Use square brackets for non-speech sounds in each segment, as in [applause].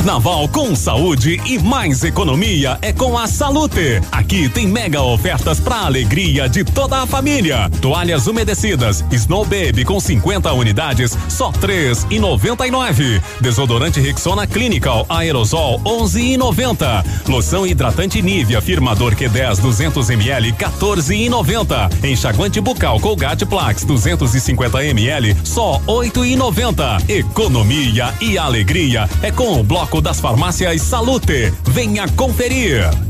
Carnaval com saúde e mais economia é com a Salute. Aqui tem mega ofertas para alegria de toda a família. Toalhas umedecidas Snow Baby com 50 unidades, só três e noventa e nove. Desodorante Rexona Clinical Aerosol 11 e noventa. Loção hidratante Nivea Firmador Q10 200 ml 14 e noventa. Enxaguante bucal Colgate Plax 250 ml só oito e noventa. Economia e alegria é com o bloco das farmácias Salute. Venha conferir.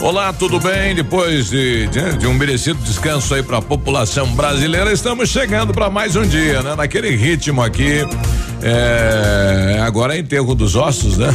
Olá, tudo bem? Depois de, de, de um merecido descanso aí para a população brasileira, estamos chegando para mais um dia, né? Naquele ritmo aqui. É, agora é enterro dos ossos, né?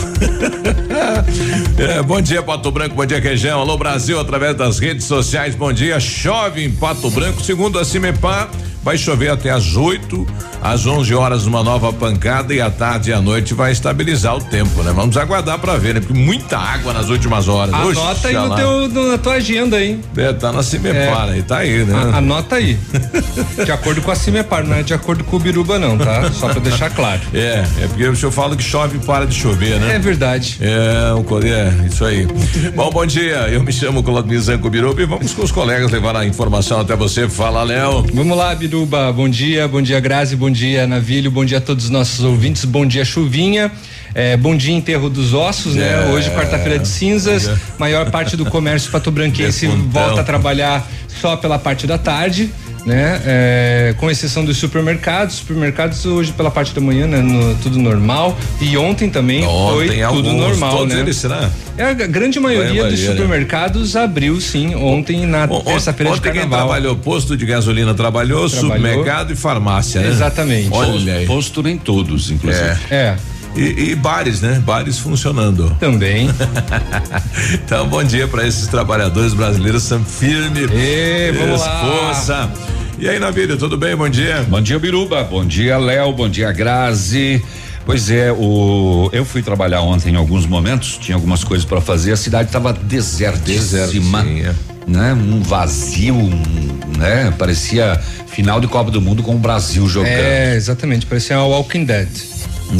[laughs] é, bom dia, Pato Branco, bom dia, região. Alô, Brasil, através das redes sociais. Bom dia. Chove em Pato Branco, segundo a Cimepar. Vai chover até às 8, às 11 horas uma nova pancada e à tarde e à noite vai estabilizar o tempo, né? Vamos aguardar para ver, né? Porque muita água nas últimas horas. Anota aí no teu, no, na tua agenda aí. É, tá na Cimepar é. aí, tá aí, né? A, anota aí. de acordo com a Cimepar, não é de acordo com o Biruba não, tá? Só para deixar claro. É, é porque o senhor fala que chove e para de chover, né? É verdade. É, o, é isso aí. Bom, bom dia, eu me chamo Claudio Biruba e vamos com os colegas levar a informação até você. Fala, Léo. Vamos lá, Biruba. Biruba, bom dia, bom dia Grazi, bom dia Navilho, bom dia a todos os nossos ouvintes, bom dia Chuvinha, é, bom dia Enterro dos Ossos, né? é, né? Hoje quarta-feira de cinzas, é. maior parte do comércio patobranquense volta a trabalhar só pela parte da tarde né? É, com exceção dos supermercados, supermercados hoje pela parte da manhã, né? No, tudo normal e ontem também ontem, foi tudo alguns, normal, né? Eles, será? É, a grande maioria dos supermercados abriu sim ontem na terça-feira de carnaval. Ontem quem trabalhou posto de gasolina trabalhou, trabalhou. supermercado e farmácia, né? Exatamente. Olha aí. Posto nem todos, inclusive. É. é. E, e, bares, né? Bares funcionando. Também. [laughs] então, bom dia para esses trabalhadores brasileiros, são firmes. Vamos lá. Força. E aí, Navírio, tudo bem? Bom dia. Bom dia, Biruba. Bom dia, Léo. Bom dia, Grazi. Pois é, o eu fui trabalhar ontem em alguns momentos, tinha algumas coisas para fazer, a cidade estava desertíssima, é. né? Um vazio, um, né? Parecia final de Copa do Mundo com o Brasil jogando. É, exatamente, parecia o Walking Dead.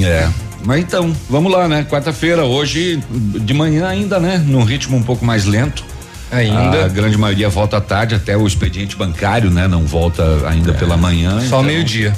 É. Mas então, vamos lá, né? Quarta-feira, hoje de manhã ainda, né? Num ritmo um pouco mais lento. Ainda. A grande maioria volta à tarde, até o expediente bancário, né? Não volta ainda é. pela manhã. Só então. meio-dia.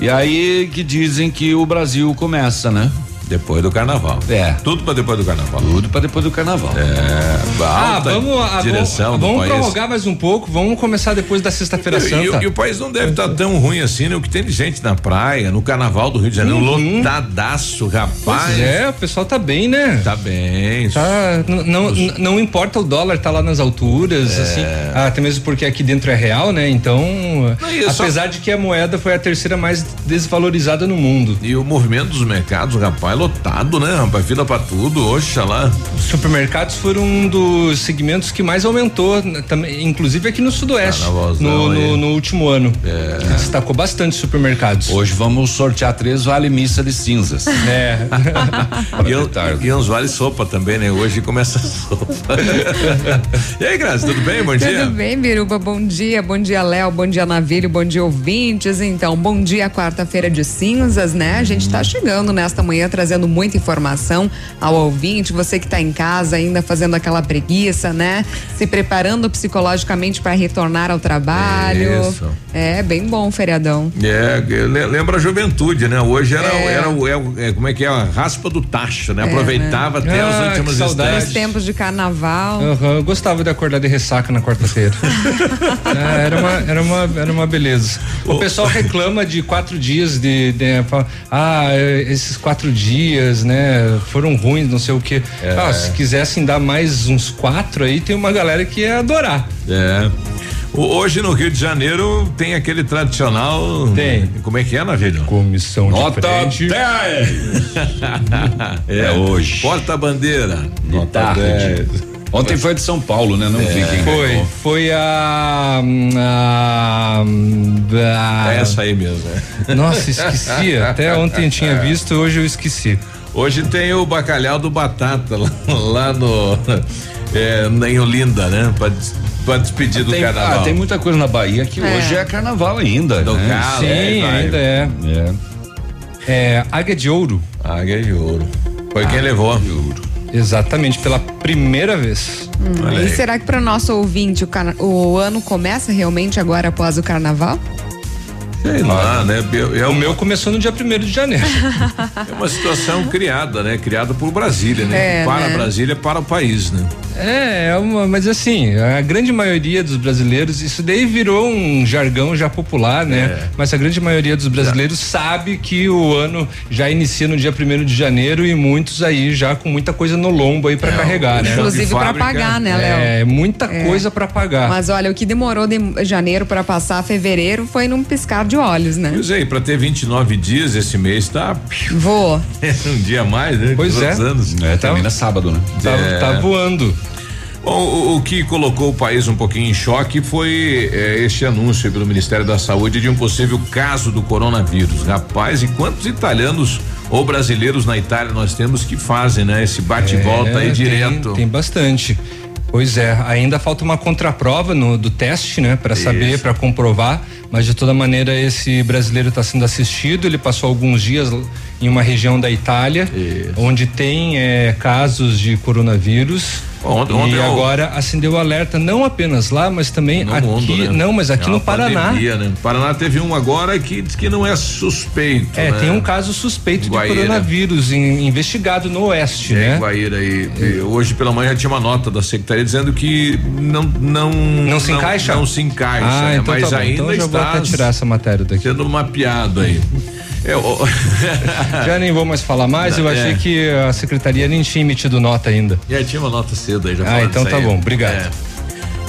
E aí que dizem que o Brasil começa, né? Depois do carnaval. É. Tudo para depois do carnaval. Tudo para depois do carnaval. É. Ah, vamos a direção vamos, vamos prorrogar mais um pouco, vamos começar depois da sexta-feira santa. E, e, o país não deve estar tá tão ruim assim, né? O que tem de gente na praia, no carnaval do Rio de Janeiro, uhum. lotadaço, rapaz. Pois é, o pessoal tá bem, né? Tá bem. Tá, não, Os... não importa o dólar tá lá nas alturas, é. assim, até mesmo porque aqui dentro é real, né? Então, não, apesar só... de que a moeda foi a terceira mais desvalorizada no mundo. E o movimento dos mercados, rapaz, lotado, né, rapaz? Fila pra tudo, oxalá. Supermercados foram um dos segmentos que mais aumentou, né, também, inclusive aqui no Sudoeste, no, no, no, último ano. É. Destacou bastante supermercados. Hoje vamos sortear três vale missa de cinzas. É. [laughs] e, e uns vale sopa também, né? Hoje começa a sopa. [laughs] e aí, Graça, tudo bem? Bom dia. Tudo bem, Biruba? Bom dia, bom dia, Léo, bom dia, Navilho, bom dia, ouvintes. Então, bom dia, quarta-feira de cinzas, né? A gente tá chegando nesta manhã trazendo trazendo muita informação ao ouvinte. Você que está em casa ainda fazendo aquela preguiça, né? Se preparando psicologicamente para retornar ao trabalho. Isso. É bem bom o feriadão. É, lembra a juventude, né? Hoje era, é. era, era, é, como é que é a raspa do tacho, né? É, Aproveitava né? até ah, os últimos instantes. tempos de carnaval. Uhum, eu gostava de acordar de ressaca na quarta-feira. [laughs] é, era, uma, era, uma, era uma beleza. O pessoal reclama de quatro dias de, de ah, esses quatro dias, né? Foram ruins, não sei o que. É. Ah, se quisessem dar mais uns quatro aí, tem uma galera que ia adorar. É. Hoje no Rio de Janeiro tem aquele tradicional. Tem. Como é que é, Navilho? Comissão Nota de 10. é, é, hoje. Porta-bandeira. Nota 10. Ontem foi de São Paulo, né? Não é. vi quem Foi. Ganhou. Foi a, a, a, é Essa aí mesmo, né? Nossa, esqueci. [laughs] Até ontem eu tinha visto, hoje eu esqueci. Hoje tem o bacalhau do Batata lá, [laughs] lá no. É, em Olinda, né? Pra, pra despedir do tem, carnaval. Ah, tem muita coisa na Bahia que é. hoje é carnaval ainda. Do né? Sim, é, ainda é. é. É. Águia de Ouro. Águia de Ouro. Foi Águia quem levou. De Ouro. Exatamente, pela primeira vez. Hum, e será que para o nosso ouvinte o, o ano começa realmente agora após o carnaval? Sei lá, né? É o meu começou no dia 1 de janeiro. é uma situação criada, né? Criada por Brasília, né? É, para né? Brasília, para o país, né? É, é uma, mas assim, a grande maioria dos brasileiros, isso daí virou um jargão já popular, né? É. Mas a grande maioria dos brasileiros já. sabe que o ano já inicia no dia 1 de janeiro e muitos aí já com muita coisa no lombo aí para é, carregar, né? Inclusive para pagar, né, Léo? É, muita é. coisa para pagar. Mas olha, o que demorou de janeiro para passar fevereiro foi num piscar de olhos, né? Pois é, para ter 29 dias esse mês tá. Voa. [laughs] um dia mais, né? Pois é. Anos. É, termina tá, sábado, né? Tá, é. tá voando. Bom, o, o, que colocou o país um pouquinho em choque foi é, este anúncio pelo Ministério da Saúde de um possível caso do coronavírus. Rapaz, e quantos italianos ou brasileiros na Itália nós temos que fazem, né? Esse bate e volta é, aí direto. Tem, tem bastante. Pois é, ainda falta uma contraprova no, do teste, né, para saber, para comprovar, mas de toda maneira esse brasileiro está sendo assistido, ele passou alguns dias em uma região da Itália, Isso. onde tem é, casos de coronavírus. E agora acendeu o alerta não apenas lá, mas também no aqui, mundo, né? não, mas aqui é no Paraná. Pandemia, né? Paraná teve um agora que diz que não é suspeito. É, né? tem um caso suspeito de coronavírus investigado no oeste, é, né? Guaíra aí. É. Hoje pela manhã tinha uma nota da secretaria dizendo que não não não se encaixa. Não, se encaixa, ah, né? então mas tá ainda então já está vou até tirar essa matéria daqui. Sendo mapeado aí. Eu... [laughs] Já nem vou mais falar mais, eu achei é. que a secretaria nem tinha emitido nota ainda. Já tinha uma nota cedo aí, já Ah, então tá aí. bom, obrigado. É.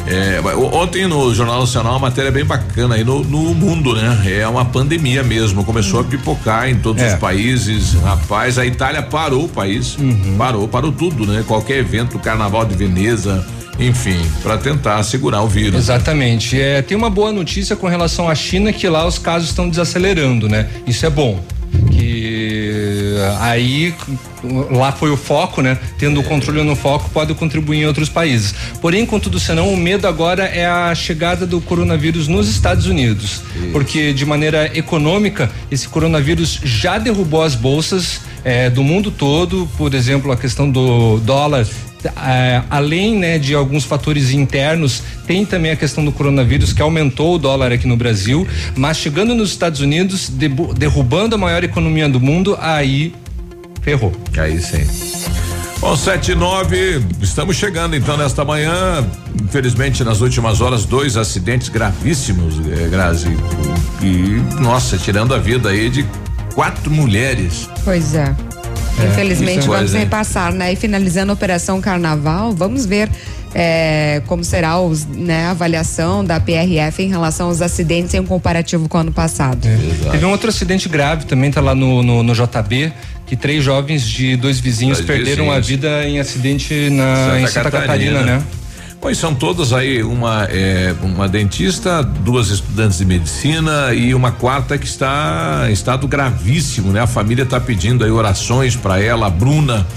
É, ontem no Jornal Nacional uma matéria bem bacana aí no, no mundo, né? É uma pandemia mesmo, começou a pipocar em todos é. os países, rapaz, a Itália parou o país, uhum. parou, parou tudo, né? Qualquer evento, Carnaval de Veneza, enfim, para tentar segurar o vírus. Exatamente. É, tem uma boa notícia com relação à China que lá os casos estão desacelerando, né? Isso é bom. Que aí lá foi o foco, né? Tendo o controle no foco pode contribuir em outros países. Porém, contudo, senão o medo agora é a chegada do coronavírus nos Estados Unidos, porque de maneira econômica esse coronavírus já derrubou as bolsas é, do mundo todo, por exemplo, a questão do dólar é, além né, de alguns fatores internos, tem também a questão do coronavírus que aumentou o dólar aqui no Brasil, mas chegando nos Estados Unidos, derrubando a maior economia do mundo, aí ferrou. Aí sim. Bom, sete e nove, estamos chegando então nesta manhã. Infelizmente, nas últimas horas, dois acidentes gravíssimos, eh, Grazi. E, nossa, tirando a vida aí de quatro mulheres. Pois é. É, Infelizmente, vamos coisa, repassar, né? E finalizando a Operação Carnaval, vamos ver é, como será os, né, a avaliação da PRF em relação aos acidentes em um comparativo com o ano passado. É. Teve um outro acidente grave também, tá lá no, no, no JB, que três jovens de dois vizinhos dois perderam vizinhos. a vida em acidente na, Santa em Santa Catarina, Catarina né? Pois são todas aí uma é, uma dentista, duas estudantes de medicina e uma quarta que está em estado gravíssimo, né? A família está pedindo aí orações para ela, a Bruna.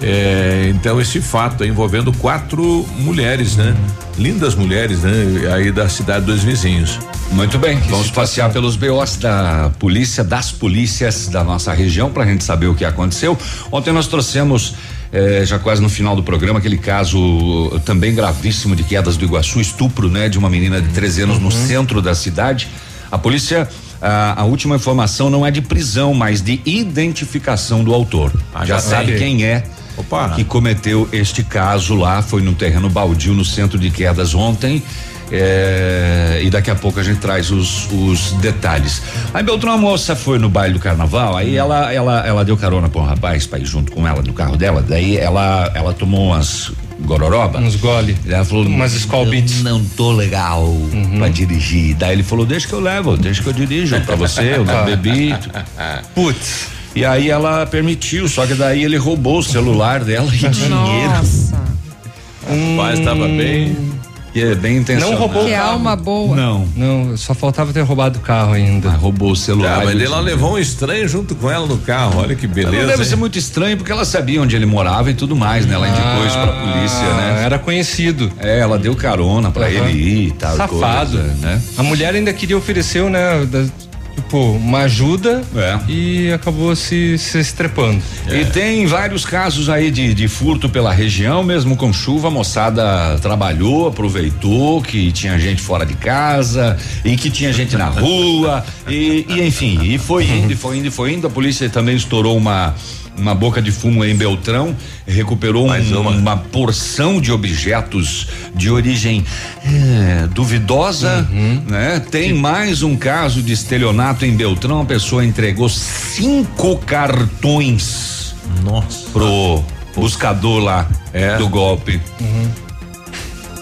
É, então esse fato envolvendo quatro mulheres, né? Lindas mulheres, né? Aí da cidade dos vizinhos. Muito bem, vamos passear pelos BOs da polícia, das polícias da nossa região para a gente saber o que aconteceu. Ontem nós trouxemos eh, já quase no final do programa, aquele caso também gravíssimo de quedas do Iguaçu, estupro, né, de uma menina de 13 anos uhum. no centro da cidade. A polícia a, a, última informação não é de prisão, mas de identificação do autor. Ah, já, já sabe quem é Opa. que cometeu este caso lá, foi num terreno baldio no centro de quedas ontem. É, e daqui a pouco a gente traz os, os detalhes. Aí Beltrão, a moça foi no baile do carnaval, aí ela, ela, ela deu carona para um rapaz para ir junto com ela no carro dela, daí ela, ela tomou umas gororoba. Uns gole. Ela falou, umas Skull Beats. Não tô legal uhum. pra dirigir. Daí ele falou, deixa que eu levo, deixa que eu dirijo pra você, eu não [laughs] bebi. Putz. E aí ela permitiu, só que daí ele roubou o celular dela e dinheiro. Nossa. Hum. Rapaz, tava bem. Que é bem intencionado. Não roubou que alma boa. Não, não, só faltava ter roubado o carro ainda. Ah, roubou o celular. Ah, mas ela levou um estranho junto com ela no carro, olha que beleza. Não deve hein? ser muito estranho porque ela sabia onde ele morava e tudo mais, né? Ela indicou ah, isso pra ah, polícia, né? Era conhecido. É, ela deu carona pra uhum. ele ir e tal. Safado, coisa, né? A mulher ainda queria oferecer, né? Tipo, uma ajuda é. e acabou se, se estrepando. É. E tem vários casos aí de, de furto pela região, mesmo com chuva, a moçada trabalhou, aproveitou que tinha gente fora de casa e que tinha gente na rua e, e enfim, e foi indo, e foi indo, e foi indo. A polícia também estourou uma uma boca de fumo em Beltrão, recuperou um, uma. uma. porção de objetos de origem é, duvidosa, uhum. né? Tem que... mais um caso de estelionato em Beltrão, a pessoa entregou cinco cartões Nossa. pro buscador lá é. do golpe. Uhum.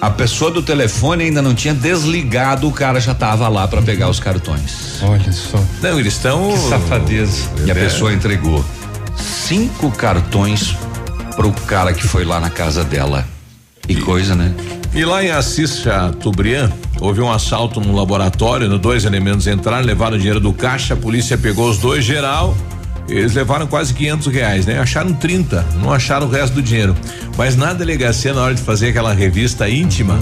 A pessoa do telefone ainda não tinha desligado, o cara já estava lá para pegar os cartões. Olha só. Não, eles estão. Que safadeza. E a é. pessoa entregou cinco cartões pro cara que foi lá na casa dela. Que e, coisa, né? E lá em Assis Chateaubriand, houve um assalto no laboratório, dois elementos entraram, levaram o dinheiro do caixa, a polícia pegou os dois geral, eles levaram quase 500 reais, né? Acharam 30, não acharam o resto do dinheiro. Mas na delegacia, na hora de fazer aquela revista íntima,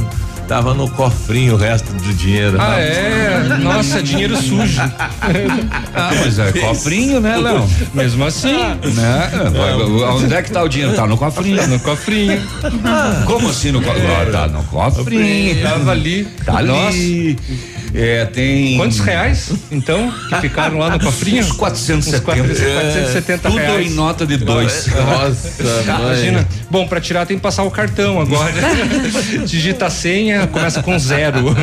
Tava no cofrinho o resto do dinheiro. Ah, é? Nossa, dinheiro sujo. [laughs] ah, mas é cofrinho, né, Léo? Mesmo assim. Né? Onde é que tá o dinheiro? Tá no cofrinho. No cofrinho. Como assim no cofrinho? É. Tá no cofrinho. Tava ali. Tá ali. Nossa. É, tem. Quantos reais, então, que ficaram lá no cofrinho? Uns 470. Uns 470 é, reais. Tudo em nota de dois. Nossa, imagina. Bom, pra tirar tem que passar o cartão agora. [laughs] Digita a senha, começa com zero.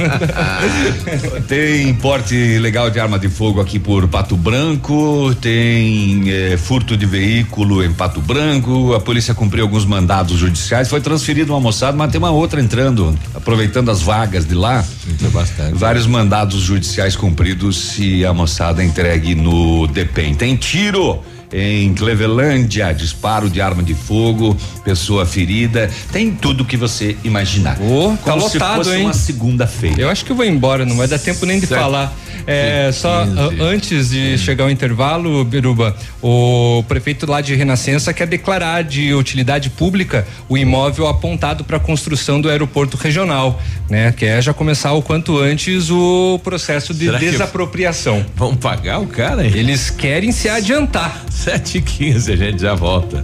[laughs] tem porte legal de arma de fogo aqui por Pato Branco, tem é, furto de veículo em Pato Branco, a polícia cumpriu alguns mandados judiciais, foi transferido uma moçada, mas tem uma outra entrando, aproveitando as vagas de lá. Muito bastante. Vários mandados judiciais cumpridos e a moçada entregue no DEPEN. Tem tiro em Clevelândia, disparo de arma de fogo, pessoa ferida, tem tudo que você imaginar. Oh, tá lotado, se fosse hein? uma segunda-feira. Eu acho que eu vou embora, não vai dar tempo nem de certo. falar. É, só antes de chegar ao intervalo, Biruba, o prefeito lá de Renascença quer declarar de utilidade pública o imóvel apontado para a construção do aeroporto regional, né? Quer já começar o quanto antes o processo de Será desapropriação. Vão pagar o cara? Hein? Eles querem se adiantar. Sete e quinze, a gente já volta.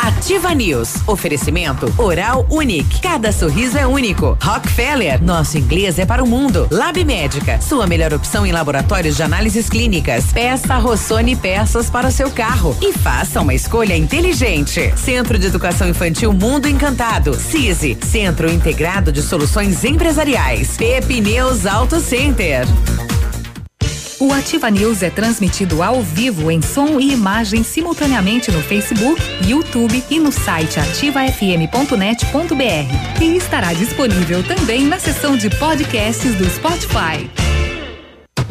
Ativa News. Oferecimento Oral Unique. Cada sorriso é único. Rockefeller. Nosso inglês é para o mundo. Lab Médica. Sua melhor opção em laboratórios de análises clínicas. Peça Rossoni peças para o seu carro e faça uma escolha inteligente. Centro de Educação Infantil Mundo Encantado. CISI. Centro Integrado de Soluções Empresariais. Pepineus Auto Center. O Ativa News é transmitido ao vivo em som e imagem simultaneamente no Facebook, YouTube e no site ativafm.net.br. E estará disponível também na seção de podcasts do Spotify.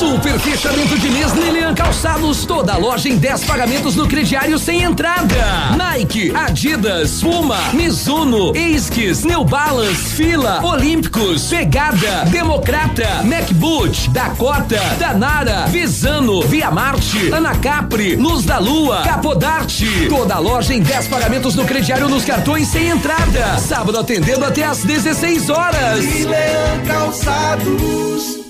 Super fechamento de mês Lilian Calçados. Toda loja em 10 pagamentos no crediário sem entrada. Nike, Adidas, Puma, Mizuno, Esquis, New Balance, Fila, Olímpicos, Pegada, Democrata, MacBoot, Dakota, Danara, Visano, Via Marte, Anacapri, Luz da Lua, Capodarte. Toda loja em 10 pagamentos no crediário nos cartões sem entrada. Sábado atendendo até às 16 horas. Lilian Calçados.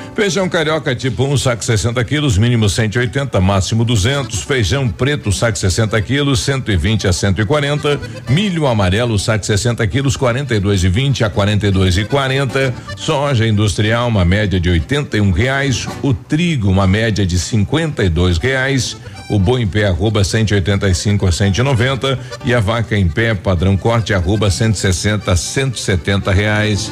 Feijão carioca tipo 1, um, saco 60 quilos, mínimo 180, máximo 200. Feijão preto, saco 60 quilos, 120 a 140. Milho amarelo, saco 60 quilos, 42 e 20 a 42 e 40. Soja industrial, uma média de 81 reais. O trigo, uma média de 52 reais. O boi em pé arroba 185 a 190 e a vaca em pé padrão corte arroba 160 a 170 reais.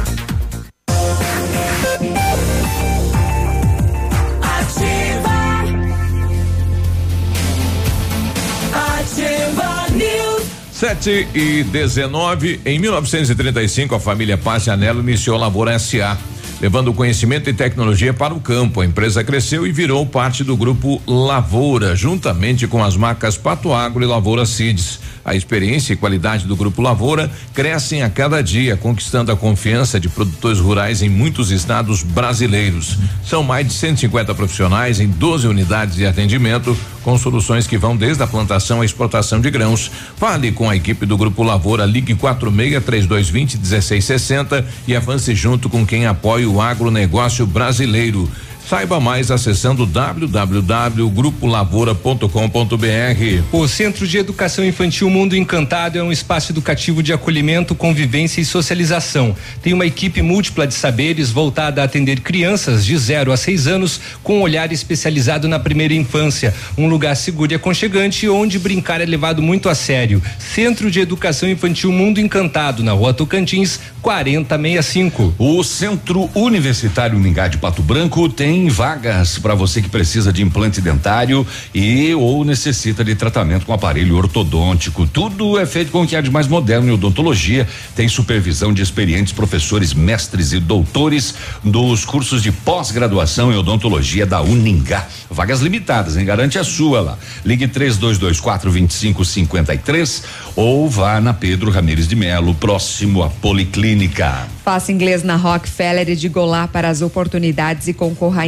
Sete e 19, em 1935, a família Paz Anelo iniciou a Lavoura SA, levando conhecimento e tecnologia para o campo. A empresa cresceu e virou parte do grupo Lavoura, juntamente com as marcas Pato Agro e Lavoura Cides A experiência e qualidade do Grupo Lavoura crescem a cada dia, conquistando a confiança de produtores rurais em muitos estados brasileiros. São mais de 150 profissionais em 12 unidades de atendimento, com soluções que vão desde a plantação à exportação de grãos. Fale com a equipe do Grupo Lavoura, ligue 46 3220 1660 e avance junto com quem apoia o agronegócio brasileiro. Saiba mais acessando www.grupolavoura.com.br. O Centro de Educação Infantil Mundo Encantado é um espaço educativo de acolhimento, convivência e socialização. Tem uma equipe múltipla de saberes voltada a atender crianças de 0 a 6 anos com um olhar especializado na primeira infância. Um lugar seguro e aconchegante onde brincar é levado muito a sério. Centro de Educação Infantil Mundo Encantado, na rua Tocantins, 4065. O Centro Universitário Mingá de Pato Branco tem vagas para você que precisa de implante dentário e ou necessita de tratamento com aparelho ortodôntico. Tudo é feito com o que há de mais moderno em odontologia. Tem supervisão de experientes professores, mestres e doutores dos cursos de pós-graduação em odontologia da Uningá. Vagas limitadas, hein? Garante a sua lá. Ligue 3224 2553 ou vá na Pedro Ramires de Melo, próximo à Policlínica. Faça inglês na Rockefeller e de Golar para as oportunidades e concorra a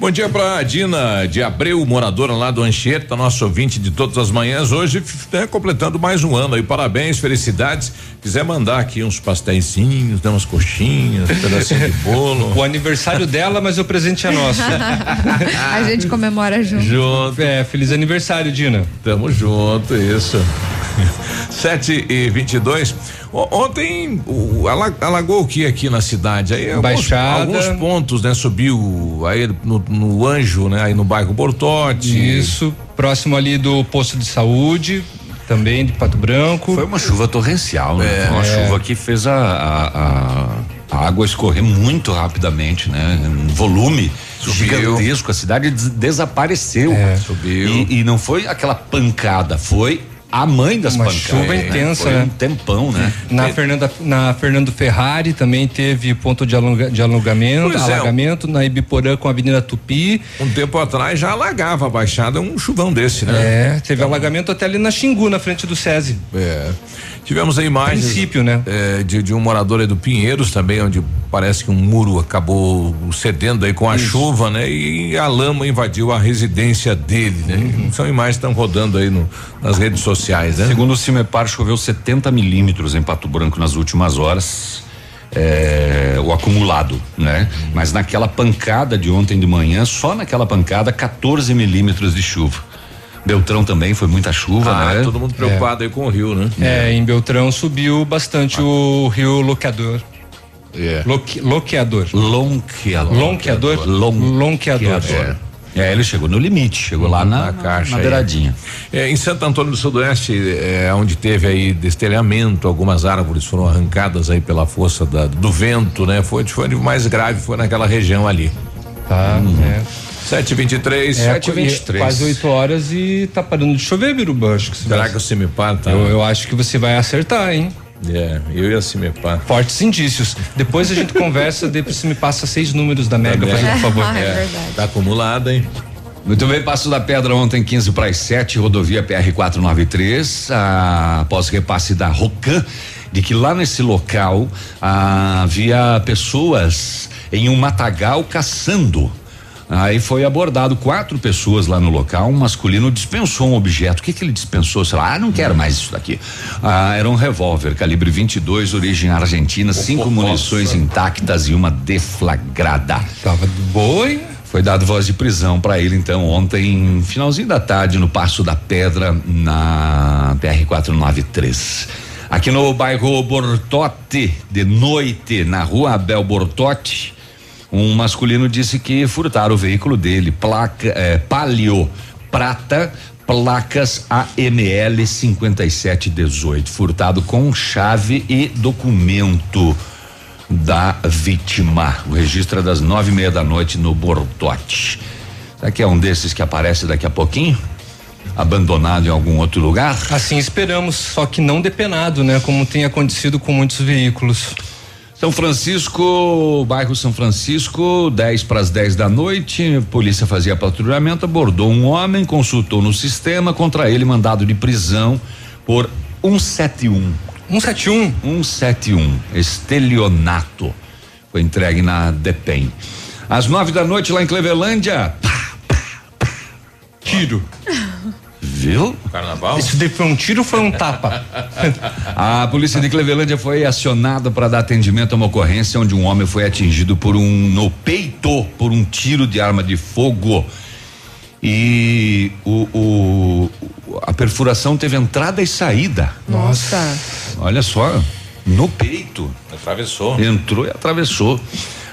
Bom dia para Dina de Abreu, moradora lá do Anchieta, nosso ouvinte de todas as manhãs. Hoje, né, completando mais um ano aí. Parabéns, felicidades. Quiser mandar aqui uns pastéisinhos, né, umas coxinhas, um pedacinho de bolo. O aniversário dela, mas o presente é nosso. [laughs] A gente comemora junto. Junto. É, feliz aniversário, Dina. Tamo junto, isso. [laughs] 7 e 22 Ontem o, alagou o que aqui na cidade? Aí alguns, Baixada. alguns pontos, né? Subiu aí no, no Anjo, né? Aí no bairro Bortote. Isso, próximo ali do posto de saúde, também de Pato Branco. Foi uma chuva torrencial, né? É, uma é. chuva que fez a, a, a, a água escorrer muito rapidamente, né? Um volume Subiu. gigantesco, a cidade des- desapareceu. É. Subiu. E, e não foi aquela pancada, foi a mãe das Uma pancadas. chuva né? intensa, Foi né? um tempão, né? Na, Fernanda, na Fernando Ferrari também teve ponto de, alonga, de alongamento, Pois é. alagamento na Ibiporã com a Avenida Tupi. Um tempo atrás já alagava a baixada um chuvão desse, né? É, teve alagamento até ali na Xingu, na frente do SESI. É. Tivemos aí imagens. Princípio, né? é, de, de um morador aí do Pinheiros também, onde parece que um muro acabou cedendo aí com a chuva, né? E a lama invadiu a residência dele, né? Uhum. São imagens que estão rodando aí no, nas redes sociais, né? Segundo o Cimepar, choveu 70 milímetros em Pato Branco nas últimas horas. é, o acumulado, né? Mas naquela pancada de ontem de manhã, só naquela pancada, 14 milímetros de chuva. Beltrão também foi muita chuva, Ah, né? todo mundo preocupado aí com o rio, né? É, em Beltrão subiu bastante o rio Loqueador. É. Loque, loqueador. Lonqueador. Lonqueador? Lon- Lonqueador. É. É, ele chegou no limite, chegou lá na, Na caixa na beiradinha. É, em Santo Antônio do Sudoeste, é, onde teve aí destelhamento, algumas árvores foram arrancadas aí pela força da- do vento, né? Foi, foi mais grave, foi naquela região ali. Tá, é. 723. É, 7h23. Quase 8 horas e tá parando de chover, Biruba. Acho que você Será vai- que o Cimepar tá? eu, eu acho que você vai acertar, hein? É, eu e a Cimepar. Fortes indícios. Depois a gente [laughs] conversa, depois você me passa seis números da Mega, Da fazendo Mega. favor. [laughs] Ah, é verdade. Tá acumulada, hein? Muito bem, Passo da Pedra ontem, 15 para as 7, rodovia PR-493, ah, após repasse da Rocan, de que lá nesse local ah, havia pessoas em um matagal caçando. Aí foi abordado quatro pessoas lá no local. Um masculino dispensou um objeto. O que que ele dispensou? Sei lá, ah, não quero mais isso daqui. Ah, era um revólver calibre 22, origem argentina, cinco munições intactas e uma deflagrada. Tava boa, hein? Foi dado voz de prisão para ele, então, ontem, finalzinho da tarde, no Passo da Pedra, na PR-493. Aqui no bairro Bortote, de noite, na rua Abel Bortote, um masculino disse que furtaram o veículo dele, placa, eh, Palio Prata, placas AML 5718, furtado com chave e documento. da vítima. O registro é das nove e meia da noite no Bortote. Será que é um desses que aparece daqui a pouquinho? Abandonado em algum outro lugar? Assim esperamos, só que não depenado, né? Como tem acontecido com muitos veículos. São Francisco, bairro São Francisco, 10 para as 10 da noite. Polícia fazia patrulhamento, abordou um homem, consultou no sistema, contra ele mandado de prisão por 171. 171? 171. Estelionato. Foi entregue na DEPEN. Às nove da noite, lá em Clevelândia. Pá, pá, pá. Tiro. [laughs] Viu? Carnaval? Isso daí foi um tiro ou foi um tapa? [laughs] a polícia de Clevelândia foi acionada para dar atendimento a uma ocorrência onde um homem foi atingido por um no peito por um tiro de arma de fogo. E o, o a perfuração teve entrada e saída. Nossa. Olha só, no peito. Atravessou. Entrou e atravessou.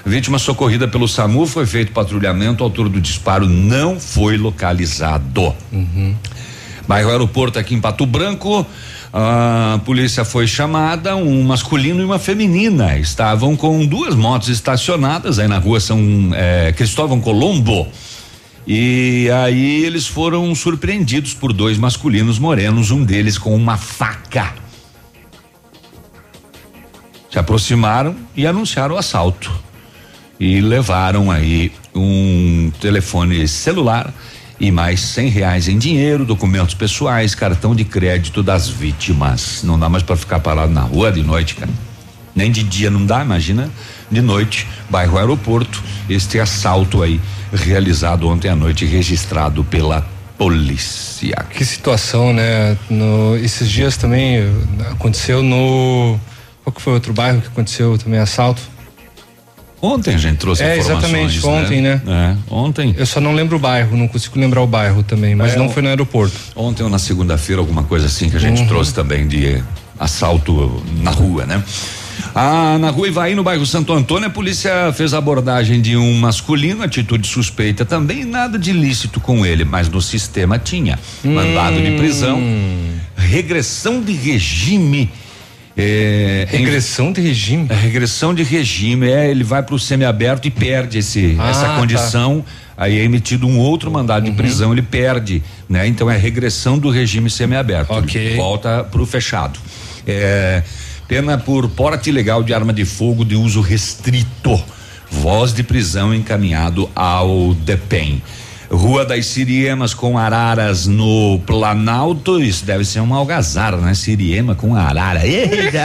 Vítima socorrida pelo SAMU foi feito patrulhamento. O autor do disparo não foi localizado. Uhum. Bairro Aeroporto aqui em Pato Branco. A polícia foi chamada, um masculino e uma feminina estavam com duas motos estacionadas aí na rua São eh, Cristóvão Colombo. E aí eles foram surpreendidos por dois masculinos morenos, um deles com uma faca. Se aproximaram e anunciaram o assalto. E levaram aí um telefone celular e mais cem reais em dinheiro, documentos pessoais, cartão de crédito das vítimas. Não dá mais para ficar parado na rua de noite, cara. Nem de dia não dá, imagina. De noite, bairro Aeroporto, este assalto aí realizado ontem à noite, registrado pela polícia. Que situação, né? No, esses dias também aconteceu no. Qual que foi outro bairro que aconteceu também assalto? Ontem a gente trouxe é, exatamente, né? ontem, né? É, ontem. Eu só não lembro o bairro, não consigo lembrar o bairro também, mas é, não foi no aeroporto. Ontem ou na segunda-feira, alguma coisa assim que a gente uhum. trouxe também de assalto na rua, né? Ah, na rua Ivaí, no bairro Santo Antônio, a polícia fez a abordagem de um masculino, atitude suspeita também, nada de ilícito com ele, mas no sistema tinha. Mandado de prisão, Hum. regressão de regime. É, Regressão de regime? É, regressão de regime, é, ele vai para o semiaberto e perde esse, Ah, essa tá. condição. Aí é emitido um outro mandado Uhum. de prisão, ele perde, né? Então é regressão do regime semiaberto. Ok. Ele volta para o fechado. É, pena por porte ilegal de arma de fogo de uso restrito. Voz de prisão encaminhado ao DEPEN. Rua das Siriemas com araras no Planalto. Isso deve ser uma algazara, né? Siriema com arara. Eita!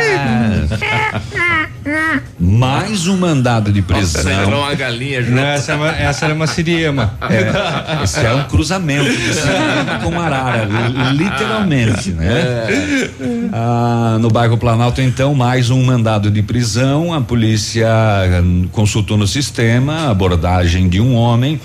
Mais um mandado de prisão. Nossa, era uma galinha junto. Não, essa, é uma- essa era uma siriema. É, esse é um cruzamento de siriema com arara, li- literalmente, né? Ah, no bairro Planalto, então, mais um mandado de prisão. A polícia hum, consultou no sistema a abordagem de um homem.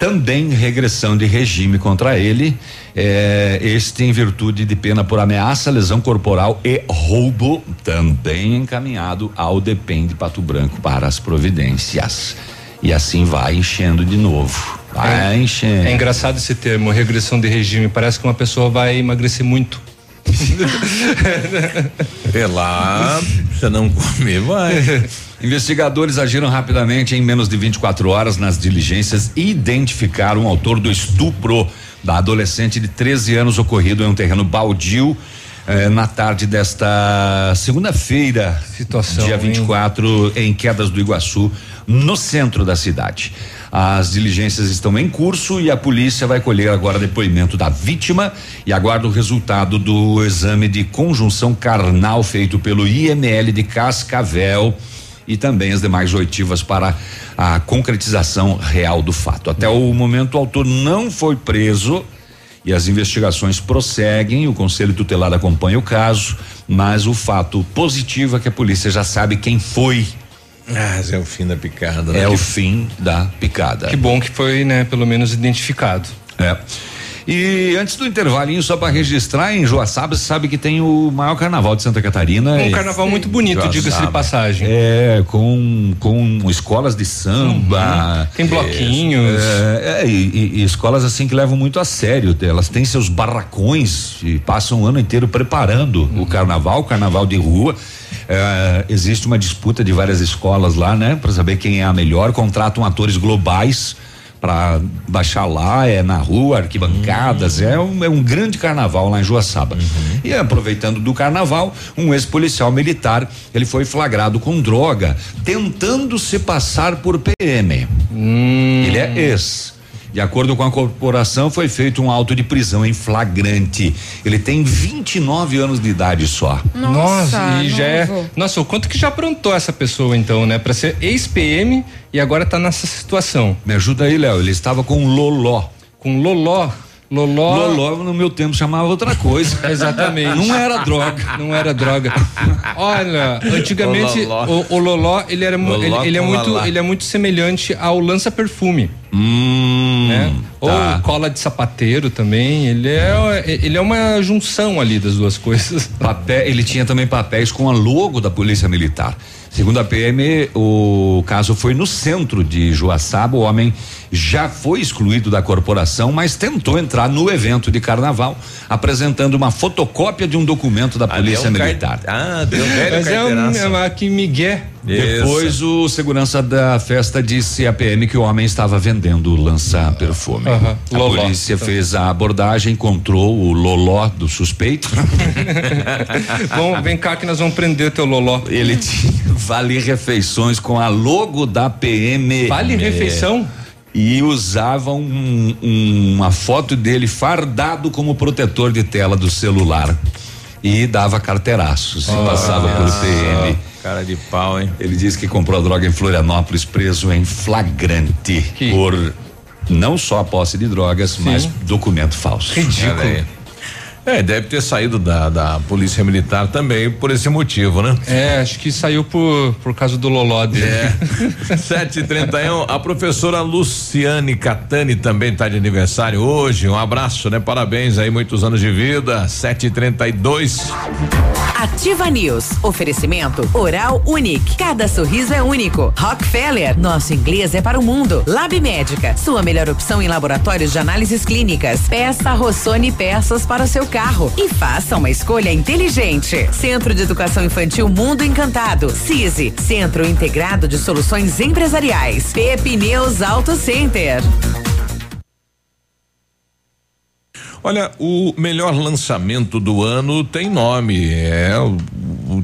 Também regressão de regime contra ele. eh, este em virtude de pena por ameaça, lesão corporal e roubo, também encaminhado ao DEPEN de Pato Branco para as providências. E assim vai enchendo de novo. Vai enchendo. É engraçado esse termo, regressão de regime. Parece que uma pessoa vai emagrecer muito. [laughs] É lá, você não comer, vai. Investigadores agiram rapidamente em menos de 24 horas nas diligências e identificaram o autor do estupro da adolescente de 13 anos ocorrido em um terreno baldio eh, na tarde desta segunda-feira, dia hein? 24, em Quedas do Iguaçu, no centro da cidade. As diligências estão em curso e a polícia vai colher agora depoimento da vítima e aguarda o resultado do exame de conjunção carnal feito pelo IML de Cascavel e também as demais oitivas para a concretização real do fato. Até o momento, o autor não foi preso e as investigações prosseguem. O Conselho Tutelar acompanha o caso, mas o fato positivo é que a polícia já sabe quem foi. Ah, é o fim da picada, né? É Que o fim da picada. Que bom que foi, né, pelo menos identificado. É. E antes do intervalinho, só para registrar, em Joaçaba, você sabe que tem o maior carnaval de Santa Catarina. Um E- carnaval muito bonito, diga-se de passagem. É, com, com escolas de samba. Tem bloquinhos. É, é, e, e- e escolas assim que levam muito a sério. Elas têm seus barracões e passam o ano inteiro preparando Uhum. o carnaval, o carnaval de rua. É, existe uma disputa de várias escolas lá, né? Para saber quem é a melhor. Contratam atores globais para baixar lá, é na rua, arquibancadas, uhum. é, um, é um grande carnaval lá em Joaçaba. Uhum. E aproveitando do carnaval, um ex-policial militar, ele foi flagrado com droga, tentando se passar por PM. Hum. Ele é ex. De acordo com a corporação, foi feito um auto de prisão em flagrante. Ele tem 29 anos de idade só. Nossa, Nossa e já é. Nossa, o quanto que já aprontou essa pessoa então, né? Para ser ex-PM e agora tá nessa situação. Me ajuda aí, Léo. Ele estava com loló. Com loló. Loló. Loló no meu tempo chamava outra coisa. [laughs] Exatamente. Não era droga. Não era droga. Olha, [laughs] antigamente o, o, loló ele era loló ele, ele é muito ele é muito semelhante ao lança perfume. Hum, né? Tá. Ou cola de sapateiro também. Ele é ele é uma junção ali das duas coisas. [laughs] Papel, ele tinha também papéis com a logo da Polícia Militar. Segundo a PM, o caso foi no centro de Joaçaba. O homem já foi excluído da corporação, mas tentou entrar no evento de carnaval, apresentando uma fotocópia de um documento da Polícia é um Militar. Car... Ah, deu velho Mas é um, é que Miguel. Depois o segurança da festa disse à PM que o homem estava vendendo lança perfume. Uh -huh. A Loló. polícia então. fez a abordagem, encontrou o loló do suspeito. [laughs] Bom, vem cá que nós vamos prender teu loló. Ele tinha vale refeições com a logo da PM. Vale refeição? E usavam um, um, uma foto dele fardado como protetor de tela do celular e dava carteiraços oh, e passava por PM. Cara de pau, hein? Ele disse que comprou a droga em Florianópolis, preso em flagrante que? por não só a posse de drogas, Sim. mas documento falso. Ridículo. É, deve ter saído da, da polícia militar também por esse motivo, né? É, acho que saiu por, por causa do loló dele. É. [laughs] 731, a professora Luciane Catani também está de aniversário hoje. Um abraço, né? Parabéns aí, muitos anos de vida. 732. Ativa News. Oferecimento Oral Unique. Cada sorriso é único. Rockefeller. Nosso inglês é para o mundo. Lab Médica. Sua melhor opção em laboratórios de análises clínicas. Peça Rossoni peças para o seu carro e faça uma escolha inteligente. Centro de Educação Infantil Mundo Encantado. CISI. Centro Integrado de Soluções Empresariais. Pepineus Auto Center. Olha, o melhor lançamento do ano tem nome, é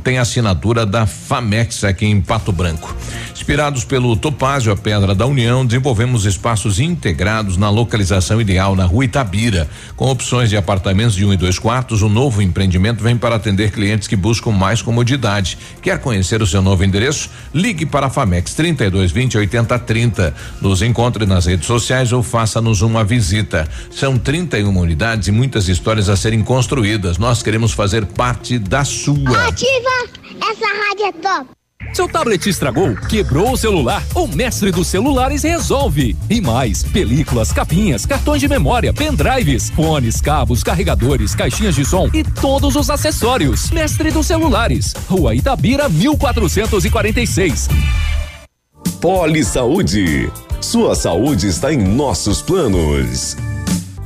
tem assinatura da Famex aqui em Pato Branco. Inspirados pelo Topázio, a Pedra da União, desenvolvemos espaços integrados na localização ideal na Rua Itabira, com opções de apartamentos de um e dois quartos. O novo empreendimento vem para atender clientes que buscam mais comodidade. Quer conhecer o seu novo endereço? Ligue para a Famex 32 20 80 30. Nos encontre nas redes sociais ou faça-nos uma visita. São 31 unidades e muitas histórias a serem construídas. Nós queremos fazer parte da sua. Ativa! Essa rádio é top! Seu tablet estragou? Quebrou o celular? O mestre dos celulares resolve. E mais: películas, capinhas, cartões de memória, pendrives, fones, cabos, carregadores, caixinhas de som e todos os acessórios. Mestre dos celulares. Rua Itabira, 1446. Poli Saúde. Sua saúde está em nossos planos.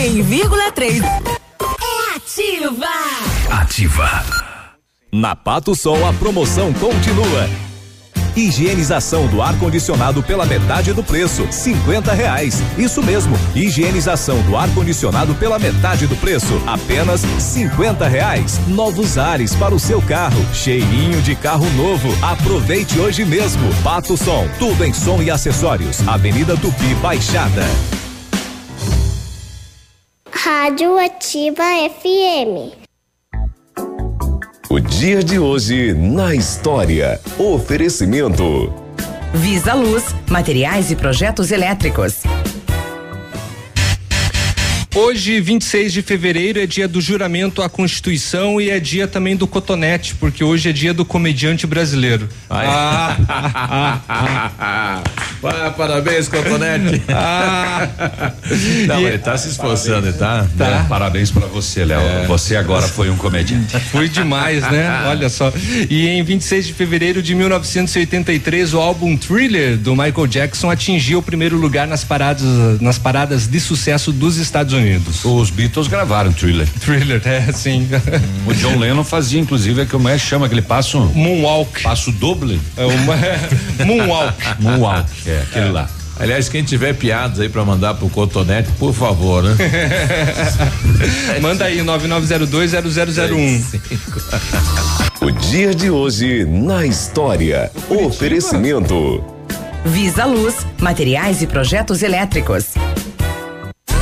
100,3. É ativa. Ativa. Na Pato Sol a promoção continua. Higienização do ar-condicionado pela metade do preço, cinquenta reais. Isso mesmo, higienização do ar-condicionado pela metade do preço, apenas cinquenta reais. Novos ares para o seu carro, cheirinho de carro novo. Aproveite hoje mesmo. Pato Som, tudo em som e acessórios. Avenida Tupi Baixada. Rádio Ativa FM. O dia de hoje na história. Oferecimento. Visa Luz, materiais e projetos elétricos. Hoje, 26 de fevereiro, é dia do juramento à Constituição e é dia também do cotonete, porque hoje é dia do comediante brasileiro. Ah, ah, [laughs] ah, ah, parabéns, cotonete. Ah. Não, ele tá se esforçando, tá? Tá. É, parabéns para você, Léo. É. Você agora foi um comediante. Foi demais, né? Olha só. E em 26 de fevereiro de 1983, o álbum Thriller do Michael Jackson atingiu o primeiro lugar nas paradas, nas paradas de sucesso dos Estados Unidos. Os Beatles gravaram Thriller. [laughs] Thriller, é, sim. O John Lennon fazia, inclusive, é que o mais chama aquele passo. Moonwalk. Passo doble. É uma, [laughs] Moonwalk. Moonwalk, é, aquele lá. Aliás, quem tiver piadas aí pra mandar pro Cotonete, por favor, né? [laughs] Manda aí, 99020001. O dia de hoje na história. Oferecimento. Visa Luz, materiais e projetos elétricos.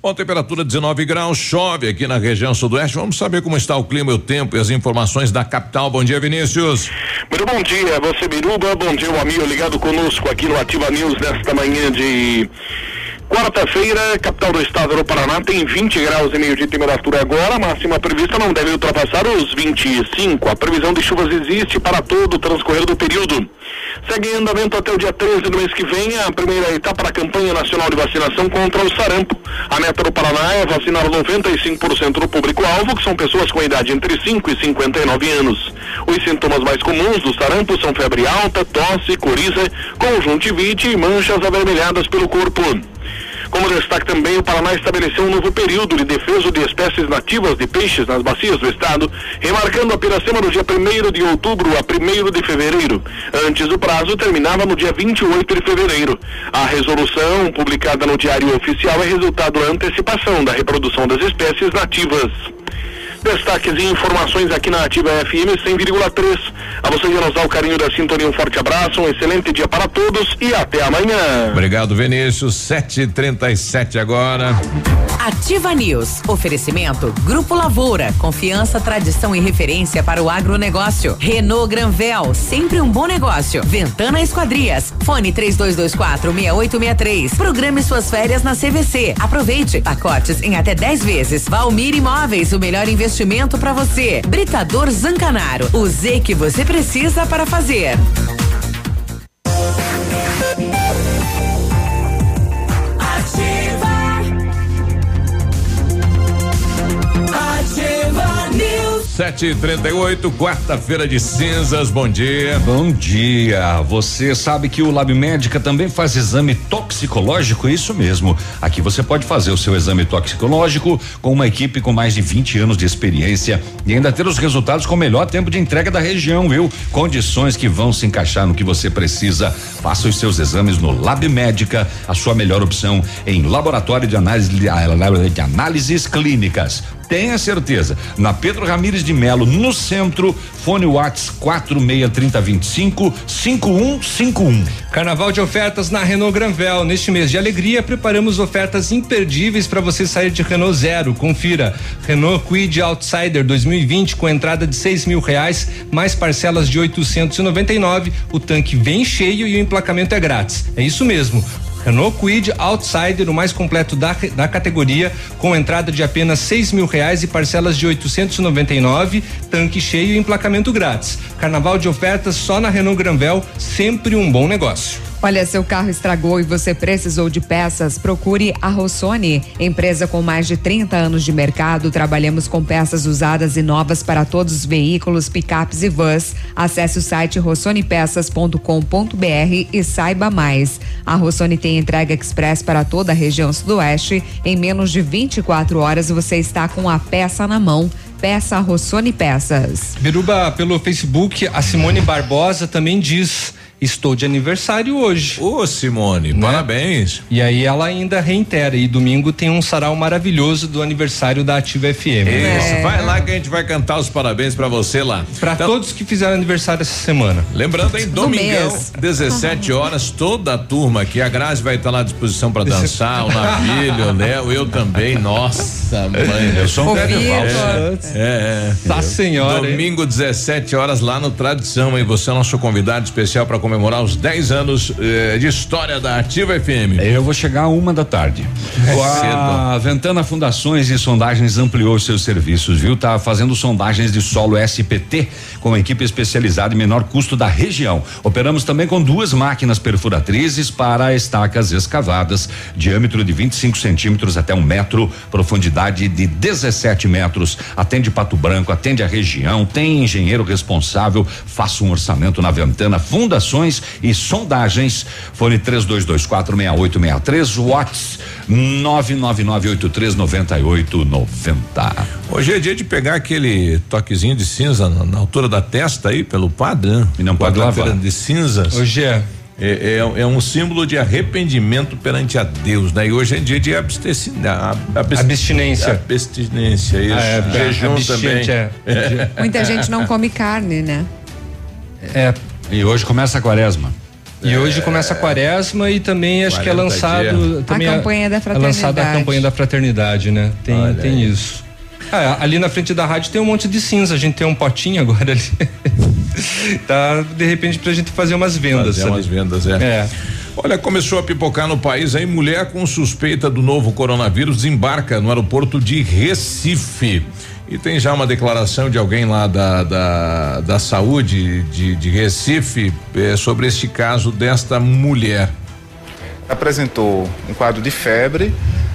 Bom, temperatura 19 graus, chove aqui na região sudoeste. Vamos saber como está o clima, o tempo e as informações da capital. Bom dia, Vinícius. Muito bom dia, você Biruba, bom dia, o amigo ligado conosco aqui no Ativa News nesta manhã de Quarta-feira, capital do estado do Paraná tem 20 graus e meio de temperatura agora. A máxima prevista não deve ultrapassar os 25. A previsão de chuvas existe para todo o transcorrer do período. Segue em andamento até o dia 13 do mês que vem a primeira etapa da campanha nacional de vacinação contra o sarampo. A meta do Paraná é vacinar 95% do público-alvo, que são pessoas com idade entre 5 e 59 anos. Os sintomas mais comuns do sarampo são febre alta, tosse, coriza, conjuntivite e manchas avermelhadas pelo corpo. Como destaque também, o Paraná estabeleceu um novo período de defesa de espécies nativas de peixes nas bacias do estado, remarcando a piracema no dia 1 de outubro a 1 de fevereiro. Antes o prazo terminava no dia 28 de fevereiro. A resolução, publicada no Diário Oficial, é resultado da antecipação da reprodução das espécies nativas. Destaques e informações aqui na Ativa FM 100,3. A você que nos dá o carinho da sintonia, um forte abraço, um excelente dia para todos e até amanhã. Obrigado, Vinícius. 7h37 agora. Ativa News. Oferecimento Grupo Lavoura. Confiança, tradição e referência para o agronegócio. Renault Granvel. Sempre um bom negócio. Ventana Esquadrias. Fone 3224 6863. Programe suas férias na CVC. Aproveite. Pacotes em até 10 vezes. Valmir Imóveis. O melhor investimento para você. Britador Zancanaro. O Z que você precisa para fazer. News. 7h38, quarta-feira de cinzas. Bom dia. Bom dia. Você sabe que o Lab Médica também faz exame toxicológico? Isso mesmo. Aqui você pode fazer o seu exame toxicológico com uma equipe com mais de 20 anos de experiência e ainda ter os resultados com o melhor tempo de entrega da região, viu? Condições que vão se encaixar no que você precisa. Faça os seus exames no Lab Médica, a sua melhor opção em laboratório de análise de análises clínicas. Tenha certeza. Na Pedro Ramires de Melo, no centro, fone Whats 463025 5151. Carnaval de ofertas na Renault Granvel. Neste mês de alegria, preparamos ofertas imperdíveis para você sair de Renault Zero. Confira. Renault Quid Outsider 2020 com entrada de seis mil reais, mais parcelas de 899. O tanque vem cheio e o emplacamento é grátis. É isso mesmo. Renault Kwid Outsider, o mais completo da, da categoria, com entrada de apenas seis mil reais e parcelas de 899, tanque cheio e emplacamento grátis. Carnaval de ofertas só na Renault Granvel, sempre um bom negócio. Olha, seu carro estragou e você precisou de peças? Procure a Rossoni, empresa com mais de 30 anos de mercado. Trabalhamos com peças usadas e novas para todos os veículos, picapes e vans. Acesse o site rossonepeças.com.br e saiba mais. A Rossoni tem entrega express para toda a região sudoeste. Em menos de 24 horas você está com a peça na mão. Peça Rossoni Peças. Biruba, pelo Facebook, a Simone Barbosa também diz Estou de aniversário hoje. Ô, Simone, né? parabéns. E aí ela ainda reitera. E domingo tem um sarau maravilhoso do aniversário da Ativa FM. Isso, é. vai lá que a gente vai cantar os parabéns para você lá. Para então, todos que fizeram aniversário essa semana. Lembrando, em domingão, 17 horas, toda a turma aqui. A Grazi vai estar lá à disposição para dançar, o Navilho, o Léo, eu também. Nossa, mãe. Eu sou um velho é, é, é. Tá senhora. Domingo, 17 horas, lá no Tradição, e você é nosso convidado especial para comemorar os 10 anos eh, de história da Ativa FM. Eu vou chegar uma da tarde. É a Ventana Fundações e Sondagens ampliou seus serviços, viu? Tá fazendo sondagens de solo SPT com equipe especializada e menor custo da região. Operamos também com duas máquinas perfuratrizes para estacas escavadas, diâmetro de 25 centímetros até um metro, profundidade de 17 metros. Atende Pato Branco, atende a região, tem engenheiro responsável. Faça um orçamento na Ventana Fundações e sondagens. Fone 32246863, Watts 999839890. Hoje é dia de pegar aquele toquezinho de cinza na, na altura da testa aí pelo padrão. E não pode lavar. de cinzas. Hoje é. É, é, é, um símbolo de arrependimento perante a Deus, né? E hoje é dia de abstinência. Abstinência. Abstinência, isso. Ah, é, Jejum também. É. Muita gente não come carne, né? É, e hoje começa a quaresma. E é, hoje começa a quaresma e também acho que é lançado também a campanha da fraternidade. É lançada a campanha da fraternidade, né? Tem, tem isso. Ah, ali na frente da rádio tem um monte de cinza, a gente tem um potinho agora ali. [laughs] tá, de repente pra gente fazer umas vendas. Fazer umas vendas, é. é. Olha, começou a pipocar no país aí, mulher com suspeita do novo coronavírus desembarca no aeroporto de Recife. E tem já uma declaração de alguém lá da, da, da saúde de, de Recife eh, sobre este caso desta mulher. Apresentou um quadro de febre,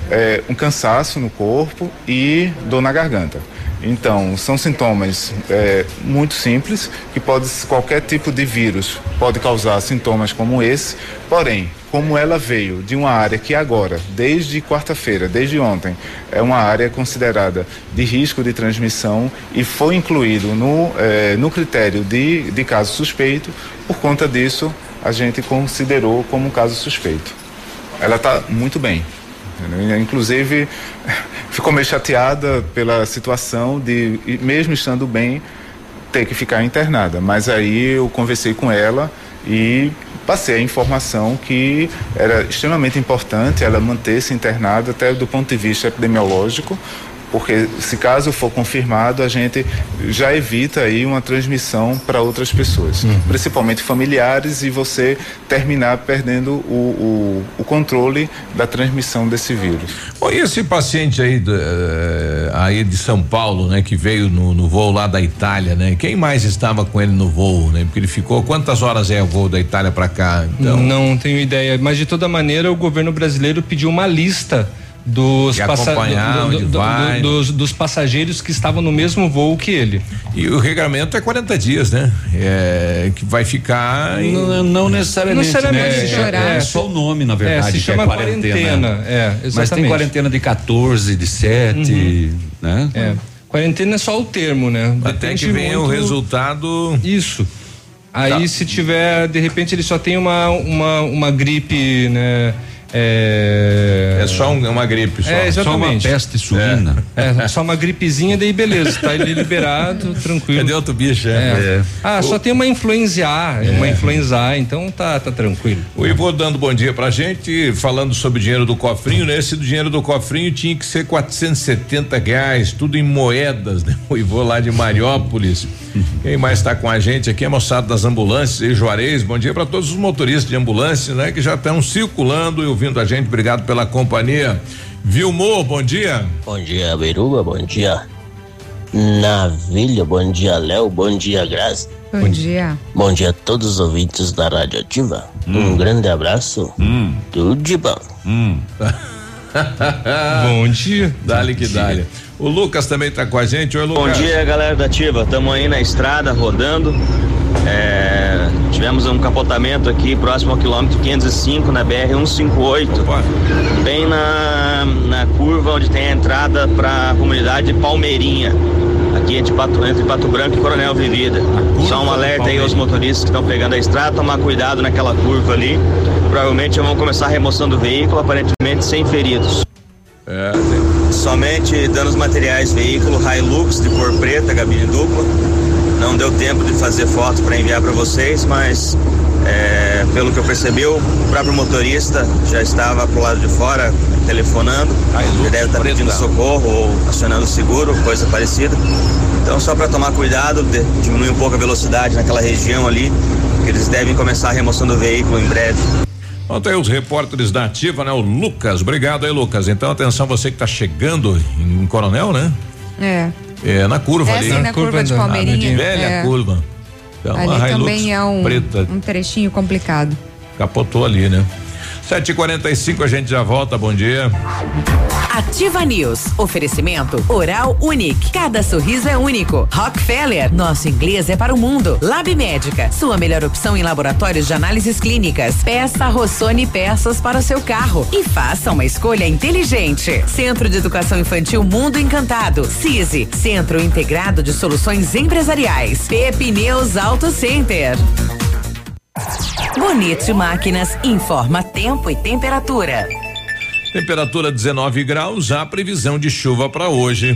eh, um cansaço no corpo e dor na garganta. Então, são sintomas é, muito simples que pode qualquer tipo de vírus pode causar sintomas como esse. Porém, como ela veio de uma área que agora, desde quarta-feira, desde ontem, é uma área considerada de risco de transmissão e foi incluído no, é, no critério de, de caso suspeito, por conta disso a gente considerou como um caso suspeito. Ela está muito bem. Inclusive, [laughs] ficou meio chateada pela situação de, mesmo estando bem, ter que ficar internada. Mas aí eu conversei com ela e passei a informação que era extremamente importante ela manter-se internada até do ponto de vista epidemiológico, porque se caso for confirmado, a gente já evita aí uma transmissão para outras pessoas, uhum. principalmente familiares, e você terminar perdendo o, o, o, controle da transmissão desse vírus. Bom, e esse paciente aí, uh, aí de São Paulo, né, que veio no, no, voo lá da Itália, né? Quem mais estava com ele no voo, né? Porque ele ficou, quantas horas é o voo da Itália para cá? Então... Não tenho ideia, mas de toda maneira o governo brasileiro pediu uma lista dos, passa do, do, do, dos, dos, passageiros que estavam no mesmo voo que ele. E o regramento é 40 dias, né? É, que vai ficar. Em... Não, não, necessariamente. Não necessariamente né? é, é, só o nome, na verdade. É, se chama é quarentena. quarentena. É, exatamente. Mas tem quarentena de 14, de 7, uhum. né? É. Quarentena é só o termo, né? Até que venha o resultado. Isso. Aí tá. se tiver, de repente ele só tem uma, uma, uma gripe, né? É, é só um, uma gripe, só. É, exatamente. Só uma peste suína. É, é só uma gripezinha, daí beleza, tá ele liberado, [laughs] tranquilo. Cadê outro bicho? É. é. Ah, o... só tem uma influenza A, é. uma influenza A, então tá, tá tranquilo. O Ivo dando bom dia pra gente, falando sobre o dinheiro do cofrinho, né? Esse do dinheiro do cofrinho tinha que ser 470 reais, tudo em moedas, né? O Ivo lá de Mariópolis. Quem mais está com a gente aqui é moçada das ambulâncias e Juarez. Bom dia para todos os motoristas de ambulância, né? Que já estão circulando e ouvindo a gente. Obrigado pela companhia. Vilmor, bom dia. Bom dia, Beruba. Bom dia, Navilha. Bom dia, Léo. Bom dia, Graça. Bom dia. Bom dia a todos os ouvintes da Rádio Ativa. Hum. Um grande abraço. Tudo de bom. [laughs] bom dia. Dale que dale. O Lucas também está com a gente. Oi, Lucas. Bom dia, galera da Ativa. Estamos aí na estrada rodando. É, tivemos um capotamento aqui próximo ao quilômetro 505 na BR 158, bem na, na curva onde tem a entrada para a comunidade Palmeirinha, aqui entre Pato, entre Pato Branco e Coronel Vivida. Só um alerta aí aos motoristas que estão pegando a estrada, tomar cuidado naquela curva ali. Provavelmente vão começar a remoção do veículo, aparentemente sem feridos. É, Somente danos materiais, veículo Hilux de cor preta, gabine dupla. Não deu tempo de fazer foto para enviar para vocês, mas é, pelo que eu percebi, o próprio motorista já estava pro lado de fora telefonando. Ele deve estar pedindo socorro ou acionando o seguro, coisa parecida. Então, só para tomar cuidado, diminuir um pouco a velocidade naquela região ali, que eles devem começar a remoção do veículo em breve. Ontem aí os repórteres da Ativa, né? O Lucas. Obrigado aí, Lucas. Então, atenção, você que está chegando em Coronel, né? É. É, na curva É, ali. sim, na curva de Palmeirinha. Velha É. curva. Então, Ali a Hilux também é um, preta um trechinho complicado. capotou ali, né? 7h45 a gente já volta. Bom dia. Ativa News. Oferecimento Oral Unique. Cada sorriso é único. Rockefeller. Nosso inglês é para o mundo. Lab Médica. Sua melhor opção em laboratórios de análises clínicas. Peça Rossoni peças para o seu carro. E faça uma escolha inteligente. Centro de Educação Infantil Mundo Encantado. CISI. Centro Integrado de Soluções Empresariais. Pepineus Auto Center. Bonito Máquinas informa tempo e temperatura. Temperatura 19 graus, há previsão de chuva para hoje.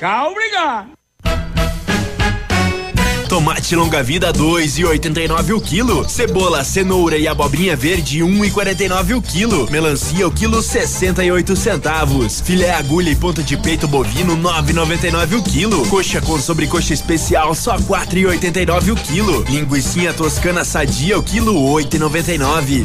Tchau, obrigado. Tomate longa vida 2,89 o quilo. Cebola, cenoura e abobrinha verde 1,49 o quilo. Melancia o quilo 68 centavos. Filé agulha e ponta de peito bovino 9,99 o quilo. Coxa com sobrecoxa especial só 4,89 o quilo. Linguicinha toscana sadia o quilo 8,99.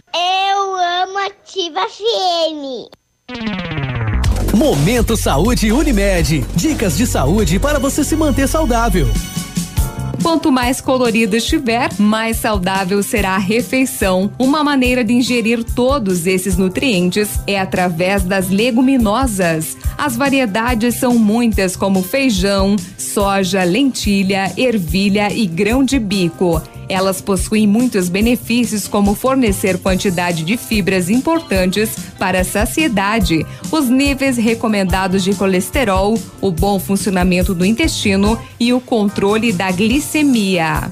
Eu amo Ativa FM. Momento Saúde Unimed. Dicas de saúde para você se manter saudável. Quanto mais colorido estiver, mais saudável será a refeição. Uma maneira de ingerir todos esses nutrientes é através das leguminosas. As variedades são muitas, como feijão, soja, lentilha, ervilha e grão de bico. Elas possuem muitos benefícios, como fornecer quantidade de fibras importantes para a saciedade, os níveis recomendados de colesterol, o bom funcionamento do intestino e o controle da glicemia.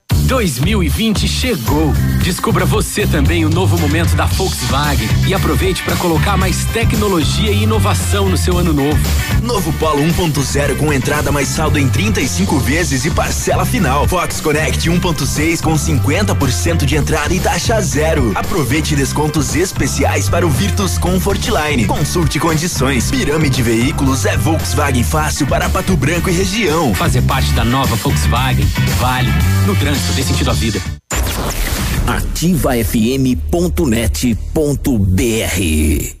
2020 chegou Descubra você também o novo momento da Volkswagen e aproveite para colocar mais tecnologia e inovação no seu ano novo. Novo Polo 1.0 com entrada mais saldo em 35 vezes e parcela final. Fox Connect 1.6 com 50% de entrada e taxa zero. Aproveite descontos especiais para o Virtus Comfort Line. Consulte condições. Pirâmide Veículos é Volkswagen fácil para Pato Branco e região. Fazer parte da nova Volkswagen vale. No trânsito sentido à vida. ativafm.net.br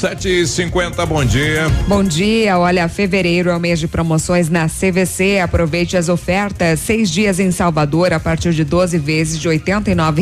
Sete e cinquenta, bom dia. Bom dia, olha, fevereiro é o mês de promoções na CVC. Aproveite as ofertas. Seis dias em Salvador a partir de 12 vezes de R$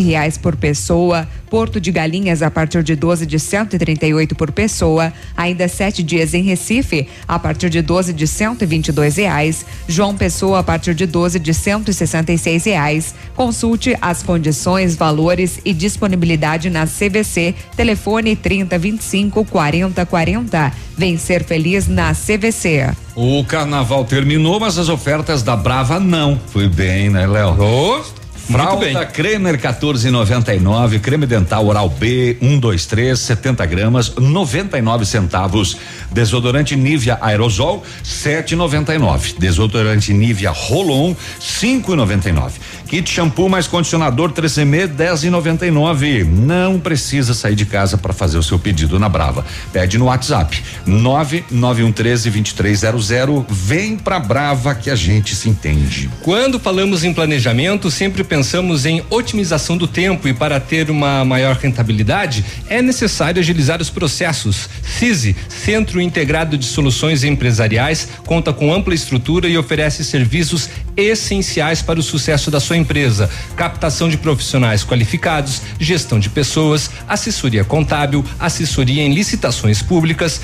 reais por pessoa. Porto de Galinhas a partir de 12 de 138 por pessoa. Ainda sete dias em Recife a partir de 12 de 122 reais. João Pessoa a partir de 12 de 166 reais. Consulte as condições, valores e disponibilidade na CVC. Telefone 3025 4040. Vem ser feliz na CVC. O carnaval terminou, mas as ofertas da Brava não. Foi bem, né, Léo? Oh. Fralda Cremer 14,99, creme dental oral B 123 70 gramas 99 centavos. Desodorante Nivea Aerosol 7,99. Desodorante Nivea Rolon 5,99. Kit shampoo mais condicionador 3M 10,99. Não precisa sair de casa para fazer o seu pedido na Brava. Pede no WhatsApp 99113 2300. Vem pra Brava que a gente se entende. Quando falamos em planejamento, sempre pensamos em otimização do tempo e para ter uma maior rentabilidade é necessário agilizar os processos. CISI, Centro Integrado de Soluções Empresariais, conta com ampla estrutura e oferece serviços essenciais para o sucesso da sua empresa: captação de profissionais qualificados, gestão de pessoas, assessoria contábil, assessoria em licitações públicas,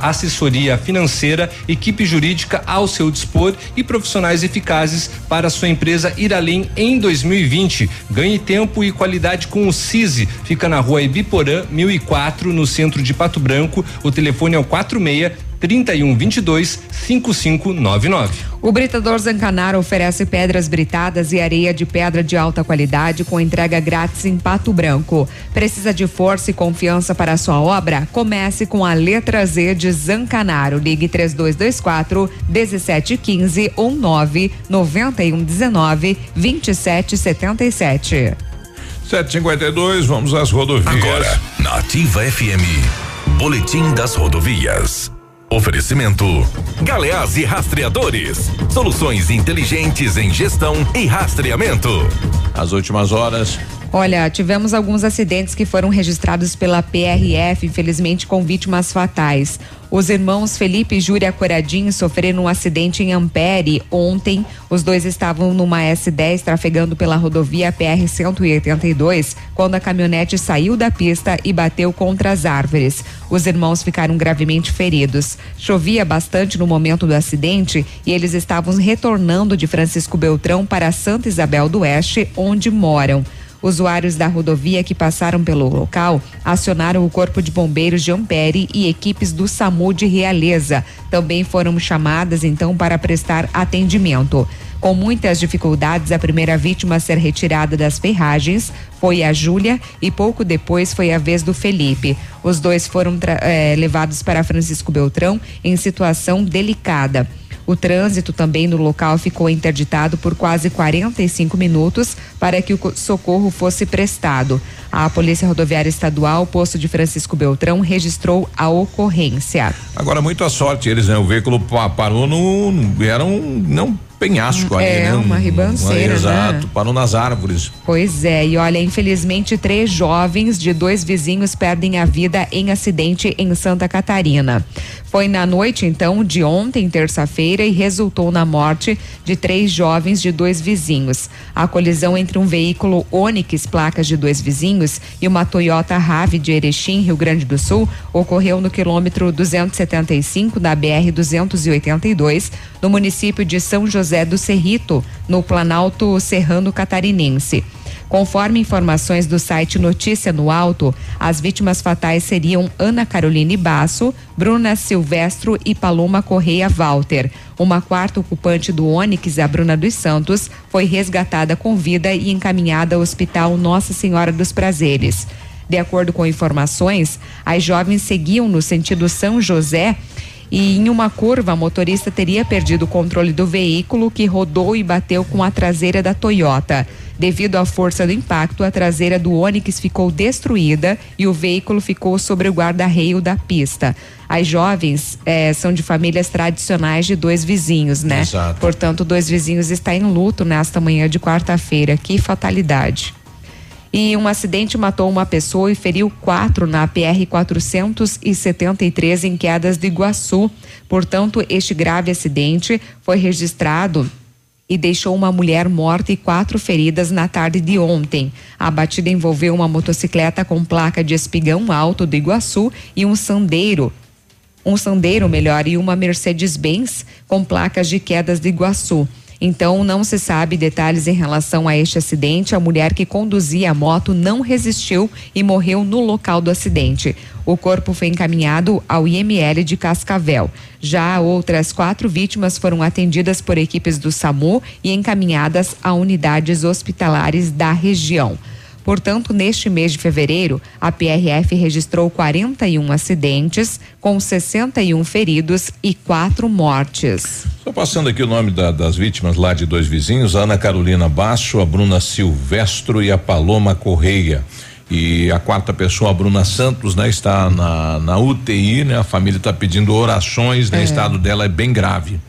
assessoria financeira, equipe jurídica ao seu dispor e profissionais eficazes para a sua empresa ir além em 2020 2020. Ganhe tempo e qualidade com o CISI. Fica na rua Ibiporã, 1004, no centro de Pato Branco. O telefone é o 46 3122 5599. O Britador Zancanaro oferece pedras britadas e areia de pedra de alta qualidade com entrega grátis em Pato Branco. Precisa de força e confiança para a sua obra? Comece com a letra Z de Zancanaro. Ligue 3224 1715 ou 9 9119 2777. 752, vamos às rodovias. Agora, na Ativa FM, Boletim das Rodovias. Oferecimento: Galeás e Rastreadores. Soluções inteligentes em gestão e rastreamento. As últimas horas. Olha, tivemos alguns acidentes que foram registrados pela PRF, infelizmente com vítimas fatais. Os irmãos Felipe e Júlia Coradinho sofreram um acidente em Ampere ontem. Os dois estavam numa S10 trafegando pela rodovia PR 182 quando a caminhonete saiu da pista e bateu contra as árvores. Os irmãos ficaram gravemente feridos. Chovia bastante no momento do acidente e eles estavam retornando de Francisco Beltrão para Santa Isabel do Oeste, onde moram. Usuários da rodovia que passaram pelo local acionaram o Corpo de Bombeiros de Ampere e equipes do SAMU de Realeza. Também foram chamadas então para prestar atendimento. Com muitas dificuldades, a primeira vítima a ser retirada das ferragens foi a Júlia e pouco depois foi a vez do Felipe. Os dois foram eh, levados para Francisco Beltrão em situação delicada. O trânsito também no local ficou interditado por quase 45 minutos para que o socorro fosse prestado. A Polícia Rodoviária Estadual, posto de Francisco Beltrão, registrou a ocorrência. Agora, muita sorte eles, né? O veículo parou no. Era um. Não penhasco é, ali, né? uma ribanceira, Exato, né? parou nas árvores. Pois é, e olha, infelizmente três jovens de dois vizinhos perdem a vida em acidente em Santa Catarina. Foi na noite, então, de ontem, terça-feira, e resultou na morte de três jovens de dois vizinhos. A colisão entre um veículo Onix, placas de dois vizinhos, e uma Toyota Rave de Erechim, Rio Grande do Sul, ocorreu no quilômetro 275 da BR-282, no município de São José do Cerrito, no Planalto Serrano Catarinense. Conforme informações do site Notícia no Alto, as vítimas fatais seriam Ana Caroline Basso, Bruna Silvestro e Paloma Correia Walter. Uma quarta ocupante do Onix, a Bruna dos Santos, foi resgatada com vida e encaminhada ao Hospital Nossa Senhora dos Prazeres. De acordo com informações, as jovens seguiam no sentido São José e em uma curva a motorista teria perdido o controle do veículo que rodou e bateu com a traseira da Toyota. Devido à força do impacto, a traseira do Onix ficou destruída e o veículo ficou sobre o guarda-reio da pista. As jovens eh, são de famílias tradicionais de dois vizinhos, né? Exato. Portanto, dois vizinhos está em luto nesta manhã de quarta-feira. Que fatalidade. E um acidente matou uma pessoa e feriu quatro na PR 473 em Quedas do Iguaçu. Portanto, este grave acidente foi registrado e deixou uma mulher morta e quatro feridas na tarde de ontem. A batida envolveu uma motocicleta com placa de espigão alto do Iguaçu e um sandeiro. Um sandeiro, melhor, e uma Mercedes-Benz com placas de quedas de Iguaçu. Então, não se sabe detalhes em relação a este acidente. A mulher que conduzia a moto não resistiu e morreu no local do acidente. O corpo foi encaminhado ao IML de Cascavel. Já outras quatro vítimas foram atendidas por equipes do SAMU e encaminhadas a unidades hospitalares da região. Portanto, neste mês de fevereiro, a PRF registrou 41 acidentes, com 61 feridos e quatro mortes. Só passando aqui o nome da- das vítimas lá de dois vizinhos, a Ana Carolina Basso, a Bruna Silvestro e a Paloma Correia. E a quarta pessoa, a Bruna Santos, né, está na, na UTI, né? A família está pedindo orações, né? O estado dela é bem grave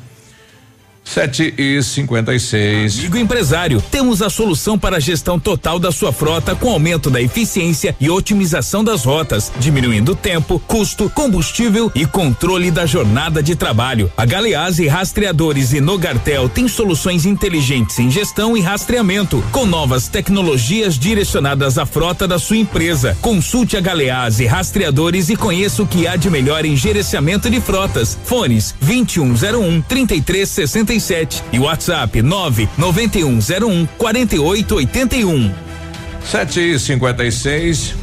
sete e cinquenta e seis. Amigo empresário, temos a solução para a gestão total da sua frota com aumento da eficiência e otimização das rotas, diminuindo tempo, custo, combustível e controle da jornada de trabalho. A Galeazzi Rastreadores e Nogartel tem soluções inteligentes em gestão e rastreamento, com novas tecnologias direcionadas à frota da sua empresa. Consulte a Galeazzi Rastreadores e conheça o que há de melhor em gerenciamento de frotas. Fones vinte e um zero um trinta e três sessenta e 47 e WhatsApp 99101 4881. 7 e 56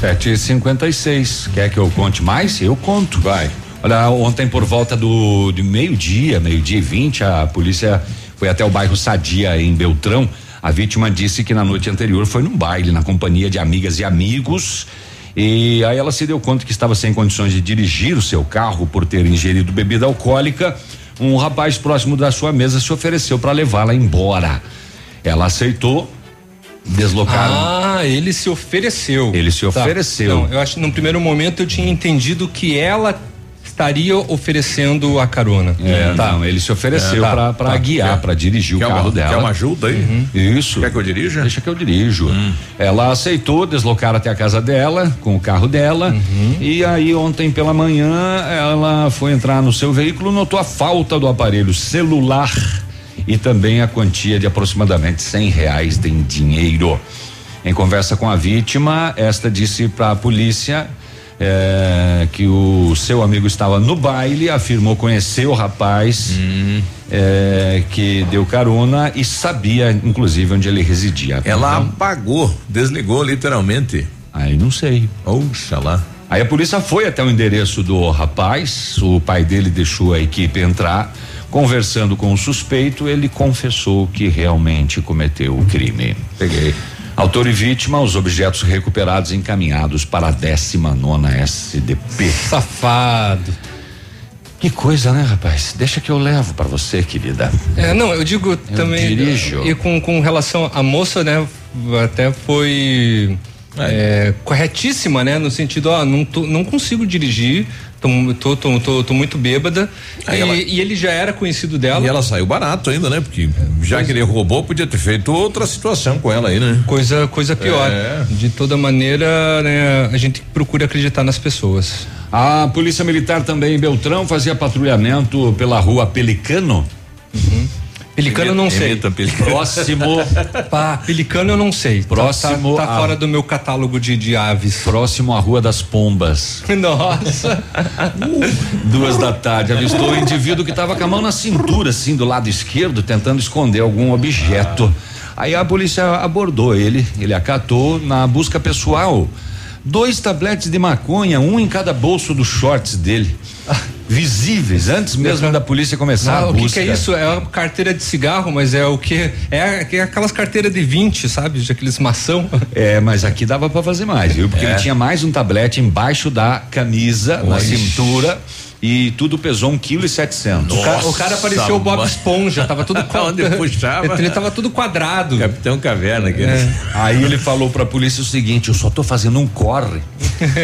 7 e 56 Quer que eu conte mais? Eu conto. Vai. Olha, ontem por volta do, meio-dia, meio-dia e 20, a polícia foi até o bairro Sadia, em Beltrão. A vítima disse que na noite anterior foi num baile, na companhia de amigas e amigos. E aí ela se deu conta que estava sem condições de dirigir o seu carro por ter ingerido bebida alcoólica. Um rapaz próximo da sua mesa se ofereceu para levá-la embora. Ela aceitou, deslocaram. Ah, ele se ofereceu. Ele se ofereceu. Não, eu acho que no primeiro momento eu tinha entendido que ela estaria oferecendo a carona. É, não, ele se ofereceu É, tá, pra pra tá. guiar, pra dirigir quer o carro uma- dela. quer uma ajuda aí? Isso. Quer que eu dirija? Deixa que eu dirijo. Ela aceitou deslocar até a casa dela, com o carro dela. E aí, ontem pela manhã, ela foi entrar no seu veículo, notou a falta do aparelho celular e também a quantia de aproximadamente cem reais em dinheiro. Em conversa com a vítima, esta disse para a polícia eh, que o seu amigo estava no baile, afirmou conhecer o rapaz eh, que deu carona e sabia, inclusive, onde ele residia. Ela Então, apagou, desligou literalmente. Aí não sei. Oxalá. Aí a polícia foi até o endereço do rapaz, o pai dele deixou a equipe entrar. Conversando com o suspeito, ele confessou que realmente cometeu o crime. Peguei. Autor e vítima, os objetos recuperados encaminhados para a 19 SDP. Safado. Que coisa, né, rapaz? Deixa que eu levo para você, querida. É, não, eu digo também. dirijo. E com, com relação à moça, né? Até foi é, corretíssima, né? No sentido, ó, não, tô- não consigo dirigir, tô Tô, tô, tô, muito bêbada. E, ela... e, ele já era conhecido dela. E ela saiu barato ainda, né? Porque já que ele roubou, podia ter feito outra situação com ela aí, né? Coisa, coisa pior. É. De toda maneira, né, a gente procura acreditar nas pessoas. A Polícia Militar também em Beltrão fazia patrulhamento pela rua Pelicano. Uhum. Pelicano eu não sei. Pelicano. Próximo. [laughs] Pá, pelicano eu não sei. Tá, Próximo. Tá, tá, tá fora do meu catálogo de, de aves. Próximo à Rua das Pombas. [laughs] Nossa. [laughs] Duas da tarde. Avistou o indivíduo que estava com a mão na cintura, assim, do lado esquerdo, tentando esconder algum objeto. Aí a polícia abordou ele, ele acatou na busca pessoal. Dois tabletes de maconha, um em cada bolso dos shorts dele visíveis antes mesmo da polícia começar Não, a busca. O que, que, é isso? É uma carteira de cigarro, mas é o que é, é aquelas carteiras de 20, sabe? De aqueles maçã. [laughs] É, mas aqui dava para fazer mais, viu? Porque é. ele tinha mais um tablete embaixo da camisa, Oi. na cintura e tudo pesou um quilo e setecentos. O, cara, o cara apareceu o Bob Esponja, tava tudo [laughs] Onde puxava? Ele tava tudo quadrado. Capitão Caverna aqui. É. Aí ele falou pra polícia o seguinte: eu só tô fazendo um corre.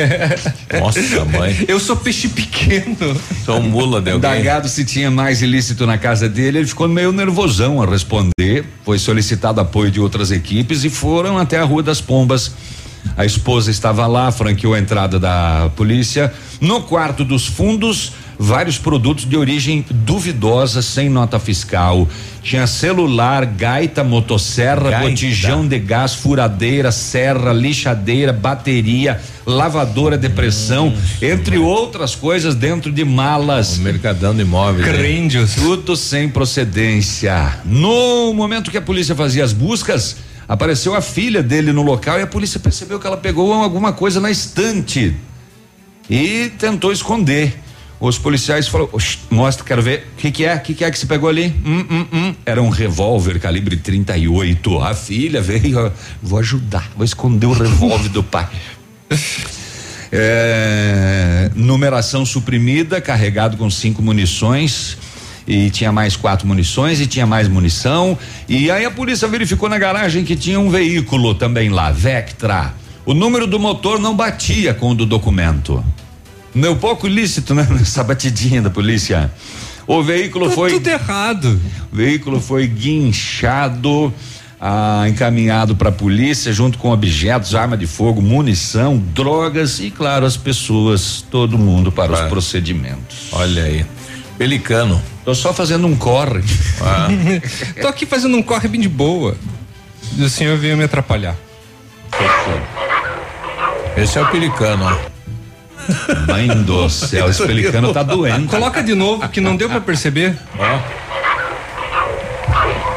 [laughs] Nossa, mãe. Eu sou peixe pequeno. Sou um mula de alguém. Indagado se tinha mais ilícito na casa dele, ele ficou meio nervosão a responder. Foi solicitado apoio de outras equipes e foram até a Rua das Pombas a esposa estava lá, franqueou a entrada da polícia. No quarto dos fundos, vários produtos de origem duvidosa, sem nota fiscal. Tinha celular, gaita, motosserra, gaita. botijão de gás, furadeira, serra, lixadeira, bateria, lavadora de pressão, hum, entre outras coisas dentro de malas. O mercadão de imóveis. Crândios. Tudo sem procedência. No momento que a polícia fazia as buscas, Apareceu a filha dele no local e a polícia percebeu que ela pegou alguma coisa na estante e tentou esconder. Os policiais falaram: mostra, quero ver. O que, que é? O que, que é que você pegou ali? Hum, hum, hum. Era um revólver calibre 38. A filha veio, vou ajudar, vou esconder o revólver do pai. É, numeração suprimida, carregado com cinco munições e tinha mais quatro munições e tinha mais munição. E aí a polícia verificou na garagem que tinha um veículo também lá, Vectra. O número do motor não batia com o do documento. Meu pouco ilícito, né? [laughs] Essa batidinha da polícia. O veículo tá foi. Tudo errado. O veículo foi guinchado. Ah, encaminhado para a polícia junto com objetos, arma de fogo, munição, drogas e, claro, as pessoas, todo mundo para os procedimentos. Olha aí. Pelicano. Tô só fazendo um corre. Ah. [laughs] Tô aqui fazendo um corre bem de boa. E o senhor veio me atrapalhar. Esse é o pelicano, ó. Mãe do céu, esse pelicano tá doendo. Coloca de novo, que não deu para perceber. Ó.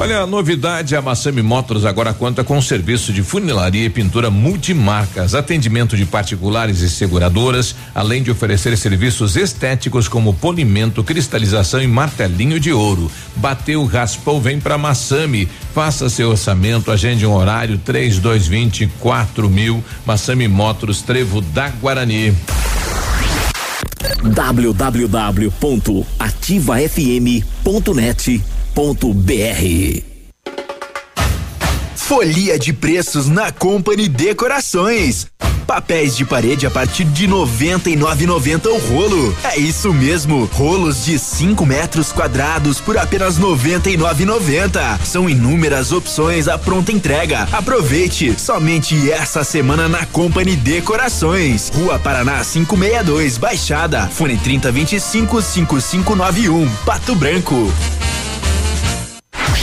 Olha, a novidade, a Massami Motors agora conta com serviço de funilaria e pintura multimarcas, atendimento de particulares e seguradoras, além de oferecer serviços estéticos como polimento, cristalização e martelinho de ouro. Bateu, raspou, vem pra Massami. Faça seu orçamento, agende um horário três dois vinte quatro mil. Massami Motors, Trevo da Guarani www.ativafm.net br Folia de preços na Company Decorações. Papéis de parede a partir de R$ 99,90 o rolo. É isso mesmo, rolos de 5 metros quadrados por apenas R$ 99,90. São inúmeras opções à pronta entrega. Aproveite somente essa semana na Company Decorações. Rua Paraná 562, Baixada. Fone 3025 5591, Pato Branco.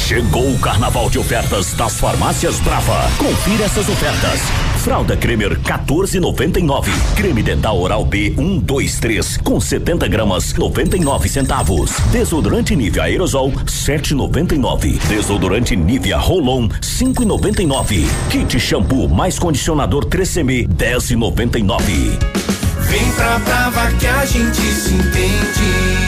Chegou o carnaval de ofertas das farmácias Brava. Confira essas ofertas. Fralda Cremer 14,99. Creme dental oral B 1, 2, 3 com 70 gramas 99 centavos. Desodorante Nivea Aerosol 7,99. Desodorante Nivea Rolon 5,99. Kit shampoo mais condicionador 3CM 10,99. Vem pra Brava que a gente se entende.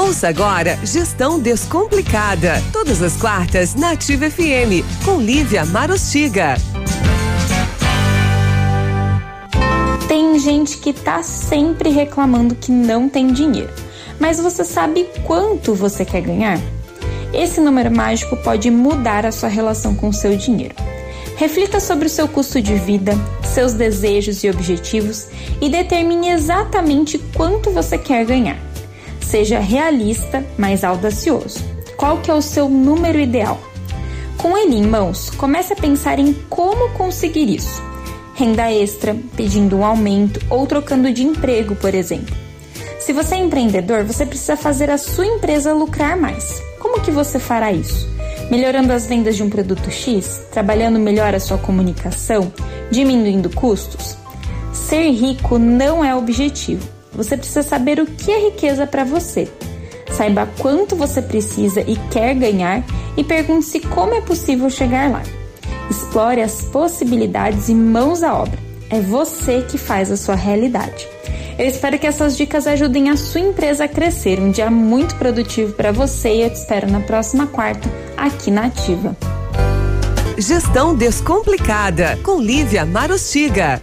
Ouça agora Gestão Descomplicada. Todas as quartas na Ativa FM, com Lívia Marostiga. Tem gente que tá sempre reclamando que não tem dinheiro. Mas você sabe quanto você quer ganhar? Esse número mágico pode mudar a sua relação com o seu dinheiro. Reflita sobre o seu custo de vida, seus desejos e objetivos e determine exatamente quanto você quer ganhar. Seja realista, mas audacioso. Qual que é o seu número ideal? Com ele em mãos, comece a pensar em como conseguir isso. Renda extra, pedindo um aumento ou trocando de emprego, por exemplo. Se você é empreendedor, você precisa fazer a sua empresa lucrar mais. Como que você fará isso? Melhorando as vendas de um produto X, trabalhando melhor a sua comunicação, diminuindo custos? Ser rico não é objetivo. Você precisa saber o que é riqueza para você. Saiba quanto você precisa e quer ganhar e pergunte-se como é possível chegar lá. Explore as possibilidades e mãos à obra. É você que faz a sua realidade. Eu espero que essas dicas ajudem a sua empresa a crescer. Um dia muito produtivo para você e eu te espero na próxima quarta aqui na Ativa. Gestão Descomplicada, com Lívia Marostiga.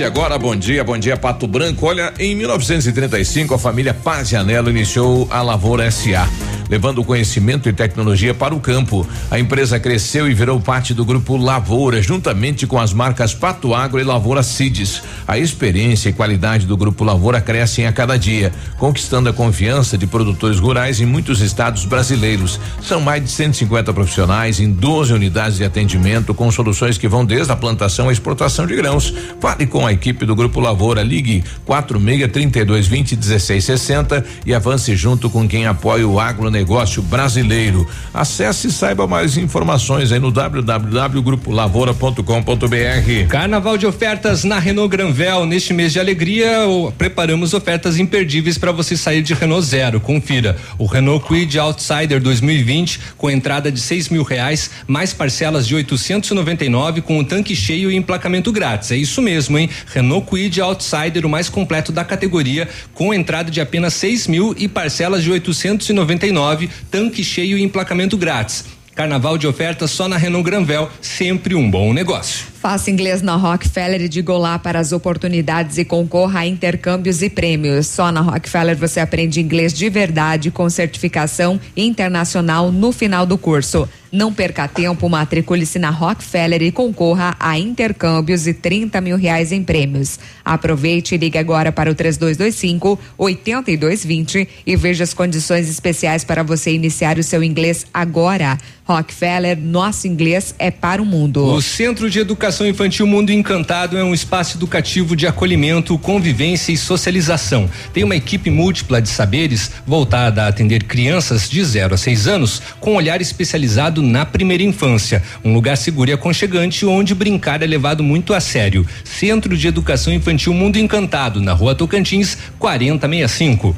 7 agora, bom dia, bom dia Pato Branco. Olha, em 1935 a família Pazianello iniciou a Lavoura SA, levando conhecimento e tecnologia para o campo. A empresa cresceu e virou parte do grupo Lavoura, juntamente com as marcas Pato Agro e Lavoura Cides. A experiência e qualidade do grupo Lavoura crescem a cada dia, conquistando a confiança de produtores rurais em muitos estados brasileiros. São mais de 150 profissionais em 12 unidades de atendimento com soluções que vão desde a plantação à exportação de grãos. Fale com a equipe do Grupo Lavoura, ligue 46 32 20 16 60 e avance junto com quem apoia o agronegócio brasileiro. Acesse e saiba mais informações aí no www.grupolavoura.com.br. Carnaval de ofertas na Renault Granvel. Neste mês de alegria, preparamos ofertas imperdíveis para você sair de Renault Zero. Confira. O Renault Kwid Outsider 2020 com entrada de seis mil reais, mais parcelas de 899 com o tanque cheio e emplacamento grátis. É isso mesmo, hein? Renault Kwid Outsider, o mais completo da categoria, com entrada de apenas seis mil e parcelas de 899, tanque cheio e emplacamento grátis. Carnaval de ofertas só na Renault Granvel, sempre um bom negócio. Faça inglês na Rockefeller e diga olá para as oportunidades e concorra a intercâmbios e prêmios. Só na Rockefeller você aprende inglês de verdade com certificação internacional no final do curso. Não perca tempo, matricule-se na Rockefeller e concorra a intercâmbios e 30 mil reais em prêmios. Aproveite e ligue agora para o 3225 8220 e veja as condições especiais para você iniciar o seu inglês agora. Rockefeller, nosso inglês é para o mundo. O Centro de Educação Infantil Mundo Encantado é um espaço educativo de acolhimento, convivência e socialização. Tem uma equipe múltipla de saberes voltada a atender crianças de 0 a 6 anos com olhar especializado na primeira infância. Um lugar seguro e aconchegante onde brincar é levado muito a sério. Centro de Educação Infantil Mundo Encantado, na rua Tocantins, 4065.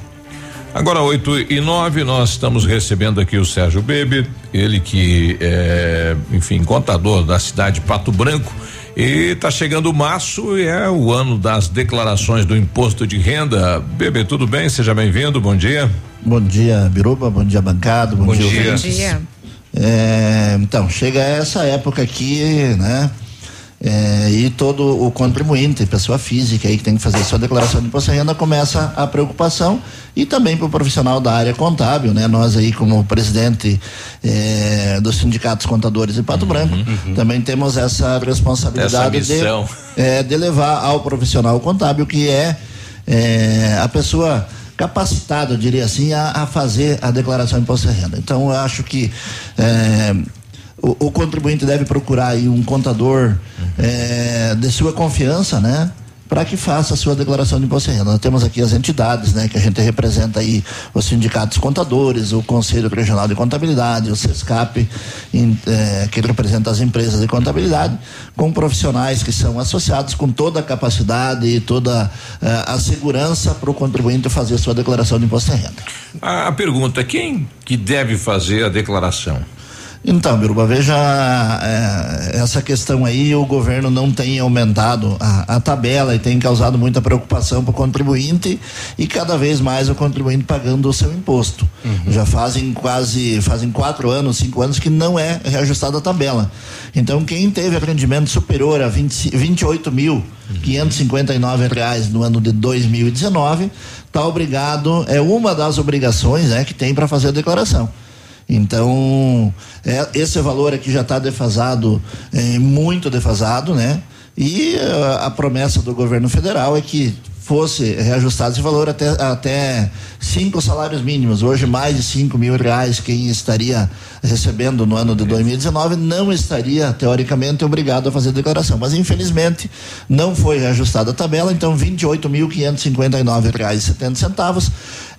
Agora, 8 e 9, nós estamos recebendo aqui o Sérgio Bebe, ele que é, enfim, contador da cidade de Pato Branco. E está chegando o março e é o ano das declarações do imposto de renda. Bebe, tudo bem? Seja bem-vindo, bom dia. Bom dia, Biruba, bom dia, bancado, bom, Bom dia, dia. Bom dia. É, então, chega essa época aqui, né? É, e todo o contribuinte, pessoa física aí que tem que fazer sua declaração de imposto de renda, começa a preocupação e também para o profissional da área contábil, né? Nós aí como presidente é, dos sindicatos contadores de Pato Branco, também temos essa responsabilidade Essa de, é, de levar ao profissional contábil que é, é, a pessoa capacitada, eu diria assim, a, a fazer a declaração de imposto de renda. Então eu acho que é, o, o contribuinte deve procurar um contador é, de sua confiança, né? Para que faça a sua declaração de imposto de renda. Nós temos aqui as entidades, né? Que a gente representa aí os sindicatos contadores, o Conselho Regional de Contabilidade, o SESCAP, eh, que representa as empresas de contabilidade, com profissionais que são associados com toda a capacidade e toda eh, a segurança para o contribuinte fazer a sua declaração de imposto de renda. A, a pergunta: quem que deve fazer a declaração? Então, Biruba, veja é, essa questão aí, o governo não tem aumentado a, a tabela e tem causado muita preocupação para o contribuinte e cada vez mais o contribuinte pagando o seu imposto. Já fazem quase, fazem quatro anos, cinco anos que não é reajustada a tabela. Então, quem teve rendimento superior a 20, 28 mil 559 reais no ano de 2019 está obrigado, é uma das obrigações né, que tem para fazer a declaração. Então, é, esse valor aqui já está defasado, é, muito defasado, né? E eh, a promessa do governo federal é que fosse reajustado esse valor até, até cinco salários mínimos. Hoje, mais de cinco mil reais quem estaria recebendo no ano de 2019 não estaria, teoricamente, obrigado a fazer a declaração. Mas, infelizmente, não foi reajustada a tabela, então 28.559 reais e 70 centavos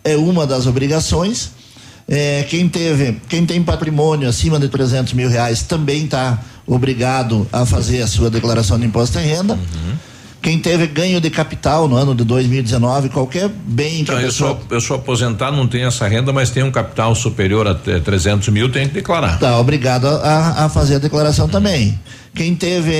é uma das obrigações. É, quem teve, quem tem patrimônio acima de 300 mil reais também está obrigado a fazer a sua declaração de imposto de renda. Quem teve ganho de capital no ano de 2019, qualquer bem que Então, a eu pessoa sou, eu sou aposentado, não tenho essa renda, mas tenho um capital superior a tre- 300 mil, tem que declarar. Está obrigado a, a fazer a declaração também. Quem teve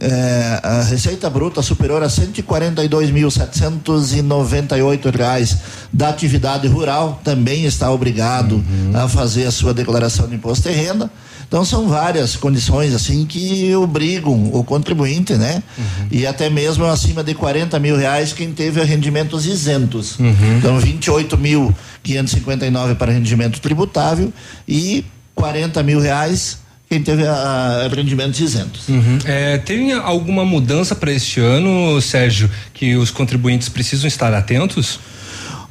eh, a receita bruta superior a 142.798 reais da atividade rural também está obrigado a fazer a sua declaração de imposto de renda. Então são várias condições assim que obrigam o contribuinte, né? E até mesmo acima de 40 mil reais quem teve rendimentos isentos. Então 28.559 para rendimento tributável e 40 mil reais quem teve a, a rendimentos isentos. Uhum. É, tem alguma mudança para este ano, Sérgio, que os contribuintes precisam estar atentos?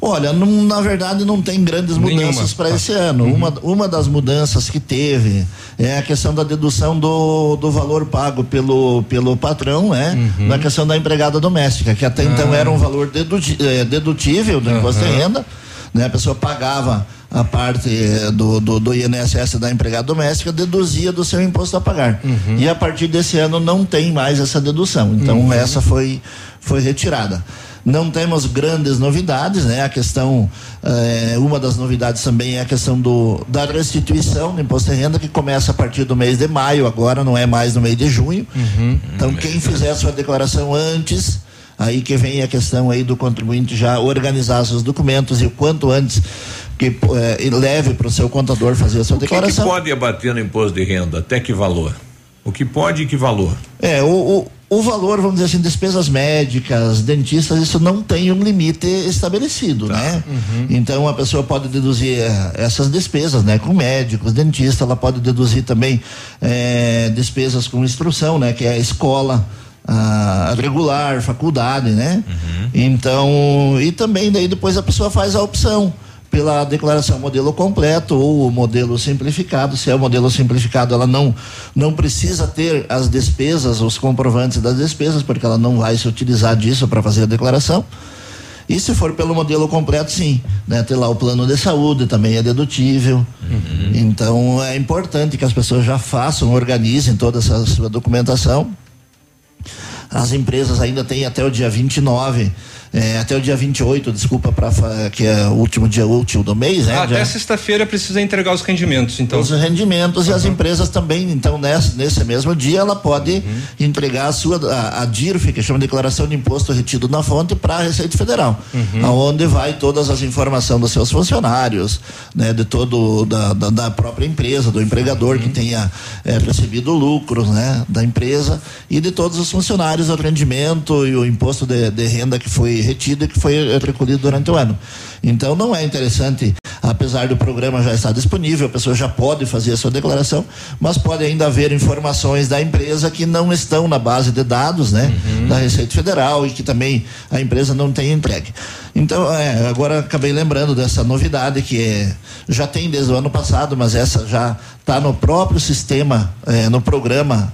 Olha, não- na verdade não tem grandes mudanças para Tá. esse ano. Uma, uma das mudanças que teve é a questão da dedução do, do valor pago pelo, pelo patrão, né? Na questão da empregada doméstica, que até então Ah. era um valor deduti- eh, dedutível do imposto de Aham. renda. Né? A pessoa pagava a parte eh, do, do, do INSS da empregada doméstica, deduzia do seu imposto a pagar. E a partir desse ano não tem mais essa dedução. Então Uhum. essa foi, foi retirada. Não temos grandes novidades, né? A questão, eh, uma das novidades também é a questão do, da restituição do imposto de renda, que começa a partir do mês de maio, agora não é mais no mês de junho. Então, quem fizer a sua declaração antes, aí que vem a questão aí do contribuinte já organizar seus documentos e o quanto antes que eh, leve para o seu contador fazer a sua O que, que declaração. pode abater no imposto de renda? Até que valor? O O que pode e que valor? É, o, o, o, valor, vamos dizer assim, despesas médicas, dentistas, isso não tem um limite estabelecido, tá. né? Uhum. Então a pessoa pode deduzir é, essas despesas, né? Com médicos, dentista, ela pode deduzir também é, despesas com instrução, né? Que é a escola. A regular, faculdade, né? Uhum. Então, e também daí depois a pessoa faz a opção pela declaração modelo completo ou modelo simplificado. Se é o modelo simplificado, ela não não precisa ter as despesas, os comprovantes das despesas, porque ela não vai se utilizar disso para fazer a declaração. E se for pelo modelo completo, sim, né? Ter lá o plano de saúde também é dedutível. Uhum. Então é importante que as pessoas já façam, organizem toda essa sua documentação. As empresas ainda têm até o dia 29 é, até o dia 28, desculpa, para que é o último dia útil do mês, né? Ah, até sexta-feira precisa entregar os rendimentos, então. Os rendimentos uhum. e as empresas também, então, nesse, nesse mesmo dia, ela pode uhum. entregar a sua, a, a DIRF, que chama Declaração de Imposto Retido na Fonte, para a Receita Federal, uhum. aonde vai todas as informações dos seus funcionários, né? De todo, da, da, da própria empresa, do empregador que uhum. tenha é, recebido lucros, né? Da empresa e de todos os funcionários, o rendimento e o imposto de, de renda que foi retido e que foi recolhido durante o ano. Então não é interessante, apesar do programa já estar disponível, a pessoa já pode fazer a sua declaração, mas pode ainda haver informações da empresa que não estão na base de dados, né, uhum. da Receita Federal e que também a empresa não tem entregue. Então, é, agora acabei lembrando dessa novidade que é, já tem desde o ano passado, mas essa já está no próprio sistema, é, no programa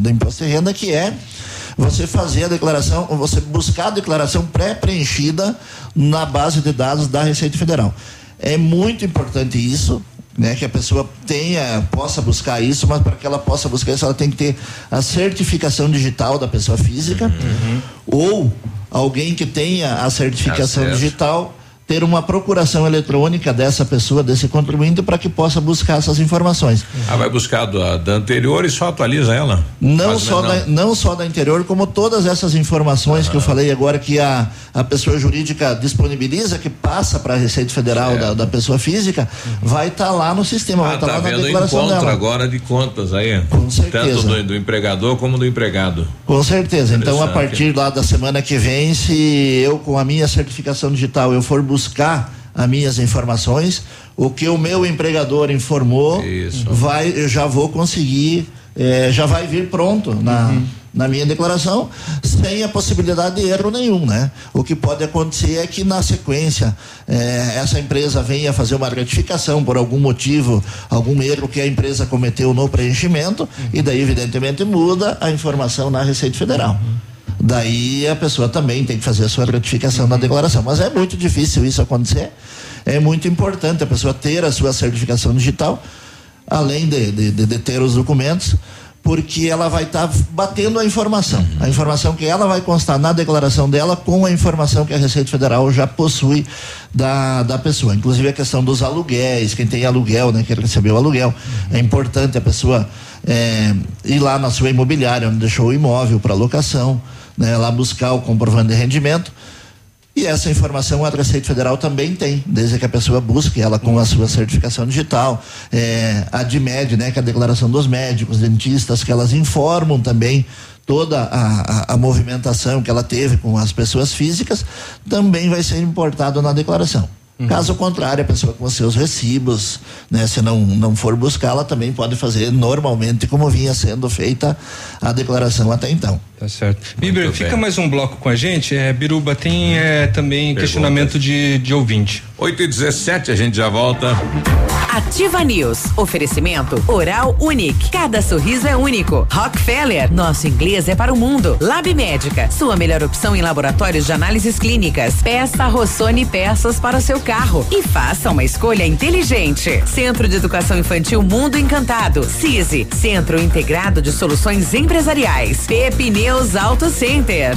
do imposto de renda, que é você fazer a declaração, você buscar a declaração pré-preenchida na base de dados da Receita Federal. É muito importante isso, né, que a pessoa tenha, possa buscar isso, mas para que ela possa buscar isso, ela tem que ter a certificação digital da pessoa física uhum. ou alguém que tenha a certificação Acesso. digital ter uma procuração eletrônica dessa pessoa, desse contribuinte, para que possa buscar essas informações. Ah, vai buscar da, da anterior e só atualiza ela? Não só, não. Da, não só da anterior, como todas essas informações que eu falei agora que a, a pessoa jurídica disponibiliza, que passa para a Receita Federal da, da, pessoa física, uhum. vai estar tá lá no sistema, ah, vai estar tá, tá lá na declaração encontro dela. agora de contas aí. Com certeza. Tanto do, do empregador como do empregado. Com certeza. Então, a partir lá da semana que vem, se eu com a minha certificação digital eu for buscar as minhas informações, o que o meu empregador informou, Isso. vai, eu já vou conseguir, eh, já vai vir pronto na, uhum. na minha declaração, sem a possibilidade de erro nenhum, né? O que pode acontecer é que na sequência eh, essa empresa venha fazer uma retificação por algum motivo, algum erro que a empresa cometeu no preenchimento, uhum. e daí evidentemente muda a informação na Receita Federal. Uhum. Daí a pessoa também tem que fazer a sua ratificação na declaração. Mas é muito difícil isso acontecer. É muito importante a pessoa ter a sua certificação digital, além de, de, de ter os documentos, porque ela vai estar tá batendo a informação. A informação que ela vai constar na declaração dela com a informação que a Receita Federal já possui da, da pessoa. Inclusive a questão dos aluguéis, quem tem aluguel, né, que recebeu aluguel. É importante a pessoa é, ir lá na sua imobiliária, onde deixou o imóvel para locação né, lá buscar o comprovante de rendimento. E essa informação a Receita Federal também tem, desde que a pessoa busque ela com a sua certificação digital, é, a DIMED, né, que é a declaração dos médicos, dentistas, que elas informam também toda a, a, a, movimentação que ela teve com as pessoas físicas, também vai ser importado na declaração. Uhum. Caso contrário, a pessoa com os seus recibos, né, se não, não for buscar, ela também pode fazer normalmente como vinha sendo feita a declaração até então. Tá certo. Bíblia, fica mais um bloco com a gente. É, Biruba, tem é, também Perguntas. questionamento de, de ouvinte. 8 e 17 a gente já volta. Ativa News. Oferecimento Oral Unique. Cada sorriso é único. Rockefeller. Nosso inglês é para o mundo. Lab Médica. Sua melhor opção em laboratórios de análises clínicas. Peça Rossoni peças para o seu carro e faça uma escolha inteligente. Centro de Educação Infantil Mundo Encantado. CISI. Centro Integrado de Soluções Empresariais. Pepineus Auto Center.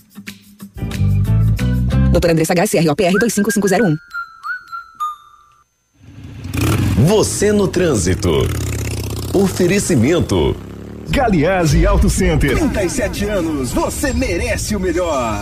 Doutora Andressa H, CROPR 25501. Você no trânsito. Oferecimento. Galiase Auto Center. 37 anos, você merece o melhor.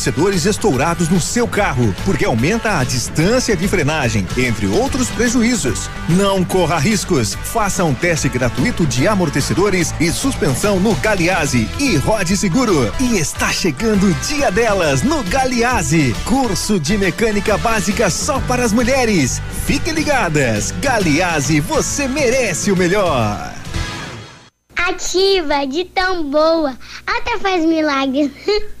estourados no seu carro, porque aumenta a distância de frenagem, entre outros prejuízos. Não corra riscos. Faça um teste gratuito de amortecedores e suspensão no Galiase e rode seguro. E está chegando o dia delas no Galiase. Curso de mecânica básica só para as mulheres. Fiquem ligadas. Galiase, você merece o melhor. Ativa, de tão boa, até faz milagres. [laughs]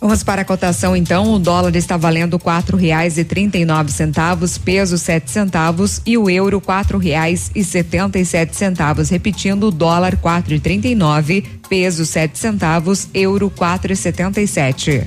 Vamos para a cotação então. O dólar está valendo quatro reais e trinta e nove centavos, peso sete centavos e o euro quatro reais e setenta e sete centavos. Repetindo, o dólar quatro e trinta e nove, peso sete centavos, euro quatro e setenta e sete.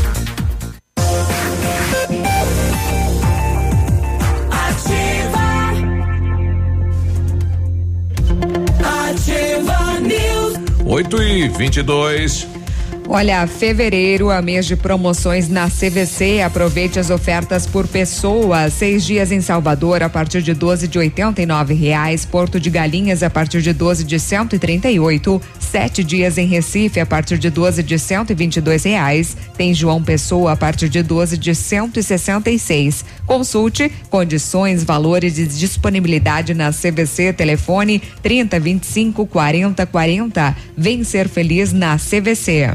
8 e 22 Olha, fevereiro, a mês de promoções na CVC. Aproveite as ofertas por pessoa. Seis dias em Salvador a partir de 12 de oitenta e nove reais. Porto de Galinhas a partir de 12 de cento e trinta e oito. Sete dias em Recife a partir de 12 de cento e vinte e dois reais. Tem João Pessoa a partir de 12 de cento e sessenta e seis. Consulte condições, valores e disponibilidade na CVC. Telefone 30 25 40 40. Vem ser feliz na CVC.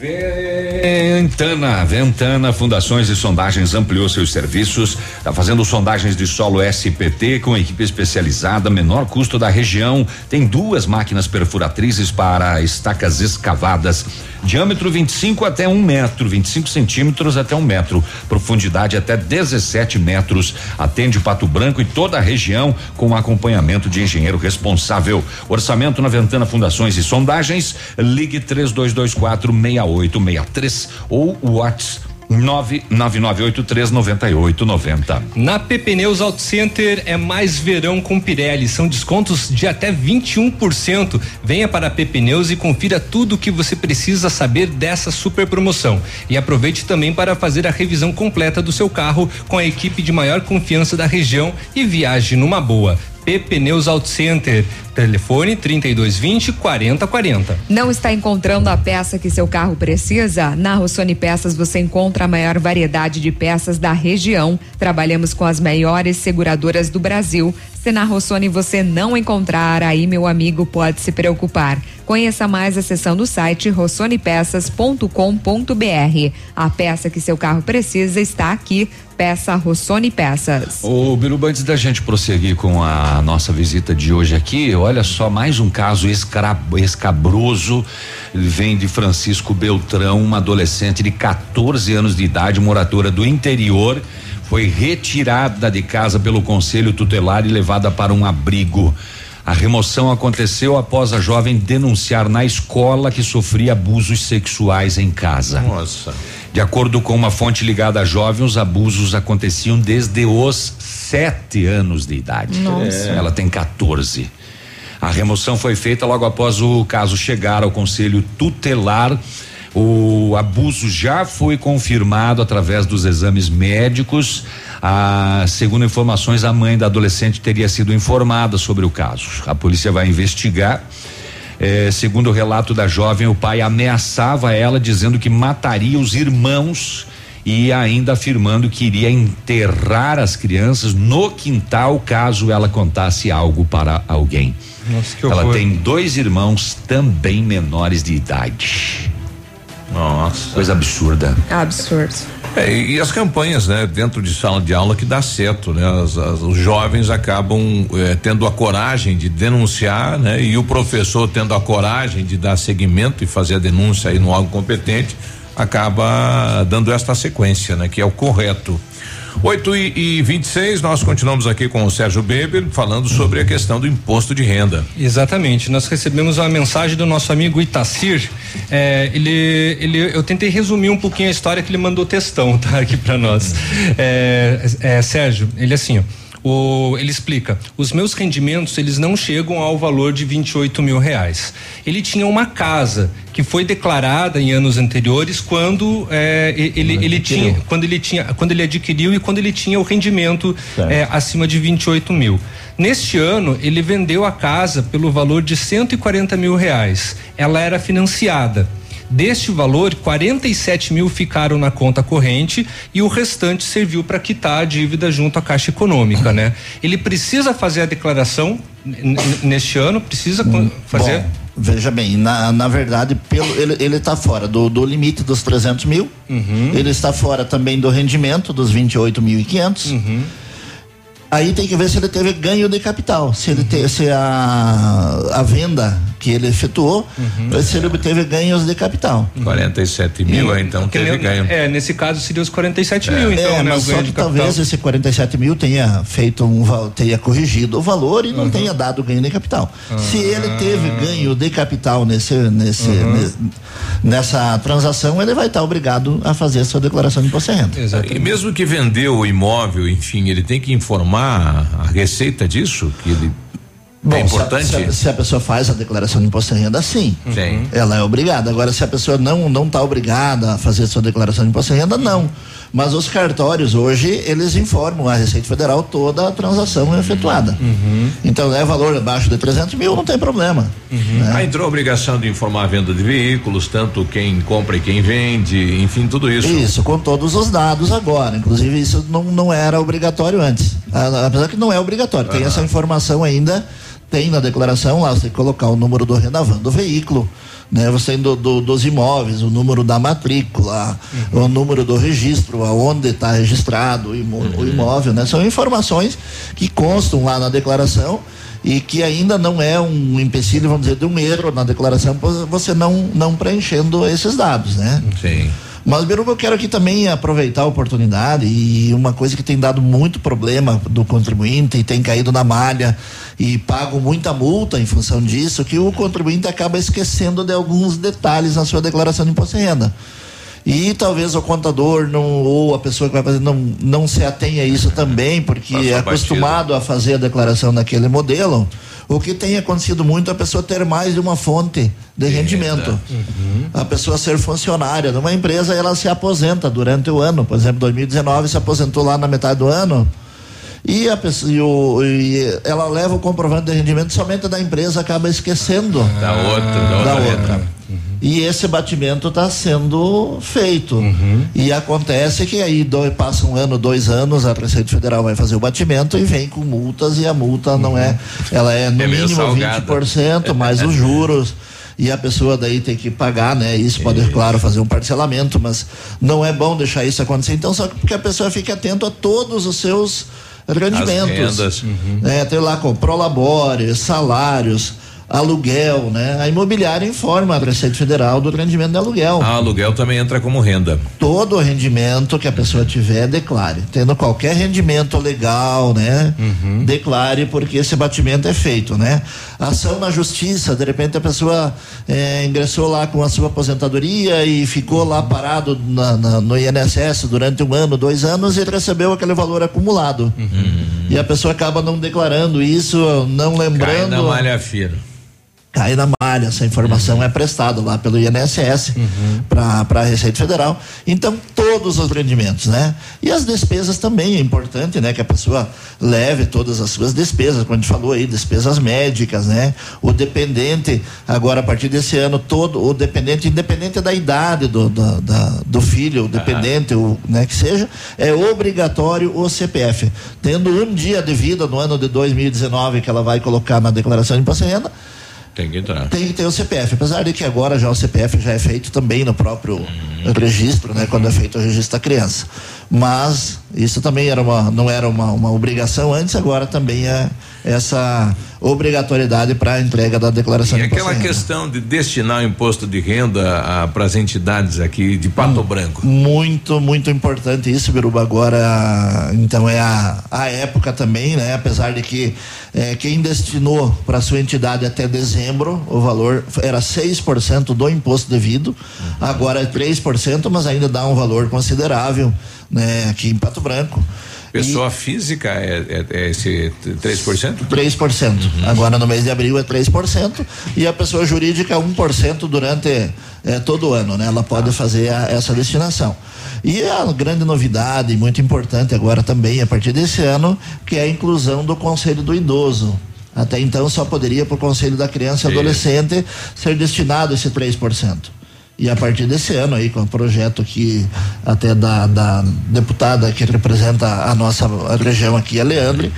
Ventana, Ventana Fundações e Sondagens ampliou seus serviços, está fazendo sondagens de solo SPT com equipe especializada, menor custo da região, tem duas máquinas perfuratrizes para estacas escavadas, diâmetro 25 até um metro, 25 centímetros até um metro, profundidade até 17 metros, atende Pato Branco e toda a região com acompanhamento de engenheiro responsável. Orçamento na Ventana Fundações e Sondagens, ligue 3224 6863 ou WhatsApp 999839890. Na PP Neus Auto Center é mais verão com Pirelli, são descontos de até 21%. Venha para a PP Neus e confira tudo o que você precisa saber dessa super promoção. E aproveite também para fazer a revisão completa do seu carro com a equipe de maior confiança da região e viaje numa boa. Pneus Auto Center. Telefone 3220 4040. Não está encontrando a peça que seu carro precisa? Na Rossoni Peças você encontra a maior variedade de peças da região. Trabalhamos com as maiores seguradoras do Brasil. Se na Rossoni você não encontrar, aí meu amigo pode se preocupar. Conheça mais acessando o site rossonepeças.com.br. A peça que seu carro precisa está aqui. Peça Rossoni Peças. Ô, Biruba, antes da gente prosseguir com a nossa visita de hoje aqui, olha só, mais um caso escabroso. Ele vem de Francisco Beltrão, uma adolescente de 14 anos de idade, moradora do interior, foi retirada de casa pelo conselho tutelar e levada para um abrigo. A remoção aconteceu após a jovem denunciar na escola que sofria abusos sexuais em casa. Nossa. De acordo com uma fonte ligada à jovem, os abusos aconteciam desde os sete anos de idade. Nossa. Ela tem 14. A remoção foi feita logo após o caso chegar ao conselho tutelar. O abuso já foi confirmado através dos exames médicos. Ah, segundo informações, a mãe da adolescente teria sido informada sobre o caso. A polícia vai investigar. Eh, segundo o relato da jovem, o pai ameaçava ela dizendo que mataria os irmãos e ainda afirmando que iria enterrar as crianças no quintal caso ela contasse algo para alguém. Nossa, ela horror. tem dois irmãos também menores de idade. Nossa. Coisa absurda. Absurdo. É, e, e as campanhas, né, dentro de sala de aula que dá certo, né? As- as- os jovens acabam eh, tendo a coragem de denunciar, né? E o professor tendo a coragem de dar seguimento e fazer a denúncia aí no órgão competente, acaba dando esta sequência, né? Que é o correto. 8 e, e 26 nós continuamos aqui com o Sérgio Beber falando sobre a questão do imposto de renda. Exatamente. Nós recebemos uma mensagem do nosso amigo Itacir. É, ele, ele, eu tentei resumir um pouquinho a história que ele mandou textão, [laughs] tá? Aqui para nós. É, é, Sérgio, ele assim, ó. O, ele explica: os meus rendimentos eles não chegam ao valor de 28 mil reais. Ele tinha uma casa que foi declarada em anos anteriores quando é, e- ele, ele tinha quando ele tinha quando ele adquiriu e quando ele tinha o rendimento é, acima de 28 mil. Neste ano ele vendeu a casa pelo valor de 140 mil reais. Ela era financiada. Deste valor, 47 mil ficaram na conta corrente e o restante serviu para quitar a dívida junto à Caixa Econômica, né? Ele precisa fazer a declaração neste ano, precisa co- fazer. Bom, veja bem, na, na verdade, pelo, ele, ele está fora do, do limite dos 300 mil. Uhum. Ele está fora também do rendimento dos 28.500. Uhum. Aí tem que ver se ele teve ganho de capital, se ele Uhum. te, se a, a venda que ele efetuou, Uhum. se ele obteve ganhos de capital. 47 mil, E- então Que teve nem- ganho. É, nesse caso seria os 47 mil, então, é, né? mas só que talvez esse 47 mil tenha feito um val- tenha corrigido o valor e não Uhum. tenha dado ganho de capital. Se Ah. ele teve ganho de capital nesse, nesse, Uhum. ne- nessa transação, ele vai estar obrigado a fazer a sua declaração de imposto de renda. E mesmo que vendeu o imóvel, enfim, ele tem que informar a receita disso, que ele Bom, é importante. Se a, se a pessoa faz a declaração de imposto de renda, sim. Sim. Ela é obrigada. Agora, se a pessoa não não está obrigada a fazer sua declaração de imposto de renda, não. Mas os cartórios hoje eles informam a Receita Federal toda a transação efetuada. Então, é valor abaixo de 300 mil, não tem problema. né? Ah, entrou a obrigação de informar a venda de veículos, tanto quem compra e quem vende, enfim, tudo isso. Isso, com todos os dados agora. Inclusive, isso não, não era obrigatório antes. Apesar que não é obrigatório, tem essa informação ainda tem na declaração lá, você colocar o número do Renavan do veículo, né? Você tem do, do, dos imóveis, o número da matrícula, uhum. o número do registro, aonde está registrado o, imó uhum. o imóvel, né? São informações que constam lá na declaração e que ainda não é um empecilho, vamos dizer, de um erro na declaração, você não, não preenchendo esses dados, né? Sim. Mas, Biruba, eu quero aqui também aproveitar a oportunidade e uma coisa que tem dado muito problema do contribuinte e tem caído na malha e pago muita multa em função disso, que o contribuinte acaba esquecendo de alguns detalhes na sua declaração de imposto de renda. E talvez o contador não, ou a pessoa que vai fazer não, não se atenha a isso também, porque é acostumado a fazer a declaração naquele modelo. O que tem acontecido muito é a pessoa ter mais de uma fonte de rendimento. Uhum. A pessoa ser funcionária de uma empresa, ela se aposenta durante o ano. Por exemplo, 2019 se aposentou lá na metade do ano. E, a pessoa, e, o, e ela leva o comprovante de rendimento somente da empresa, acaba esquecendo da outra. Da, da outra. outra. Uhum. E esse batimento está sendo feito. Uhum. E acontece que aí dois, passa um ano, dois anos, a Receita Federal vai fazer o batimento e vem com multas, e a multa uhum. não é. Ela é no é mínimo salgada. 20%, mais [laughs] os juros e a pessoa daí tem que pagar, né? Isso pode, isso. claro, fazer um parcelamento, mas não é bom deixar isso acontecer. Então, só que a pessoa fique atento a todos os seus rendimentos. Uhum. É, tem lá com prolabore, salários aluguel, né? A imobiliária informa a Receita Federal do rendimento de aluguel. Ah, aluguel também entra como renda. Todo o rendimento que a pessoa tiver, declare. Tendo qualquer rendimento legal, né? Uhum. Declare, porque esse batimento é feito, né? Ação na justiça, de repente a pessoa é, ingressou lá com a sua aposentadoria e ficou lá parado na, na, no INSS durante um ano, dois anos e recebeu aquele valor acumulado. Uhum. E a pessoa acaba não declarando isso, não lembrando. Cai na malha fina cai na malha, essa informação uhum. é prestada lá pelo INSS uhum. para a Receita Federal. Então, todos os rendimentos, né? E as despesas também é importante, né? Que a pessoa leve todas as suas despesas, como a gente falou aí, despesas médicas, né? O dependente, agora a partir desse ano, todo, o dependente, independente da idade do, do, da, do filho, o dependente, uhum. o, né? Que seja, é obrigatório o CPF. Tendo um dia de vida no ano de 2019 que ela vai colocar na declaração de imposto de renda, tem que entrar. Tem que ter o CPF. Apesar de que agora já o CPF já é feito também no próprio uhum. registro, né? Quando é feito o registro da criança. Mas isso também era uma, não era uma, uma obrigação antes, agora também é essa obrigatoriedade para a entrega da declaração e de aquela questão de destinar o imposto de renda para as entidades aqui de Pato hum, Branco. Muito, muito importante isso, Biruba. Agora, então é a, a época também, né? Apesar de que é, quem destinou para sua entidade até dezembro, o valor era 6% do imposto devido, uhum. agora é 3%, mas ainda dá um valor considerável, né? Aqui em Pato Branco. Pessoa e física é, é, é esse 3%? 3%. Uhum. Agora no mês de abril é 3% e a pessoa jurídica 1% durante é, todo o ano, né? Ela pode ah. fazer a, essa destinação. E a grande novidade, muito importante agora também, a partir desse ano, que é a inclusão do Conselho do Idoso. Até então só poderia para o Conselho da Criança e Adolescente ser destinado esse 3%. E a partir desse ano aí, com o projeto que até da, da deputada que representa a nossa região aqui, a Leandre,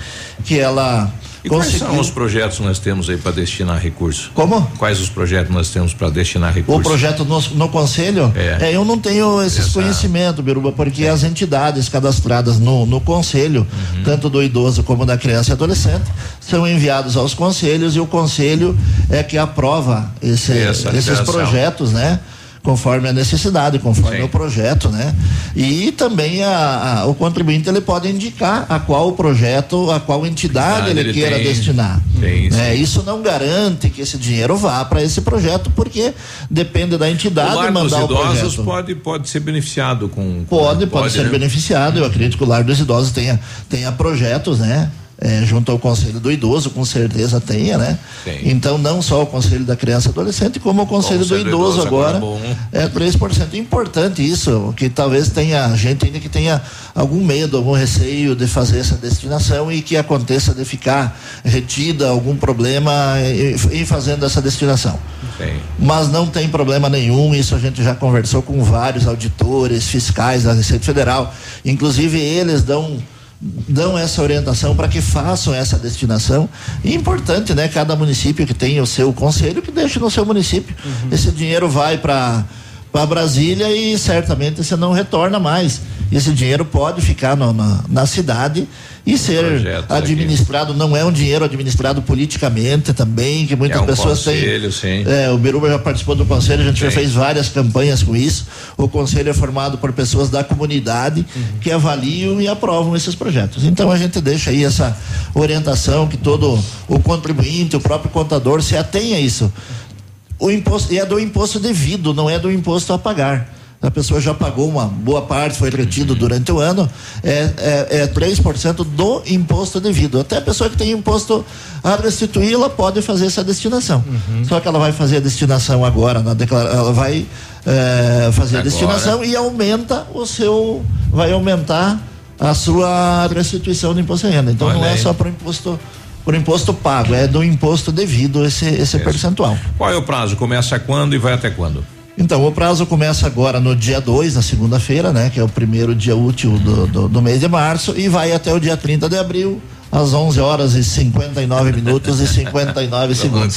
que ela e quais são os projetos que nós temos aí para destinar recursos? Como? Quais os projetos nós temos para destinar recursos? O projeto no, no conselho? É. é. eu não tenho esses Essa... conhecimentos, Biruba, porque é. as entidades cadastradas no, no conselho, uhum. tanto do idoso como da criança e adolescente, são enviados aos conselhos e o conselho é que aprova esse, esses projetos, né? Conforme a necessidade, conforme Sim. o projeto, né? E também a, a, o contribuinte ele pode indicar a qual projeto, a qual entidade ele, ele, queira tem, destinar. Tem, né? Isso não garante que esse dinheiro vá para esse projeto, porque depende da entidade o mandar o projeto. pode pode ser beneficiado com, com pode, pode, pode ser né? beneficiado. Eu acredito que o lar dos idosos tenha tenha projetos, né? É, junto ao Conselho do Idoso, com certeza tenha, né? Sim. Então, não só o Conselho da Criança e Adolescente, como o Conselho, do Idoso, idoso agora, agora é 3%. Importante isso, que talvez tenha gente ainda que tenha algum medo, algum receio de fazer essa destinação e que aconteça de ficar retida algum problema em, fazendo essa destinação. Sim. Mas não tem problema nenhum, isso a gente já conversou com vários auditores fiscais da Receita Federal, inclusive eles dão dão essa orientação para que façam essa destinação. E importante, né? Cada município que tem o seu conselho que deixe no seu município. Uhum. Esse dinheiro vai para para Brasília e certamente você não retorna mais. Esse dinheiro pode ficar no, na, na cidade e ser administrado, aqui. não é um dinheiro administrado politicamente também, que muitas é um pessoas conselho, têm. Sim. É, o Biruba já participou do conselho, a gente sim. já fez várias campanhas com isso. O conselho é formado por pessoas da comunidade uhum. que avaliam e aprovam esses projetos. Então a gente deixa aí essa orientação que todo o contribuinte, o próprio contador se atenha a isso. O imposto, e é do imposto devido, não é do imposto a pagar a pessoa já pagou uma boa parte, foi retido durante o ano, é, é, é 3% do imposto devido. Até a pessoa que tem imposto a restituir, ela pode fazer essa destinação. Uhum. Só que ela vai fazer a destinação agora, na declara ela vai é, fazer agora. a destinação e aumenta o seu, vai aumentar a sua restituição do imposto de renda. Então Olha não é aí. só para o imposto por imposto pago, é do imposto devido esse, esse percentual. Qual é o prazo? Começa quando e vai até quando? Então, o prazo começa agora no dia 2, na segunda-feira, né? Que é o primeiro dia útil do, do, do, mês de março e vai até o dia 30 de abril, às 11 horas e 59 minutos e 59 segundos.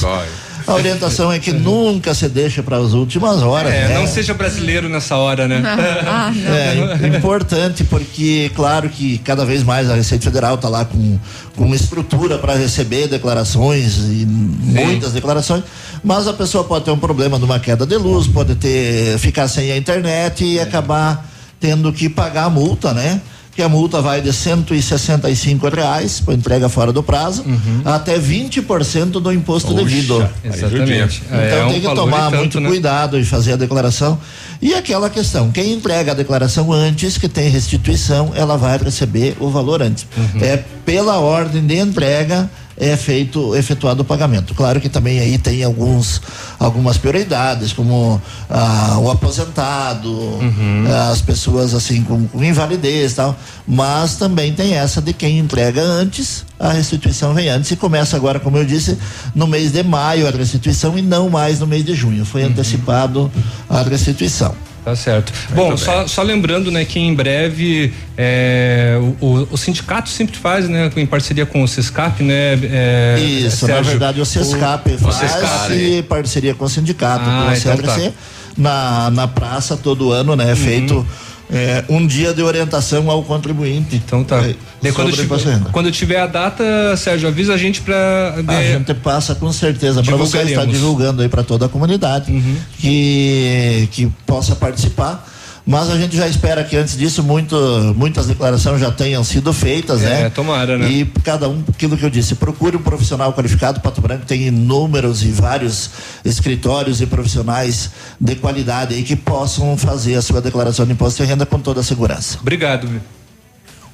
A orientação é que nunca se deixa para as últimas horas. É, né? não seja brasileiro nessa hora, né? Ah, [laughs] é importante porque, claro que cada vez mais a Receita Federal está lá com, com estrutura para receber declarações e Sim. muitas declarações, mas a pessoa pode ter um problema numa queda de luz, pode ter ficar sem a internet e é. acabar tendo que pagar a multa, né? Que a multa vai de 165 reais por entrega fora do prazo uhum. até 20% do imposto Oxa, devido. Exatamente. Então é, tem um que tomar tanto, muito né? cuidado e fazer a declaração. E aquela questão, quem entrega a declaração antes, que tem restituição, ela vai receber o valor antes. Uhum. É pela ordem de entrega é feito efetuado o pagamento. Claro que também aí tem alguns algumas prioridades, como ah, o aposentado, uhum. as pessoas assim com, com invalidez e tal, mas também tem essa de quem entrega antes, a restituição vem antes e começa agora, como eu disse, no mês de maio a restituição e não mais no mês de junho. Foi uhum. antecipado a restituição. Tá certo. Muito Bom, só, só, lembrando, né, que em breve é, o, o, sindicato sempre faz, né, em parceria com o Sescap, né? É, Isso, Sérgio, na verdade o Sescap o, faz o em parceria com o sindicato, ah, com o então tá. na, na praça todo ano, né, é uhum. feito é, um dia de orientação ao contribuinte. Então tá. É, quando, tiver, quando tiver a data, Sérgio, avisa a gente para. A gente passa com certeza para você estar divulgando aí para toda a comunidade uhum. que que possa participar mas a gente já espera que antes disso muito, muitas declarações já tenham sido feitas, é, né? Tomara, né? E cada um, aquilo que eu disse, procure um profissional qualificado. Pato Branco tem inúmeros e vários escritórios e profissionais de qualidade aí que possam fazer a sua declaração de imposto de renda com toda a segurança. Obrigado.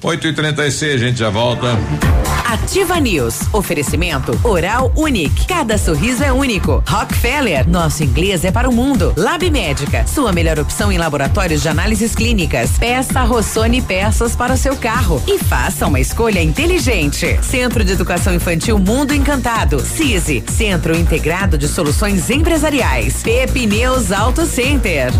8 e 36 a gente já volta. Ativa News. Oferecimento Oral Unique. Cada sorriso é único. Rockefeller. Nosso inglês é para o mundo. Lab Médica. Sua melhor opção em laboratórios de análises clínicas. Peça Rossoni peças para o seu carro. E faça uma escolha inteligente. Centro de Educação Infantil Mundo Encantado. CISI. Centro Integrado de Soluções Empresariais. Pepineus Auto Center.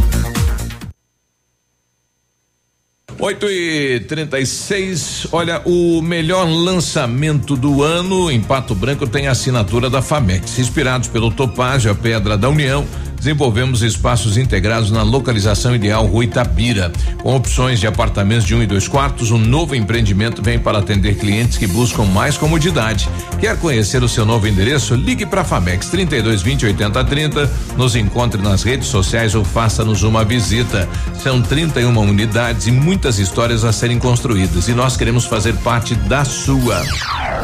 8 e 36 olha, o melhor lançamento do ano em Pato Branco tem a assinatura da FAMEX. Inspirados pelo Topázio, a Pedra da União, desenvolvemos espaços integrados na localização ideal Rua Itabira. Com opções de apartamentos de um e dois quartos, um novo empreendimento vem para atender clientes que buscam mais comodidade. Quer conhecer o seu novo endereço? Ligue para Famex 32 20 80 30, nos encontre nas redes sociais ou faça-nos uma visita. São 31 unidades e muitas histórias a serem construídas e nós queremos fazer parte da sua.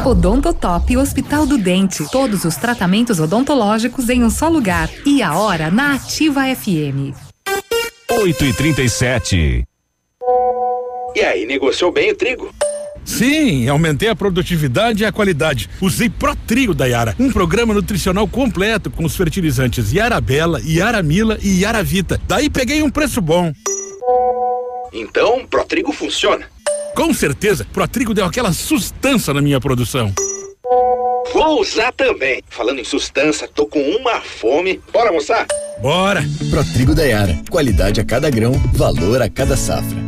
Odontotop Hospital do Dente. Todos os tratamentos odontológicos em um só lugar. E a hora na Ativa FM. 8 e 37 E aí, negociou bem o trigo? Sim, aumentei a produtividade e a qualidade. Usei Protrigo da Yara, um programa nutricional completo com os fertilizantes Yara Bela, Yara Mila e Yara Vita. Daí peguei um preço bom. Então, Protrigo funciona. Com certeza, Protrigo deu aquela sustância na minha produção. Vou usar também. Falando em sustância, tô com uma fome. Bora almoçar? Bora! Protrigo da Yara. Qualidade a cada grão, valor a cada safra.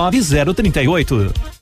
29038.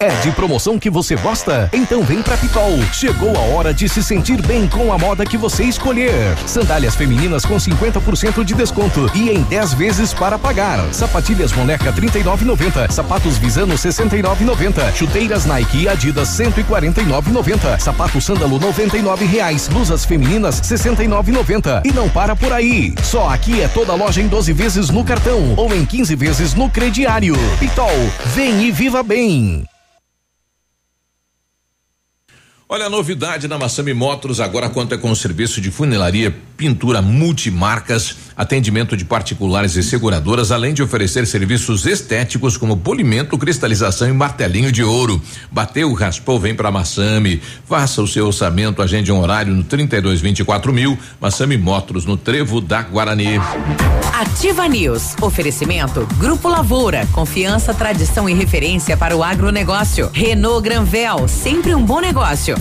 É de promoção que você gosta? Então vem pra Pitol. Chegou a hora de se sentir bem com a moda que você escolher. Sandálias femininas com 50% de desconto e em 10 vezes para pagar. Sapatilhas Moneca 39,90. Sapatos Visano 69,90. Chuteiras Nike e Adidas 149,90. Sapato Sândalo 99 reais. Blusas femininas 69,90. E não para por aí. Só aqui é toda loja em 12 vezes no cartão ou em 15 vezes no crediário. Pitol, vem e viva bem. Olha a novidade na Massami Motors agora conta com o serviço de funilaria, pintura multimarcas, atendimento de particulares e seguradoras, além de oferecer serviços estéticos como polimento, cristalização e martelinho de ouro. Bateu, raspou, vem para Massami. Faça o seu orçamento, agende um horário no 32 24 mil. Massami Motors no Trevo da Guarani. Ativa News. Oferecimento Grupo Lavoura. Confiança, tradição e referência para o agronegócio. Renault Granvel. Sempre um bom negócio.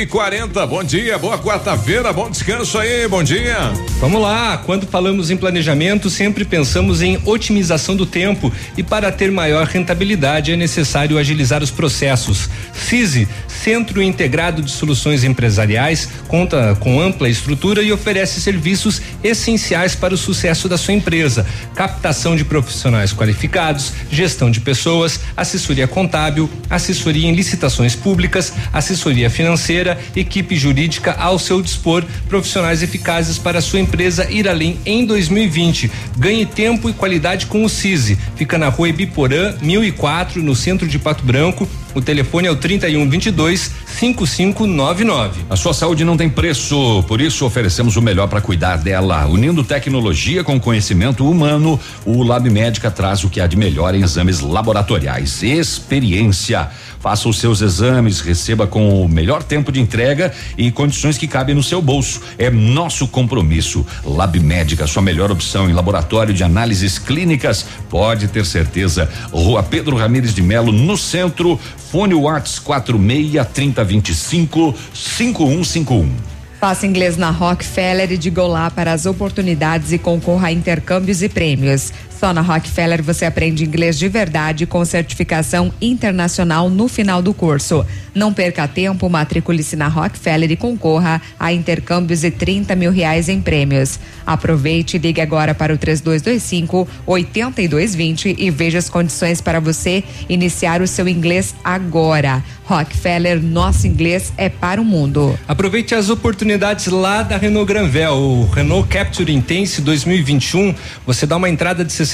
E quarenta, bom dia, boa quarta-feira, bom descanso aí, bom dia. Vamos lá, quando falamos em planejamento, sempre pensamos em otimização do tempo e para ter maior rentabilidade é necessário agilizar os processos. CISI, Centro Integrado de Soluções Empresariais, conta com ampla estrutura e oferece serviços essenciais para o sucesso da sua empresa: captação de profissionais qualificados, gestão de pessoas, assessoria contábil, assessoria em licitações públicas, assessoria financeira, equipe jurídica ao seu dispor, profissionais eficazes para a sua empresa ir além em 2020. Ganhe tempo e qualidade com o CISI. Fica na rua Ibiporã, 1004, no centro de Pato Branco. O telefone é o 3122 5599. A sua saúde não tem preço, por isso oferecemos o melhor para cuidar dela. Unindo tecnologia com conhecimento humano, o Lab Médica traz o que há de melhor em exames laboratoriais. Experiência. Faça os seus exames, receba com o melhor tempo de entrega e condições que cabem no seu bolso. É nosso compromisso. Lab Médica, sua melhor opção em laboratório de análises clínicas. Pode ter certeza. Rua Pedro Ramires de Melo, no centro. Fone Whats 46 3025 5151. Faça inglês na Rockefeller e diga olá para as oportunidades e concorra a intercâmbios e prêmios. Só na Rockefeller você aprende inglês de verdade com certificação internacional no final do curso. Não perca tempo, matricule-se na Rockefeller e concorra a intercâmbios e 30 mil reais em prêmios. Aproveite e ligue agora para o 3225 8220 e veja as condições para você iniciar o seu inglês agora. Rockefeller, nosso inglês é para o mundo. Aproveite as oportunidades lá da Renault Granvel, o Renault Capture Intense 2021. Você dá uma entrada de 60%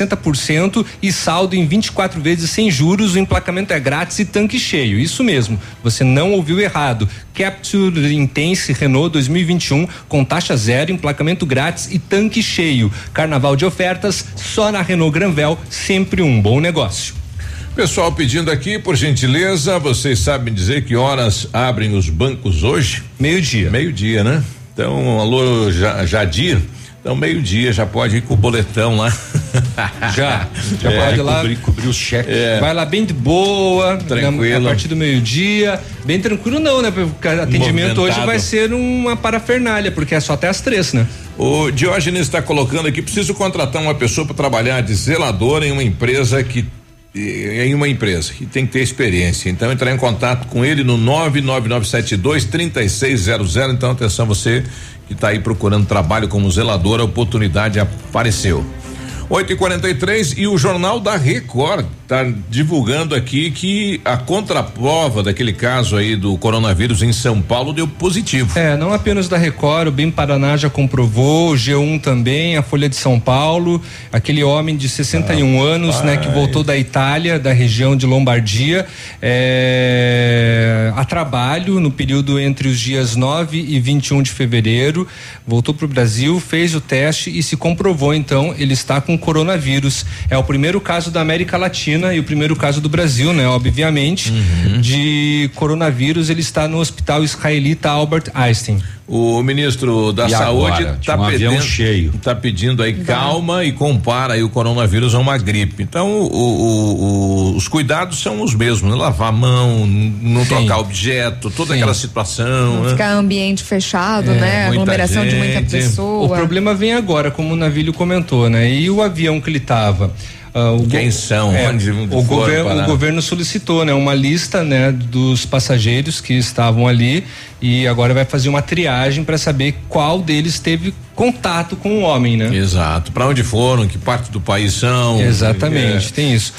e saldo em 24 vezes sem juros, o emplacamento é grátis e tanque cheio. Isso mesmo, você não ouviu errado. Capture Intense Renault 2021 com taxa zero, emplacamento grátis e tanque cheio. Carnaval de ofertas só na Renault Granvel, sempre um bom negócio. Pessoal pedindo aqui, por gentileza, vocês sabem dizer que horas abrem os bancos hoje? Meio-dia. Meio-dia, né? Então, alô, Jadir. Então, meio-dia já pode ir com o boletão lá. [laughs] Já. [laughs] Já É, pode ir lá. cobrir- cobrir o cheque. Vai lá bem de boa, Tranquilo. na- a partir do meio-dia. Bem tranquilo não, né? Porque o atendimento hoje vai ser uma parafernália, porque é só até as três, né? O Diógenes está colocando aqui: preciso contratar uma pessoa para trabalhar de zeladora em uma empresa que em uma empresa que tem que ter experiência. Então entrar em contato com ele no 99972 3600. Então atenção você que está aí procurando trabalho como zelador, a oportunidade apareceu. 8 e 43 e o Jornal da Record está divulgando aqui que a contraprova daquele caso aí do coronavírus em São Paulo deu positivo. É, não apenas da Record, o Bem Paraná já comprovou, o G1 também, a Folha de São Paulo, aquele homem de 61 anos, né, que voltou da Itália, da região de Lombardia, é, a trabalho no período entre os dias 9 e 21 de fevereiro, voltou para o Brasil, fez o teste e se comprovou então ele está com coronavírus. É o primeiro caso da América Latina e o primeiro caso do Brasil, né, obviamente, de coronavírus. Ele está no Hospital Israelita Albert Einstein. O ministro da E Saúde está um avião pedindo, cheio. tá pedindo aí calma e compara aí o coronavírus a uma gripe. Então, o- o- o- os cuidados são os mesmos, né? lavar a mão, não Sim. tocar objeto, toda Sim. aquela situação. né? Ficar ambiente fechado, né? muita Aglomeração de muita gente. pessoa. O problema vem agora, como o Navilho comentou, né? E o avião que ele estava. Quem são? Onde o, governo, o governo solicitou, né, uma lista, né, dos passageiros que estavam ali e agora vai fazer uma triagem para saber qual deles teve contato com o homem, né? Exato. Para onde foram? Que parte do país são? Exatamente, É. tem isso.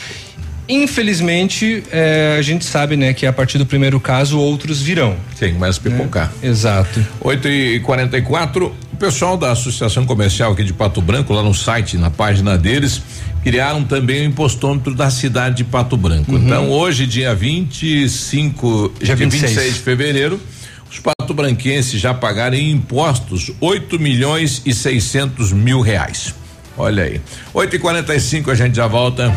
Infelizmente, eh, a gente sabe, né, que a partir do primeiro caso outros virão. Sim, mas pipocar. Exato. 8 e 44 o pessoal da Associação Comercial aqui de Pato Branco, lá no site, na página deles, criaram também o impostômetro da cidade de Pato Branco. Uhum. Então, hoje, dia 25, Dia dia 26. 26 de fevereiro, os patobranquenses já pagaram em impostos 8 milhões e 600 mil reais. Olha aí. 8 e 45 a gente já volta.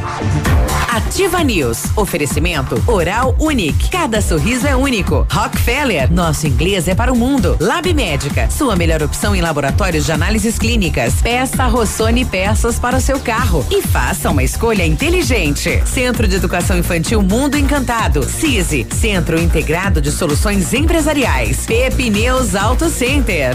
Ativa News. Oferecimento Oral Unique. Cada sorriso é único. Rockefeller. Nosso inglês é para o mundo. Lab Médica. Sua melhor opção em laboratórios de análises clínicas. Peça Rossoni peças para o seu carro. E faça uma escolha inteligente. Centro de Educação Infantil Mundo Encantado. CISI. Centro Integrado de Soluções Empresariais. Pepineus Auto Center.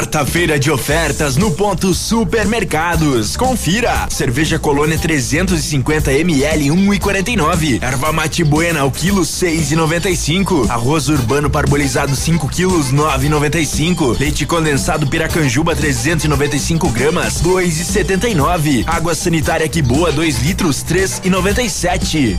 Quarta-feira de ofertas no ponto Supermercados. Confira. Cerveja Colônia 350 ml 1,49. Erva mate buena ao quilo 6,95. Arroz urbano parbolizado 5 quilos 9,95. Leite condensado Piracanjuba 395 gramas 2,79. Água sanitária que boa 2 litros 3,97.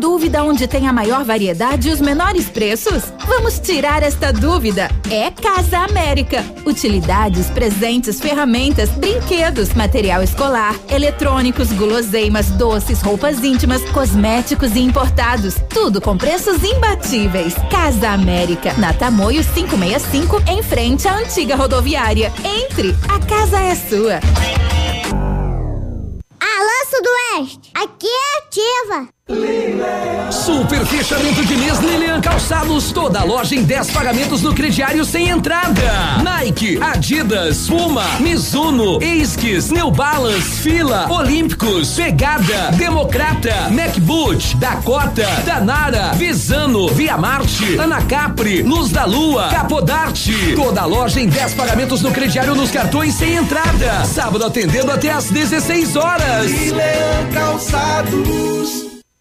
Dúvida onde tem a maior variedade e os menores preços? Vamos tirar esta dúvida. É Casa América. Utilidades, presentes, ferramentas, brinquedos, material escolar, eletrônicos, guloseimas, doces, roupas íntimas, cosméticos e importados. Tudo com preços imbatíveis. Casa América, na Tamoio 565, em frente à antiga rodoviária. Entre, a casa é sua. Alô, Sudoeste! Aqui é ativa! Super fechamento de mês Lilian Calçados. Toda loja em 10 pagamentos no crediário sem entrada. Nike, Adidas, Puma, Mizuno, Esquis, New Balance, Fila, Olímpicos, Pegada, Democrata, MacBoot, Dakota, Danara, Visano, Via Marte, Anacapri, Luz da Lua, Capodarte. Toda loja em 10 pagamentos no crediário nos cartões sem entrada. Sábado atendendo até às 16 horas. Lilian Calçados.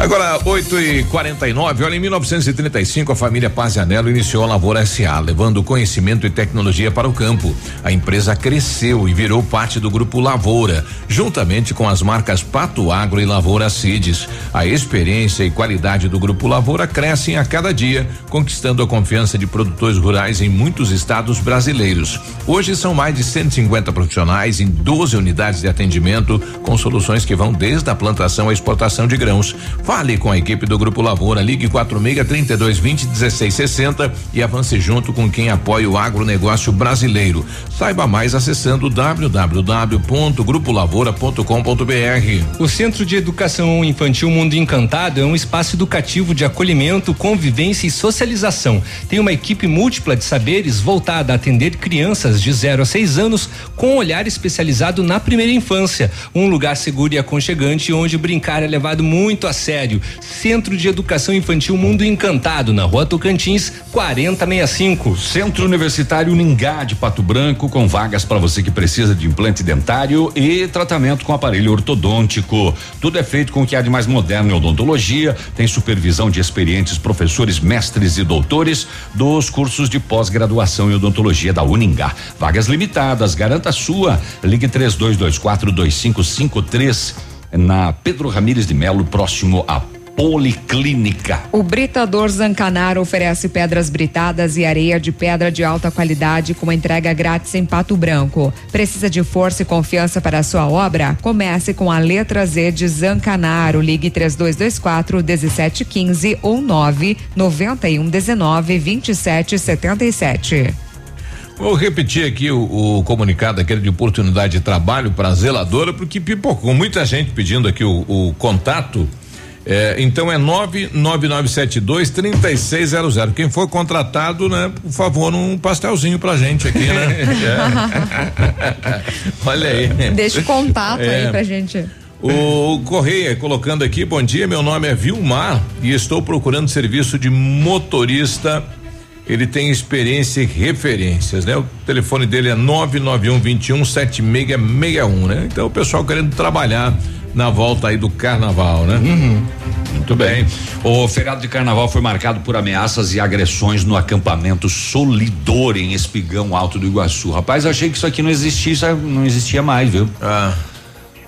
Agora, 8 e 49 olha, em 1935 a família Pazianello iniciou a Lavoura SA, levando conhecimento e tecnologia para o campo. A empresa cresceu e virou parte do grupo Lavoura, juntamente com as marcas Pato Agro e Lavoura Cides. A experiência e qualidade do grupo Lavoura crescem a cada dia, conquistando a confiança de produtores rurais em muitos estados brasileiros. Hoje são mais de 150 profissionais em 12 unidades de atendimento, com soluções que vão desde a plantação à exportação de grãos. Fale com a equipe do Grupo Lavoura, ligue 46 32 20 16 60 e avance junto com quem apoia o agronegócio brasileiro. Saiba mais acessando www.grupolavoura.com.br. O Centro de Educação Infantil Mundo Encantado é um espaço educativo de acolhimento, convivência e socialização. Tem uma equipe múltipla de saberes voltada a atender crianças de 0 a 6 anos com um olhar especializado na primeira infância. Um lugar seguro e aconchegante onde brincar é levado muito a sério Sério, Centro de Educação Infantil Mundo Encantado, na Rua Tocantins, 4065. Centro Universitário Ningá de Pato Branco, com vagas para você que precisa de implante dentário e tratamento com aparelho ortodôntico. Tudo é feito com o que há de mais moderno em odontologia, tem supervisão de experientes professores, mestres e doutores dos cursos de pós-graduação em odontologia da Uningá. Vagas limitadas, garanta sua. Ligue 3224 2553 na Pedro Ramires de Melo, próximo a Policlínica. O Britador Zancanaro oferece pedras britadas e areia de pedra de alta qualidade com entrega grátis em Pato Branco. Precisa de força e confiança para a sua obra? Comece com a letra Z de Zancanaro. Ligue 3224 1715 ou 9 9119 2777. Vou repetir aqui o, o, comunicado aquele de oportunidade de trabalho para a zeladora, porque pipocou muita gente pedindo aqui o, o contato. É, então é 99972 3600. Quem for contratado, né, por favor, um pastelzinho pra gente aqui, né? [laughs] é. Olha aí. Deixa o contato é. aí pra gente. O Correia colocando aqui, bom dia, meu nome é Vilmar e estou procurando serviço de motorista ele tem experiência e referências, né? O telefone dele é 991 21 7661, né? Então o pessoal querendo trabalhar na volta aí do carnaval, né? Uhum. Muito bem. O feriado de carnaval foi marcado por ameaças e agressões no acampamento Solidor em Espigão Alto do Iguaçu. Rapaz, achei que isso aqui não existia, não existia mais, viu? Ah.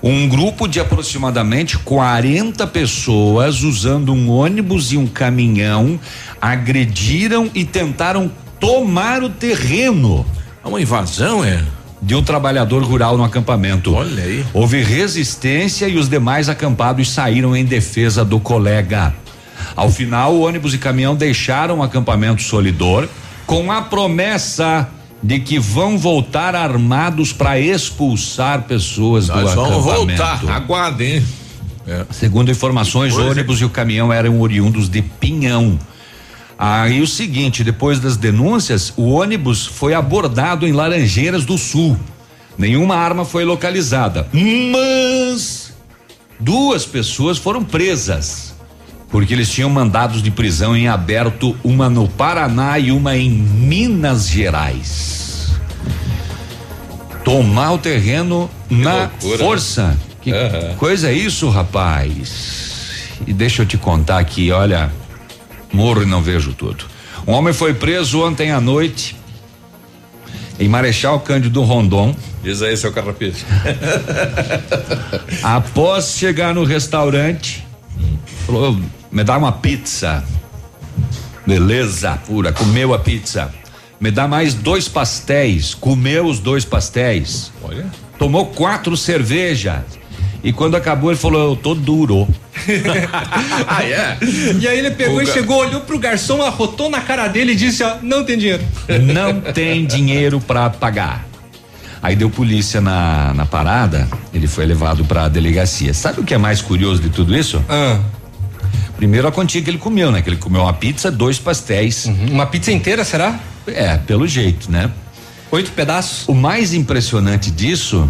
Um grupo de aproximadamente 40 pessoas usando um ônibus e um caminhão agrediram e tentaram tomar o terreno. É uma invasão, é? De um trabalhador rural no acampamento. Olha aí. Houve resistência e os demais acampados saíram em defesa do colega. Ao final, o ônibus e caminhão deixaram o acampamento solidor com a promessa de que vão voltar armados para expulsar pessoas Nós do acampamento. Vamos voltar, aguardem. É. Segundo informações, o ônibus e o caminhão eram oriundos de Pinhão. Aí o seguinte, depois das denúncias, o ônibus foi abordado em Laranjeiras do Sul. Nenhuma arma foi localizada, mas duas pessoas foram presas porque eles tinham mandados de prisão em aberto, uma no Paraná e uma em Minas Gerais. Tomar o terreno que na loucura, força. Né? Que uhum. coisa é isso, rapaz? E deixa eu te contar aqui, olha, morro e não vejo tudo. Um homem foi preso ontem à noite em Marechal Cândido Rondon. Diz aí, seu carrapete. [laughs] Após chegar no restaurante, falou: me dá uma pizza. Beleza, pura, comeu a pizza. Me dá mais dois pastéis, comeu os dois pastéis. Olha. Tomou quatro cervejas. E quando acabou, ele falou: Eu tô duro. [laughs] ah, é? E aí ele pegou e chegou, olhou pro garçom, arrotou na cara dele e disse: Ó, não tem dinheiro. [laughs] Não tem dinheiro para pagar. Aí deu polícia na, na parada, ele foi levado para a delegacia. Sabe o que é mais curioso de tudo isso? Ah. Primeiro a quantia que ele comeu, né? Que ele comeu uma pizza, dois pastéis. Uhum. Uma pizza inteira, será? É, pelo jeito, né? Oito pedaços. O mais impressionante disso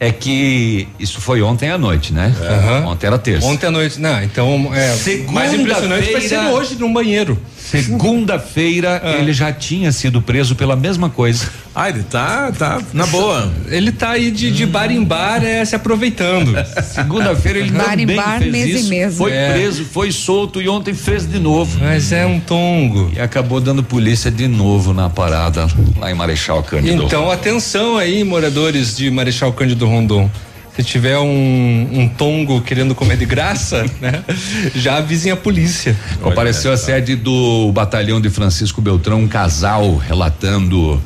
é que isso foi ontem à noite, né? Uhum. Ontem era terça. Ontem à noite, não, então é mais impressionante vai ser hoje num banheiro. Segunda-feira ah. ele já tinha sido preso pela mesma coisa. Ah, ele tá, tá na boa. Ele tá aí de, de bar em bar é, se aproveitando. [laughs] Segunda-feira ele bar também bar, fez mês isso. Mês. Foi é. preso, foi solto e ontem fez de novo. Mas é um tongo. E acabou dando polícia de novo na parada lá em Marechal Cândido. Então atenção aí, moradores de Marechal Cândido Rondon se tiver um, um tongo querendo comer de graça, [laughs] né? Já avisem a polícia. Compareceu a sede do batalhão de Francisco Beltrão, um casal relatando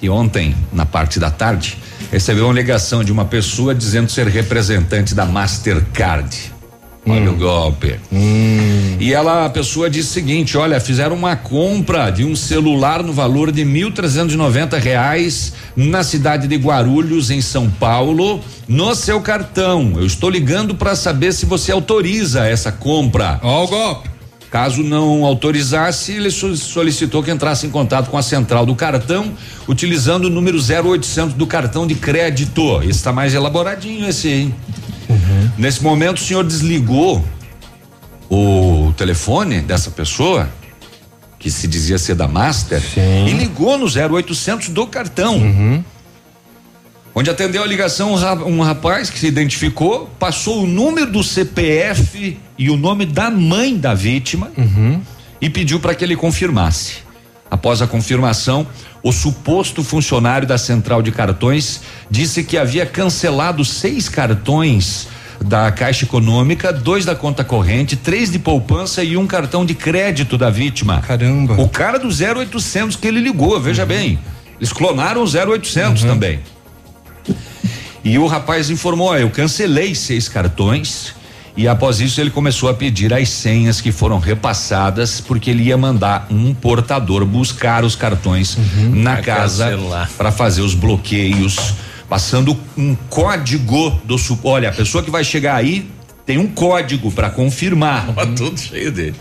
que ontem, na parte da tarde, recebeu uma ligação de uma pessoa dizendo ser representante da Mastercard. Olha hum. o golpe. Hum. E ela, a pessoa disse o seguinte: olha, fizeram uma compra de um celular no valor de mil trezentos e reais na cidade de Guarulhos, em São Paulo, no seu cartão. Eu estou ligando para saber se você autoriza essa compra. Ó o golpe. Caso não autorizasse, ele solicitou que entrasse em contato com a central do cartão, utilizando o número 0800 do cartão de crédito. Está mais elaboradinho esse, hein? Uhum. Nesse momento, o senhor desligou o telefone dessa pessoa, que se dizia ser da Master, Sim. e ligou no 0800 do cartão. Uhum. Onde atendeu a ligação um rapaz que se identificou, passou o número do CPF e o nome da mãe da vítima uhum. e pediu para que ele confirmasse. Após a confirmação, o suposto funcionário da central de cartões disse que havia cancelado seis cartões da Caixa Econômica, dois da conta corrente, três de poupança e um cartão de crédito da vítima. Caramba. O cara do 0800 que ele ligou, veja uhum. bem. Eles clonaram o 0800 uhum. também. E o rapaz informou: eu cancelei seis cartões e após isso ele começou a pedir as senhas que foram repassadas porque ele ia mandar um portador buscar os cartões uhum, na casa para fazer os bloqueios, passando um código do olha, a pessoa que vai chegar aí tem um código para confirmar. tudo cheio dele.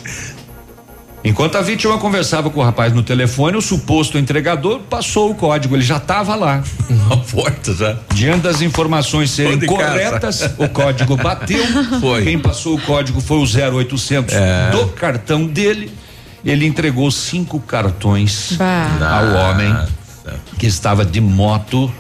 Enquanto a vítima conversava com o rapaz no telefone, o suposto entregador passou o código, ele já estava lá. [laughs] Na porta já. Diante das informações serem corretas, casa. o código bateu. [laughs] Foi. Quem passou o código foi o 0800 é. do cartão dele. Ele entregou cinco cartões bah. ao homem que estava de moto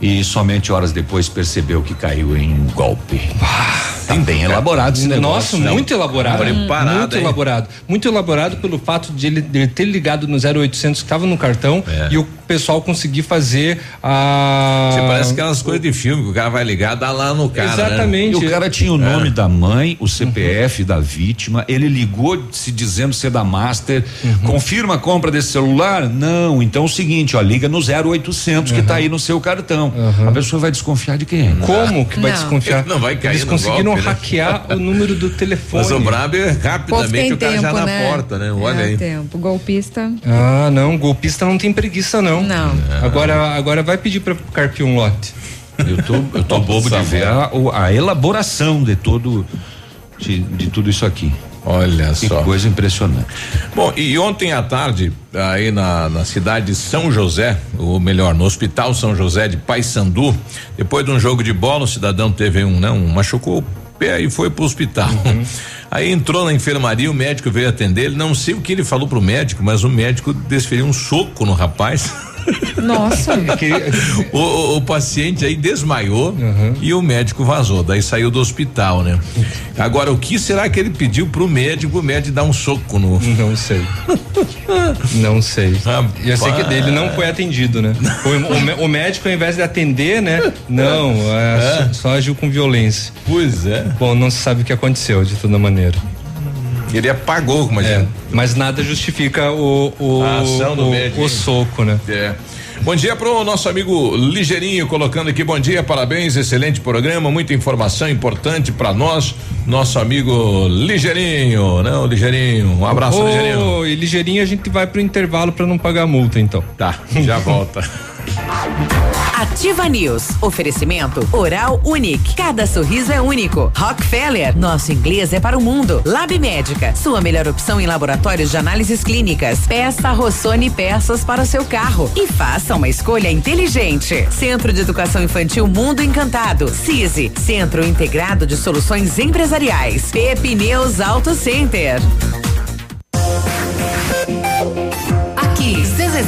e somente horas depois percebeu que caiu em um golpe. Ah, tá bem elaborado esse negócio. Nossa, muito elaborado. Preparado, muito hein? elaborado. Muito elaborado pelo fato de ele, de ele ter ligado no 0800 que estava no cartão é. e o pessoal conseguir fazer a. Você parece aquelas coisas de filme que o cara vai ligar, dá lá no cara. Né? Exatamente. Né? E o cara tinha o nome é. da mãe, o CPF uhum. da vítima, ele ligou se dizendo ser da Master, uhum. confirma a compra desse celular? Não, então é o seguinte, ó, liga no 0800 uhum. que tá aí no seu cartão. Uhum. A pessoa vai desconfiar de quem? Como que vai não. desconfiar? Não vai cair Eles conseguiram né? hackear o número do telefone. Mas o brabo é rapidamente o cara tempo, já na né? porta, né? Olha é aí. tempo. Golpista. Ah, não, golpista não tem preguiça não. Não. Agora, agora vai pedir para carpir um lote. Eu tô, eu tô bobo de ver a, a elaboração de todo de, de tudo isso aqui. Olha que só. coisa impressionante. Bom, e ontem à tarde, aí na, na cidade de São José, ou melhor, no Hospital São José de Paysandu, depois de um jogo de bola, o cidadão teve um, não, machucou o pé e foi pro hospital. Uhum. Aí entrou na enfermaria, o médico veio atender ele, não sei o que ele falou pro médico, mas o médico desferiu um soco no rapaz. Nossa. o, o, o, paciente aí desmaiou uhum. e o médico vazou. Daí saiu do hospital, né? Agora, o que será que ele pediu pro médico? O médico dar um soco no. Não sei. não sei. e eu sei que dele não foi atendido, né? O, o, o, médico, ao invés de atender, né? Não, é, é. Só, só agiu com violência. Pois é. Bom, não se sabe o que aconteceu de toda maneira. Ele apagou, imagina. É, mas nada justifica o, o, a ação do o, médico. o soco, né? É. Bom dia pro nosso amigo Ligeirinho, colocando aqui bom dia, parabéns, excelente programa, muita informação importante para nós, nosso amigo Ligeirinho, né, o Ligeirinho, um abraço, oh, Ligeirinho. E Ligeirinho a gente vai pro intervalo para não pagar multa, então. Tá, já volta. [laughs] Ativa News. Oferecimento Oral Unique. Cada sorriso é único. Rockefeller. Nosso inglês é para o mundo. Lab Médica. Sua melhor opção em laboratórios de análises clínicas. Peça Rossoni peças para o seu carro e faça uma escolha inteligente. Centro de Educação Infantil Mundo Encantado. CISI. Centro Integrado de Soluções Empresariais. Pepineus Auto Center.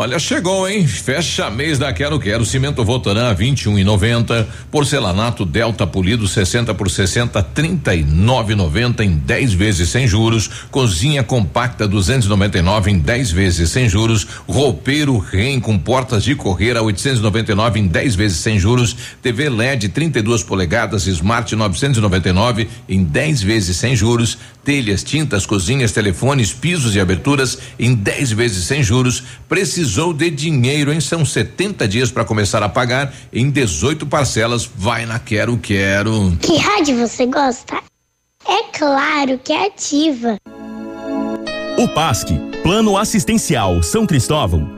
Olha, chegou, hein? Fecha mês da Quero Quero. Cimento Votoran 21 e 90. Porcelanato Delta Polido 60 por 60, 39,90 em 10 vezes sem juros. Cozinha compacta 299 em 10 vezes sem juros. Roupeiro Rem com portas de correr a 899 em 10 vezes sem juros. TV LED 32 polegadas Smart 999 em 10 vezes sem juros. Telhas, tintas, cozinhas, telefones, pisos e aberturas em 10 vezes sem juros. Precisou de dinheiro, hein? São 70 dias para começar a pagar em 18 parcelas. Vai na Quero Quero. Que rádio você gosta? É claro que é ativa. O PASC, Plano Assistencial São Cristóvão,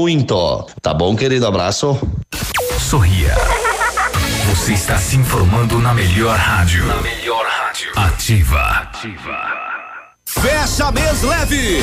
muito. Tá bom, querido? Abraço. Sorria. Você está se informando na melhor rádio. Na melhor rádio. Ativa. Ativa. Fecha mês leve.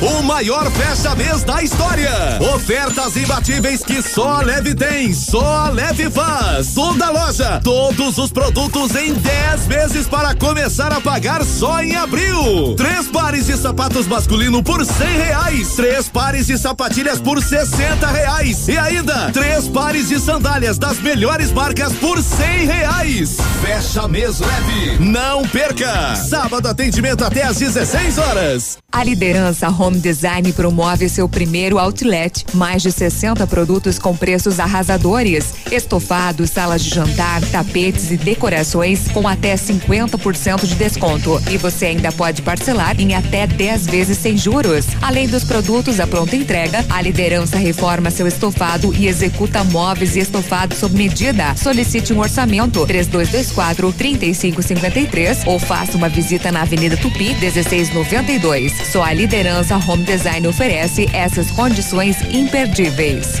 O maior fecha mês da história. Ofertas imbatíveis que só a Leve tem, só a Leve faz. Toda loja, todos os produtos em 10 vezes para começar a pagar só em abril. Três pares de sapatos masculino por cem reais. Três pares de sapatilhas por sessenta reais. E ainda, três pares de sandálias das melhores marcas por cem reais. Fecha mês leve. Não perca. Sábado atendimento até às 16 horas. A liderança Home Design promove seu primeiro outlet. Mais de 60 produtos com preços arrasadores. Estofados, salas de jantar, tapetes e decorações com até 50% de desconto. E você ainda pode parcelar em até 10 vezes sem juros. Além dos produtos à pronta entrega, a liderança reforma seu estofado e executa móveis e estofados sob medida. Solicite um orçamento 3224 3553 ou faça uma visita na Avenida Tupi 1692. Só a liderança Home Design oferece essas condições imperdíveis.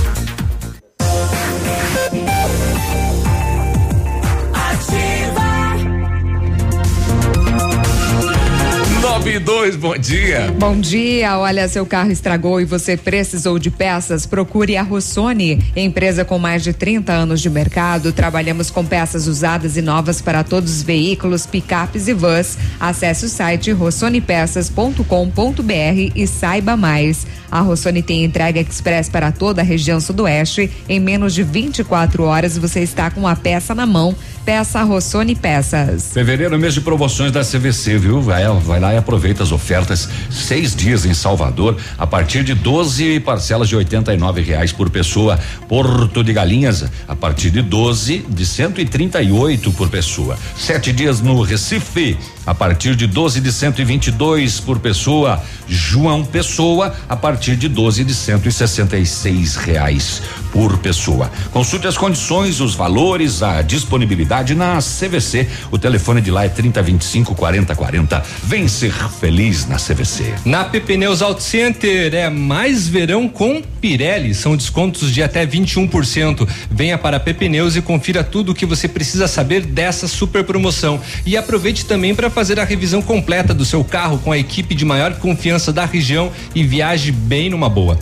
92, bom dia. Bom dia. Olha, seu carro estragou e você precisou de peças? Procure a Rossoni, empresa com mais de 30 anos de mercado. Trabalhamos com peças usadas e novas para todos os veículos, picapes e vans. Acesse o site rossonipeças.com.br e saiba mais. A Rossoni tem entrega express para toda a região sudoeste. Em menos de 24 horas você está com a peça na mão. Peça Rossoni Peças. Fevereiro, mês de promoções da CVC, viu? Vai, vai lá e aproveita as ofertas. Seis dias em Salvador, a partir de 12 parcelas de R$ reais por pessoa. Porto de Galinhas, a partir de 12 de 138 por pessoa. Sete dias no Recife, a partir de 12 de 122 por pessoa. João Pessoa, a partir de 12 de 166 reais por pessoa. Consulte as condições, os valores, a disponibilidade na CVC. O telefone de lá é 3025 4040. Vem ser feliz na CVC. Na PP Neus Auto Center é mais verão com Pirelli. São descontos de até 21%. Venha para a PP Neus e confira tudo o que você precisa saber dessa super promoção. E aproveite também para fazer a revisão completa do seu carro com a equipe de maior confiança da região e viaje bem numa boa.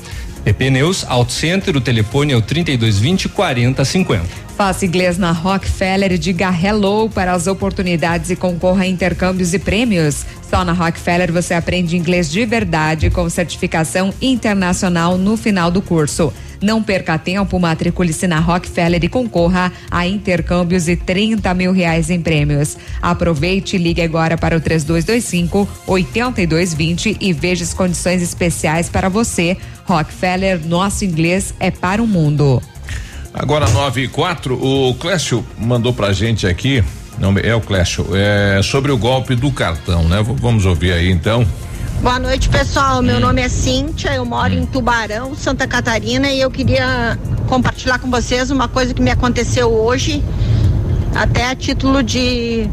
PP Neus Auto Center, o telefone é o 3220 4050. Faça inglês na Rockefeller e diga hello para as oportunidades e concorra a intercâmbios e prêmios. Só na Rockefeller você aprende inglês de verdade com certificação internacional no final do curso. Não perca tempo, matricule-se na Rockefeller e concorra a intercâmbios e 30 mil reais em prêmios. Aproveite e ligue agora para o 3225 8220 e veja as condições especiais para você. Rockefeller, nosso inglês é para o mundo. Agora 9 e 4, o Clécio mandou pra gente aqui, não é o Clécio, é sobre o golpe do cartão, né? Vamos ouvir aí então. Boa noite, pessoal. Meu hum. nome é Cíntia, eu moro hum. em Tubarão, Santa Catarina, e eu queria compartilhar com vocês uma coisa que me aconteceu hoje, até a título de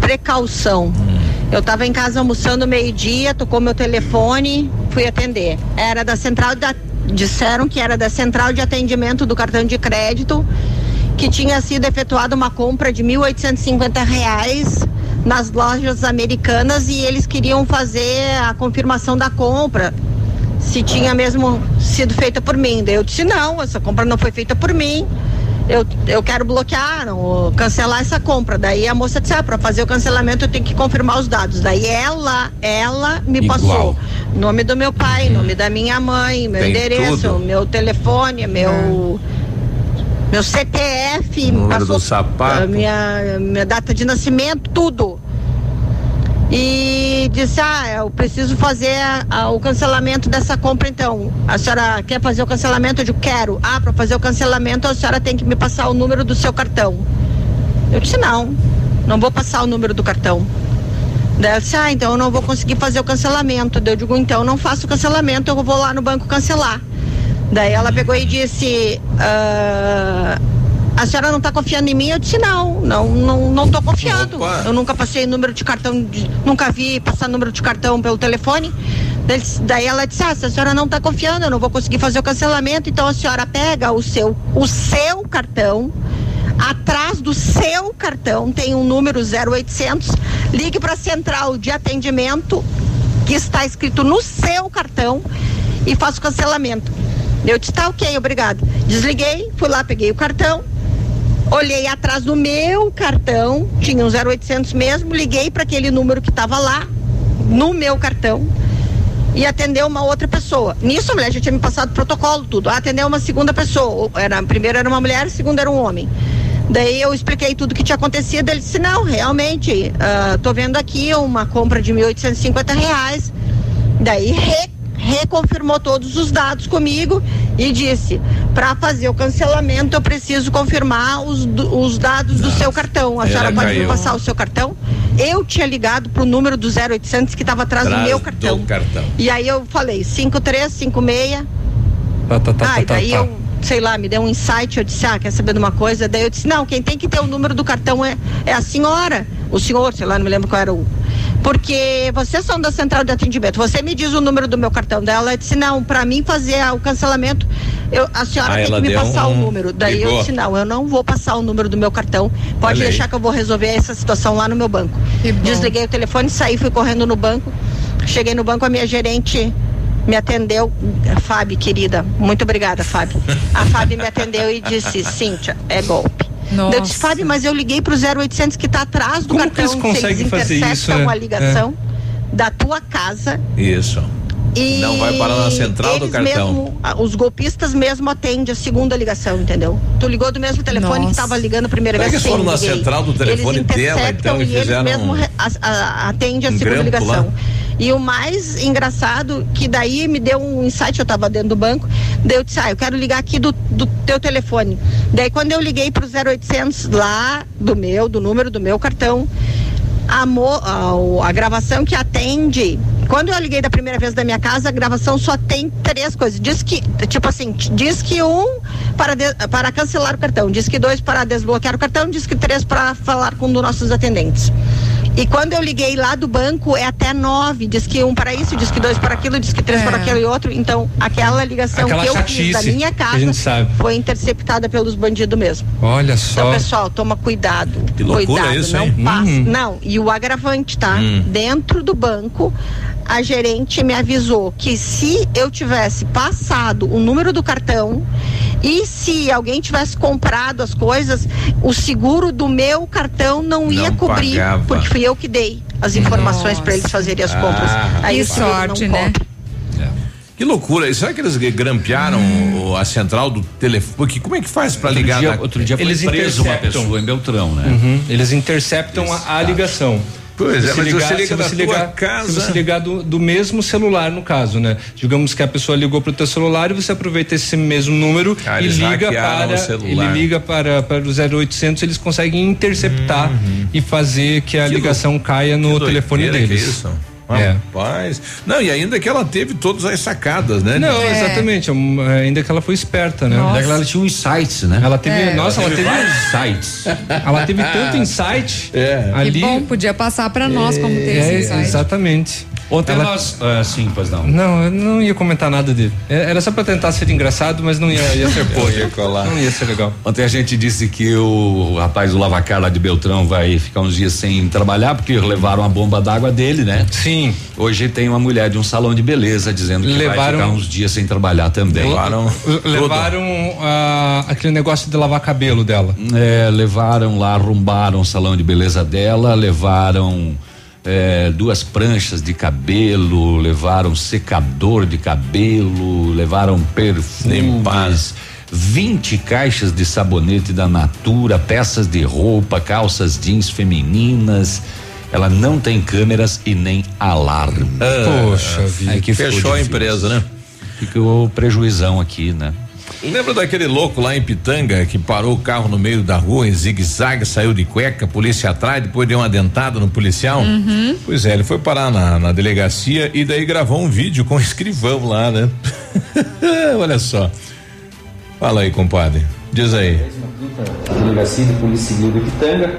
precaução. Hum. Eu estava em casa almoçando meio-dia, tocou meu telefone, fui atender. Era da central da disseram que era da central de atendimento do cartão de crédito, que tinha sido efetuada uma compra de 1.850 reais nas lojas americanas e eles queriam fazer a confirmação da compra, se tinha mesmo sido feita por mim. Daí eu disse: não, essa compra não foi feita por mim. Eu, eu quero bloquear, não, cancelar essa compra. Daí a moça disse: ah, para fazer o cancelamento eu tenho que confirmar os dados. Daí ela, ela me Igual. passou nome do meu pai, nome da minha mãe, meu Tem endereço, tudo. meu telefone, meu. Meu CPF, Número do sapato. Minha, minha data de nascimento, tudo. E disse: Ah, eu preciso fazer a, a, o cancelamento dessa compra então. A senhora quer fazer o cancelamento? Eu digo, quero. Ah, para fazer o cancelamento a senhora tem que me passar o número do seu cartão. Eu disse, não, não vou passar o número do cartão. Daí ela disse, ah, então eu não vou conseguir fazer o cancelamento. Daí eu digo, então eu não faço o cancelamento, eu vou lá no banco cancelar. Daí ela pegou e disse: ah, A senhora não está confiando em mim? Eu disse: Não, não, não, não tô confiando. Opa. Eu nunca passei número de cartão, de, nunca vi passar número de cartão pelo telefone. Daí ela disse: ah, se a senhora não está confiando, eu não vou conseguir fazer o cancelamento, então a senhora pega o seu, o seu cartão. Atrás do seu cartão tem um número 0800. Ligue para a central de atendimento que está escrito no seu cartão e faça o cancelamento. Eu disse, tá ok, obrigado. Desliguei, fui lá, peguei o cartão, olhei atrás do meu cartão, tinha um 0800 mesmo, liguei para aquele número que estava lá, no meu cartão, e atendeu uma outra pessoa. Nisso a mulher já tinha me passado protocolo, tudo. Atendeu uma segunda pessoa. Era, primeiro era uma mulher, segundo era um homem. Daí eu expliquei tudo que tinha acontecido. Ele disse: Não, realmente, uh, tô vendo aqui uma compra de 1.850 reais. Daí reconfirmou todos os dados comigo e disse: para fazer o cancelamento eu preciso confirmar os, os dados do seu cartão. A senhora pode me passar o seu cartão? eu tinha ligado pro número do 0800 que estava atrás Atrás do meu do cartão. cartão. E aí eu falei 5356 Tá, tá, tá, ah, e tá, daí tá. eu, sei lá, me deu um insight, eu disse, ah, quer saber de uma coisa? Daí eu disse, não, quem tem que ter o número do cartão é, é a senhora, o senhor, sei lá, não me lembro qual era o. Porque vocês são da central de atendimento, você me diz o número do meu cartão dela, eu disse, não, pra mim fazer o cancelamento, eu, a senhora Ah, tem que me passar um- o número. Daí eu ligou. disse, não, eu não vou passar o número do meu cartão, pode deixar que eu vou resolver essa situação lá no meu banco. Desliguei o telefone, saí, fui correndo no banco, cheguei no banco, a minha gerente me atendeu, Fábio, querida, muito obrigada, Fábio. A Fábio me atendeu e disse, Cíntia, é golpe. Nossa. Eu disse, Fábio, mas eu liguei pro 0800 que está atrás do Como que cartão. eles conseguem se eles fazer isso, interceptam né? a ligação da tua casa Isso. e Não vai parar na central do cartão. mesmo, os golpistas mesmo atendem a segunda ligação, entendeu? Tu ligou do mesmo telefone que Nossa. estava ligando a primeira Será vez. que eles foram na liguei. central do telefone eles dela, interceptam então, e e eles fizeram mesmo um- atendem a um segunda ligação. lá? E o mais engraçado, que daí me deu um insight, eu estava dentro do banco, daí eu disse, ah, eu quero ligar aqui do, do teu telefone. Daí quando eu liguei pro 0800 lá, do meu, do número do meu cartão, a, mo- a, a gravação que atende. Quando eu liguei da primeira vez da minha casa, a gravação só tem três coisas. Diz que, tipo assim, diz que um para, de- para cancelar o cartão, diz que dois para desbloquear o cartão, diz que três para falar com um dos nossos atendentes. E quando eu liguei lá do banco, é até nove. Diz que um para isso, diz que dois para aquilo, diz que três É. para aquilo e outro. Então, aquela ligação Aquela que eu fiz da minha casa gente sabe. foi interceptada pelos bandidos mesmo. Olha Então, só. pessoal, toma cuidado. Que loucura cuidado, isso, não hein? passa. Uhum. Não, e o agravante, tá? Hum. Dentro do banco, a gerente me avisou que se eu tivesse passado o número do cartão e se alguém tivesse comprado as coisas, o seguro do meu cartão não, ia cobrir, pagava. porque fui eu que dei as informações para eles fazerem as compras. Ah, Aí Que não sorte, né? cobre. Que loucura. E será que eles grampearam o- a central do telefone? Porque como é que faz pra Outro ligar? dia, na- outro dia foi Eles preso uma interceptam. pessoa em Beltrão, né? Uhum, Eles interceptam a, a ligação. Pois é, Se mas você liga se você ligar, casa- Se você ligar do, do mesmo celular, no caso, né? Digamos que a pessoa ligou pro teu celular e você aproveita esse mesmo número Ah, e liga para o ele liga para para o 0800, eles conseguem interceptar e fazer que a Uhum. Que ligação caia no Que telefone doideira que deles. isso? É. Rapaz. Não, e ainda que ela teve todas as sacadas, né? Não, É. exatamente. um, Ainda que ela foi esperta, né? Nossa. Ela tinha um insights, né? Ela teve, É. nossa, ela teve, vários sites. [laughs] ela teve tanto insight É. Que ali. bom, podia passar para nós como teve É, esse insight. exatamente. Ontem Ela- nós. Ah, sim, pois não. Não, eu não ia comentar nada dele. É, Era só pra tentar ser engraçado, mas não ia, ia ser [laughs] Eu ia colar. Não ia ser legal. Ontem a gente disse que o rapaz do Lavacar lá de Beltrão vai ficar uns dias sem trabalhar porque levaram a bomba d'água dele, né? Sim. Hoje tem uma mulher de um salão de beleza dizendo que vai Levaram- ficar uns dias sem trabalhar também. Levaram. Levaram ah, aquele negócio de lavar cabelo dela. É, levaram lá, arrombaram o salão de beleza dela, levaram é, duas pranchas de cabelo, levaram secador de cabelo, levaram perfumes, 20 caixas de sabonete da Natura, peças de roupa, calças jeans femininas. Ela não tem câmeras e nem alarme. Poxa vida. Aí que ficou Fechou a empresa, né? Ficou prejuizão aqui, né? Lembra daquele louco lá em Pitanga que parou o carro no meio da rua em zigue-zague, saiu de cueca, polícia atrás, depois deu uma dentada no policial? Pois é, ele foi parar na, na delegacia e daí gravou um vídeo com o [laughs] escrivão lá, né? [laughs] Olha só. Fala aí, compadre. Diz aí. a Delegacia de Polícia Civil de Pitanga.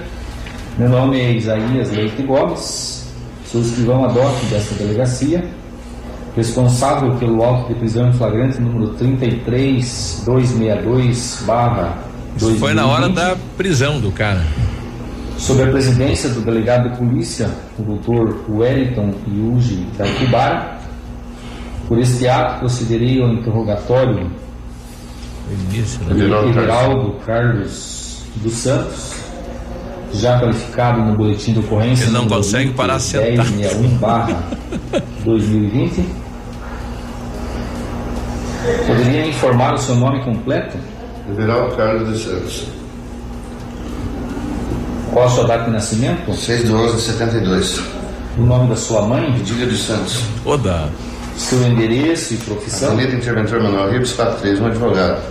Meu nome é Isaías Leite Gomes, sou escrivão ad hoc desta delegacia, responsável pelo auto de prisão em flagrante número 33262 barra Isso foi na hora da prisão do cara. Sob a presidência do delegado de polícia, o doutor Wellington Yuji da Ikibara, por este ato procederei ao interrogatório de Everaldo Carlos dos Santos, já qualificado no boletim de ocorrência. Ele não consegue parar de sentar. 1061 barra 2020. Poderia me informar o seu nome completo? Everaldo Carlos dos Santos. Qual a sua data de nascimento? 6 de 11 de 72. O nome da sua mãe? Edília dos Santos. Oda. Seu endereço e profissão? Avenida Interventor Manuel Ribes 43, um advogado.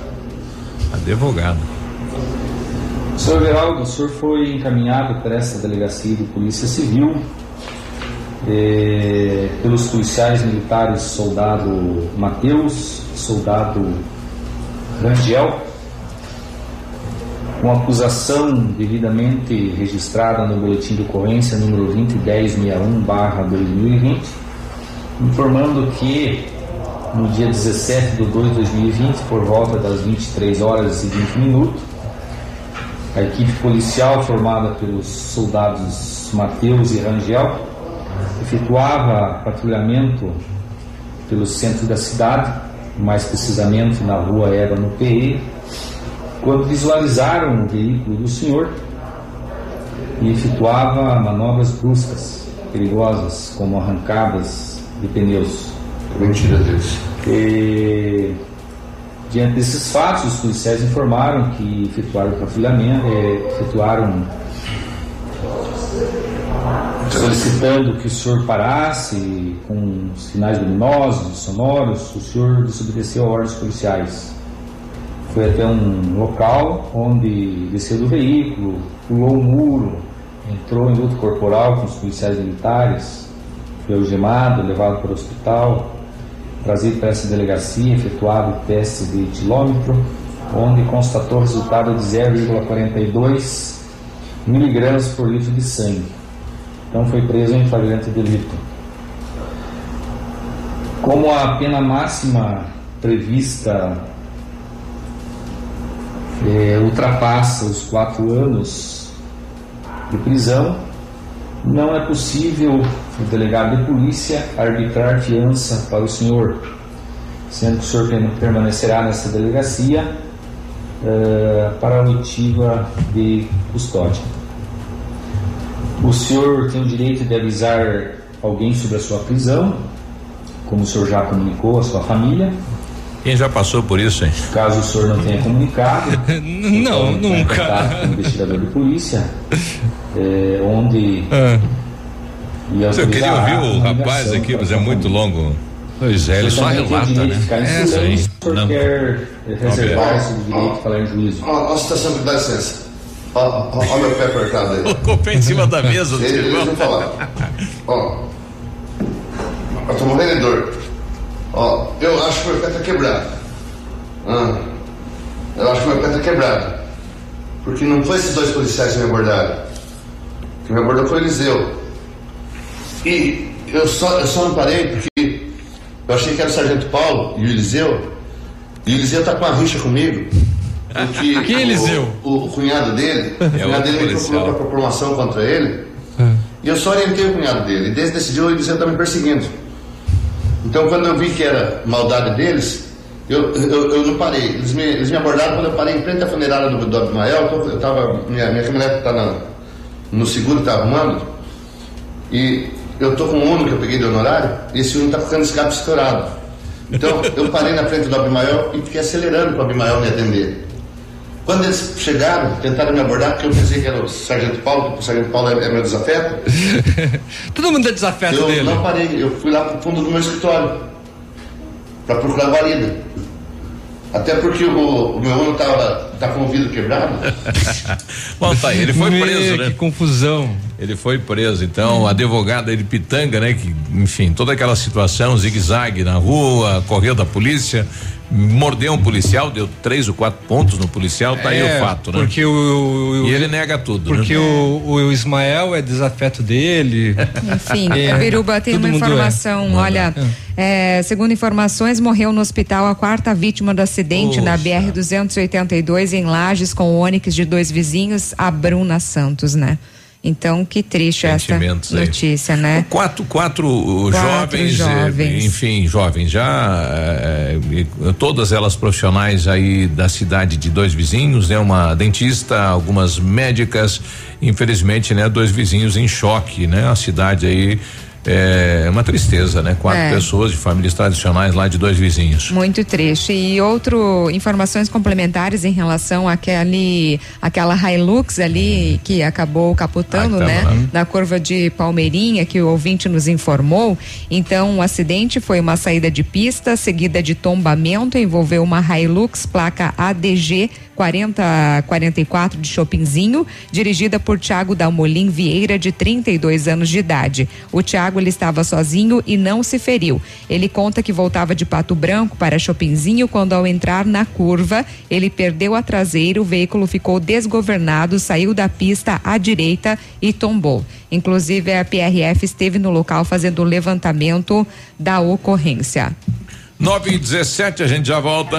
Senhor Everaldo, o senhor foi encaminhado para essa delegacia de Polícia Civil eh, pelos policiais militares soldado Mateus, soldado Rangel, com acusação devidamente registrada no boletim de ocorrência número 201061-2020, informando que no dia 17 de 2 de 2020, por volta das 23 horas e 20 minutos, a equipe policial formada pelos soldados Mateus e Rangel efetuava patrulhamento pelo centro da cidade, mais precisamente na rua no PE, quando visualizaram o veículo do senhor e efetuava manobras bruscas, perigosas, como arrancadas de pneus. Mentira deles. E, diante desses fatos, os policiais informaram que efetuaram patrulhamento, eh, efetuaram solicitando que o senhor parasse com sinais luminosos sonoros, o senhor desobedeceu a ordens policiais. Foi até um local onde desceu do veículo, pulou um muro, entrou em luta corporal com os policiais militares, foi algemado, levado para o hospital, trazido para essa delegacia, efetuado o teste de etilômetro, onde constatou resultado de 0,42 miligramas por litro de sangue. Então foi preso em flagrante delito. Como a pena máxima prevista é, ultrapassa os quatro anos de prisão, não é possível o delegado de polícia arbitrar fiança para o senhor, sendo que o senhor permanecerá nessa delegacia uh, para a oitiva de custódia. O senhor tem o direito de avisar alguém sobre a sua prisão, como o senhor já comunicou à sua família. Quem já passou por isso, hein? Caso o senhor não tenha comunicado. [laughs] não, nunca. Com o investigador de polícia, é, [laughs] onde. Ah. Eu queria ouvir o rapaz aqui, mas é muito longo. Pois é, ele só relata, né? É, sim. O senhor quer reservar esse direito de falar em juízo? Ó, a situação dá licença. Olha o meu pé apertado aí. Colocou o pé em cima da mesa do Ele, Deixa eu falar. Ó. Eu tô morrendo de dor. Ó, eu acho que meu pé tá quebrado. Ah, eu acho que meu pé tá quebrado. Porque não foi esses dois policiais que me abordaram. Quem me abordou foi o Eliseu. E eu só, eu só não parei porque eu achei que era o Sargento Paulo e o Eliseu. E o Eliseu tá com uma rixa comigo. Porque [laughs] que Eliseu? O, o, cunhado dele, é o cunhado dele me procurou para promoção contra ele. É. E eu só orientei o cunhado dele. E desde esse dia o Eliseu está me perseguindo. Então quando eu vi que era maldade deles, eu, eu, eu não parei. Eles me, eles me abordaram quando eu parei em frente à funerária do, do Abimael. Eu tava, minha, minha caminhonete está no seguro, está arrumando. E eu tô com um Uno que eu peguei de honorário. E esse Uno está ficando escape estourado. Então eu parei na frente do Abimael e fiquei acelerando para o Abimael me atender. Quando eles chegaram, tentaram me abordar, porque eu pensei que era o Sargento Paulo, porque o Sargento Paulo é, é meu desafeto. [laughs] Todo mundo é desafeto eu dele. Eu não parei, eu fui lá pro fundo do meu escritório para procurar guarida. Até porque o, o meu ano tava, tá com o vidro quebrado. [laughs] Bom, tá aí, ele foi Meu, preso, né? Que confusão. Ele foi preso, então, hum. advogado de Pitanga, né? Que, enfim, toda aquela situação, zigue-zague na rua, correu da polícia, mordeu um policial, deu três ou quatro pontos no policial, tá é, aí o é, fato, né? Porque o, o, e ele nega tudo. Porque né? o, o Ismael é desafeto dele. Enfim, é, a Biruba tem uma é. informação, é. olha, é, segundo informações, morreu no hospital a quarta vítima do acidente na BR 282 em Lages com o Onix de dois vizinhos, a Bruna Santos, né? Então, que triste essa notícia, aí. né? Quatro, quatro, uh, quatro jovens, jovens, enfim, jovens, já é, todas elas profissionais aí da cidade de dois vizinhos, né? Uma dentista, algumas médicas, infelizmente, né? Dois vizinhos em choque, né? A cidade aí é uma tristeza, né? Quatro é. pessoas de famílias tradicionais lá de dois vizinhos. Muito triste. E outro informações complementares em relação àquele aquela Hilux ali que acabou capotando, ah, né? Lá. Na curva de Palmeirinha que o ouvinte nos informou. Então, o um acidente foi uma saída de pista seguida de tombamento envolveu uma Hilux placa ADG 4044 de Chopinzinho, dirigida por Tiago Dalmolin Vieira, de 32 anos de idade. O Tiago ele estava sozinho e não se feriu. Ele conta que voltava de Pato Branco para Chopinzinho quando ao entrar na curva, ele perdeu a traseira, o veículo ficou desgovernado, saiu da pista à direita e tombou. Inclusive a PRF esteve no local fazendo o levantamento da ocorrência. 9 e 17, a gente já volta.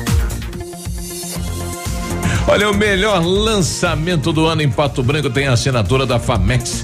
Olha, o melhor lançamento do ano em Pato Branco tem a assinatura da Famex.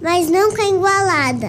mas nunca igualada.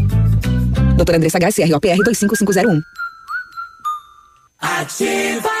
Doutora Andressa HSROPR 25501. Ativa.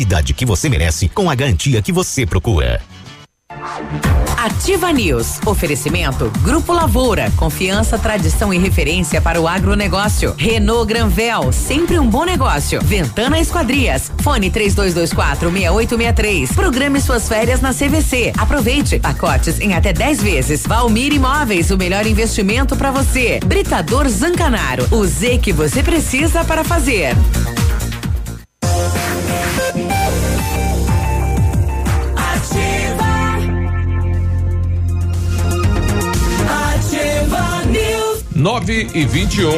que você merece com a garantia que você procura. Ativa News. Oferecimento Grupo Lavoura. Confiança, tradição e referência para o agronegócio. Renault Granvel. Sempre um bom negócio. Ventana Esquadrias. Fone 3224 6863. Programe suas férias na CVC. Aproveite. Pacotes em até 10 vezes. Valmir Imóveis. O melhor investimento para você. Britador Zancanaro. O Z que você precisa para fazer. 9 e 21.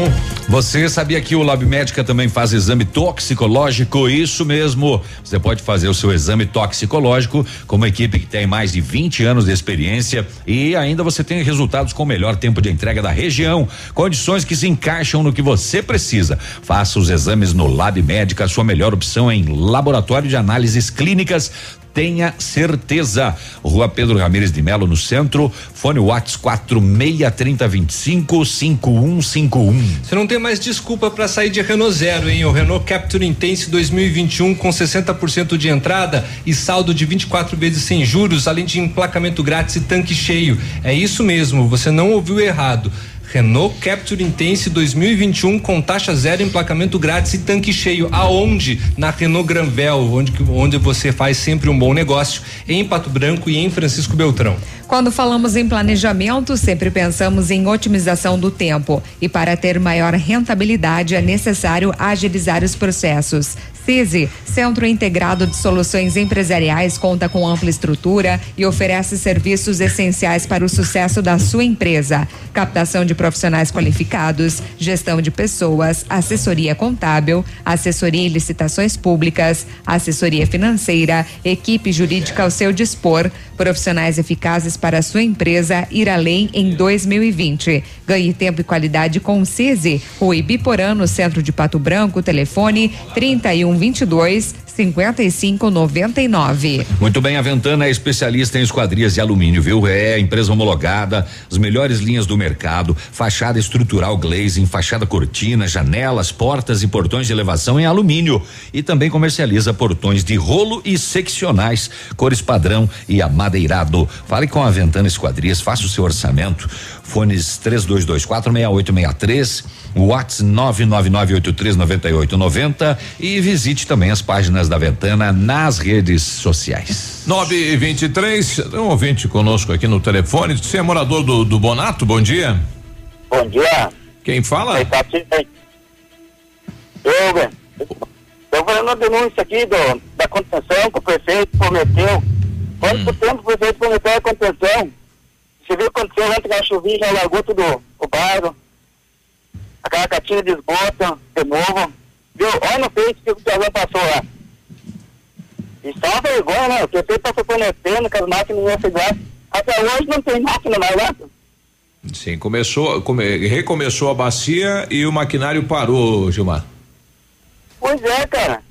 Você sabia que o Lab Médica também faz exame toxicológico? Isso mesmo. Você pode fazer o seu exame toxicológico com uma equipe que tem mais de 20 anos de experiência e ainda você tem resultados com o melhor tempo de entrega da região, condições que se encaixam no que você precisa. Faça os exames no Lab Médica, sua melhor opção em laboratório de análises clínicas tenha certeza. Rua Pedro Ramires de Melo, no centro. Fone Whats 463025 5151. Você não tem mais desculpa para sair de Renault Zero, hein? O Renault Capture Intense 2021 com 60% de entrada e saldo de 24 vezes sem juros, além de emplacamento grátis e tanque cheio. É isso mesmo, você não ouviu errado. Renault Capture Intense 2021 com taxa zero, emplacamento grátis e tanque cheio. Aonde? Na Renault Granvel, onde, onde você faz sempre um bom negócio, em Pato Branco e em Francisco Beltrão. Quando falamos em planejamento, sempre pensamos em otimização do tempo. E para ter maior rentabilidade, é necessário agilizar os processos. CISI, Centro Integrado de Soluções Empresariais, conta com ampla estrutura e oferece serviços essenciais para o sucesso da sua empresa: captação de profissionais qualificados, gestão de pessoas, assessoria contábil, assessoria em licitações públicas, assessoria financeira, equipe jurídica ao seu dispor, profissionais eficazes para sua empresa ir além em 2020. Ganhe tempo e qualidade com o CISI, o Ibiporã, no centro de Pato Branco, telefone 31 22 5599. Muito bem, a Ventana é especialista em esquadrias de alumínio, viu? É empresa homologada, as melhores linhas do mercado, fachada estrutural glazing, fachada cortina, janelas, portas e portões de elevação em alumínio e também comercializa portões de rolo e seccionais, cores padrão e amadeirado. Fale com a Ventana Esquadrias, faça o seu orçamento. Fones 3224 6863, WhatsApp 999839890 e visite também as páginas da Ventana nas redes sociais. 9 e 23 um ouvinte conosco aqui no telefone. Você é morador do, do Bonato? Bom dia. Bom dia. Quem fala? Eu, estou fazendo uma denúncia aqui do, da contenção que o prefeito prometeu. Quanto hum. tempo o prefeito prometeu a contenção? Você viu o que aconteceu ontem com a chuvinha, já largou tudo o bairro. Aquela catinha de esgoto, de novo. Viu? Olha no Face que o Tiagão passou lá. Isso é uma vergonha, né? O prefeito passou prometendo que as máquinas iam ser Até hoje não tem máquina mais lá. Sim, começou, come, recomeçou a bacia e o maquinário parou, Gilmar. Pois é, cara.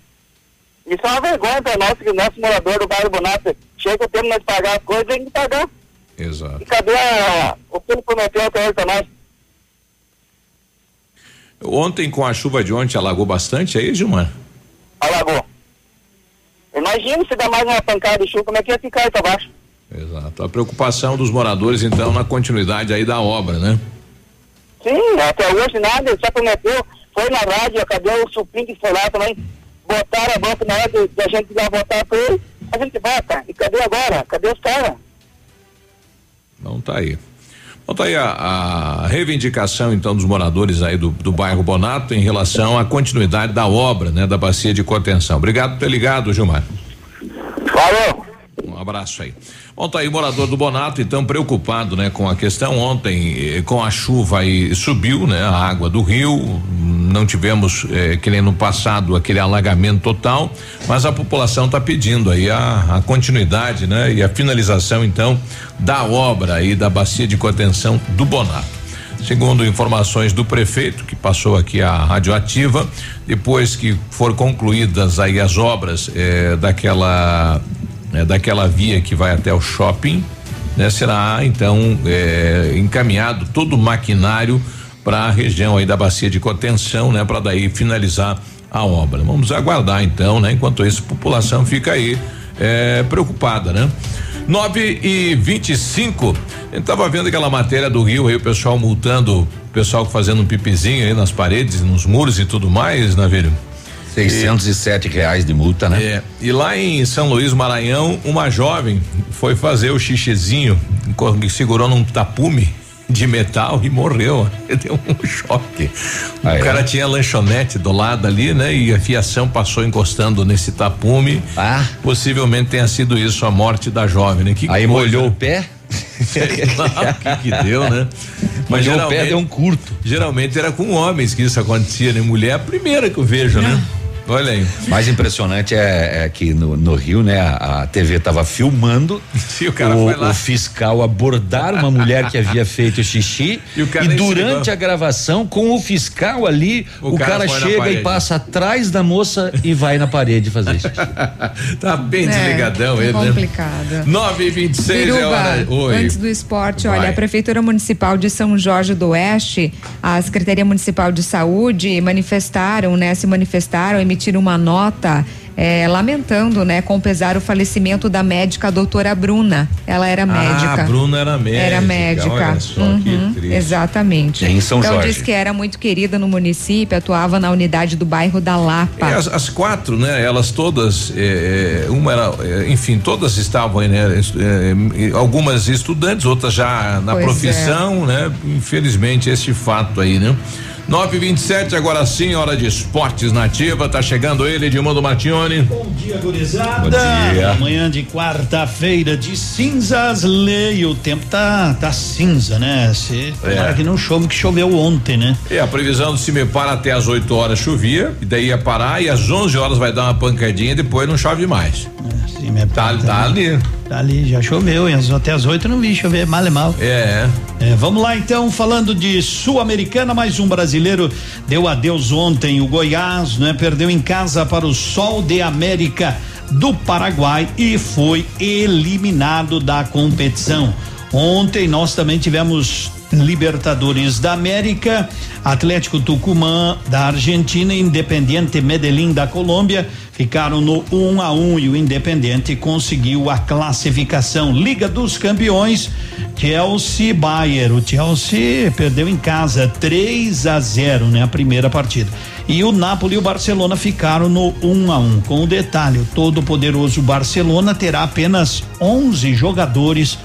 Isso é uma vergonha para nós, que nosso morador do bairro Bonato chega o tempo de nós pagar as coisas, tem que pagar. Exato. E cadê a, o que ele prometeu até hoje para nós? Ontem, com a chuva de ontem, alagou bastante aí, Gilmar? Alagou. Imagina se dá mais uma pancada de chuva, como é que ia ficar aí pra baixo? Exato. A preocupação dos moradores, então, na continuidade aí da obra, né? Sim, até hoje nada, ele só prometeu, foi na rádio, cadê o supim que foi lá também? Botaram a banca na hora de, de a gente ir votar por ele, a gente vota. E cadê agora? Cadê os caras? Não tá aí. Bom, tá aí a, a, reivindicação então dos moradores aí do, do bairro Bonato em relação à continuidade da obra, né, da bacia de contenção. Obrigado por ter ligado, Gilmar. Valeu. Um abraço aí. Bom, tá aí morador do Bonato, então, preocupado, né, com a questão. Ontem, eh, com a chuva aí subiu, né, a água do rio, não tivemos, eh, que nem no passado, aquele alagamento total, mas a população está pedindo aí a, a, continuidade, né, e a finalização, então, da obra aí da bacia de contenção do Bonato. Segundo informações do prefeito, que passou aqui a radioativa, depois que for concluídas aí as obras eh, daquela né, daquela via que vai até o shopping, né, será então é, encaminhado todo o maquinário para a região aí da bacia de contenção, né, para daí finalizar a obra. Vamos aguardar então, né? Enquanto isso, a população fica aí é, preocupada, né? 9 e 25. A gente tava vendo aquela matéria do Rio aí, o pessoal multando, o pessoal fazendo um pipizinho aí nas paredes, nos muros e tudo mais. Né, 607 e, reais de multa, né? É, e lá em São Luís, Maranhão, uma jovem foi fazer o xixizinho, segurou num tapume de metal e morreu. [laughs] Deu um choque. Ah, o é? cara tinha lanchonete do lado ali, né? E a fiação passou encostando nesse tapume. Ah. Possivelmente tenha sido isso a morte da jovem, né? Que Aí coisa. molhou o pé? [laughs] Sei lá o que, que deu, né? [laughs] Mas o pé deu um curto. Geralmente era com homens que isso acontecia, né? Mulher é a primeira que eu vejo, né? Olha aí. Mais impressionante é, é que no, no, Rio, né, a, a TV estava filmando [laughs] e o, cara o, foi lá. o fiscal abordar uma mulher que havia feito xixi [laughs] e, e durante a gravação, com o fiscal ali, o, o cara, cara chega e passa atrás da moça e vai na parede fazer xixi. [laughs] tá bem é, desligadão ele, né? complicado. 9 e 26 é hora. Oi. Antes do esporte, vai. olha, a Prefeitura Municipal de São Jorge do Oeste, a Secretaria Municipal de Saúde manifestaram, né, se manifestaram, emitiram uma nota é, lamentando, né, com pesar o falecimento da médica doutora Bruna. Ela era médica. Ah, Bruna era médica. Era médica. Olha só, uhum, exatamente. Em São então Jorge. diz que era muito querida no município, atuava na unidade do bairro da Lapa. É, as, as, quatro, né? Elas todas, é, é uma era, é, enfim, todas estavam aí, né? Algumas estudantes, outras já na pois profissão, né? Infelizmente esse fato aí, né? 927, agora sim, hora de esportes nativa. Tá chegando ele, Edmundo Martione. Bom dia, gurizada. Bom dia. Manhã de quarta-feira de cinzas, leio. O tempo tá, tá cinza, né? Se, é. que não chove, que choveu ontem, né? É, a previsão do CIMEPAR até as 8 horas chovia, e daí ia parar, e às 11 horas vai dar uma pancadinha e depois não chove mais. CIMEPAR. Tá, tá ali. Tá ali, já choveu, até as 8 não vi chover, mal é mal. É. é vamos lá então, falando de Sul-Americana, mais um brasileiro deu adeus ontem. O Goiás, né, perdeu em casa para o Sol de América do Paraguai e foi eliminado da competição. Ontem nós também tivemos Libertadores da América, Atlético Tucumã da Argentina e Independiente Medellín da Colômbia ficaram no 1 um a 1 um, e o Independiente conseguiu a classificação. Liga dos Campeões, Chelsea Bayer. O Chelsea perdeu em casa 3 a 0, né, a primeira partida. E o Napoli e o Barcelona ficaram no 1 um a 1. Com o detalhe, o todo poderoso Barcelona terá apenas 11 jogadores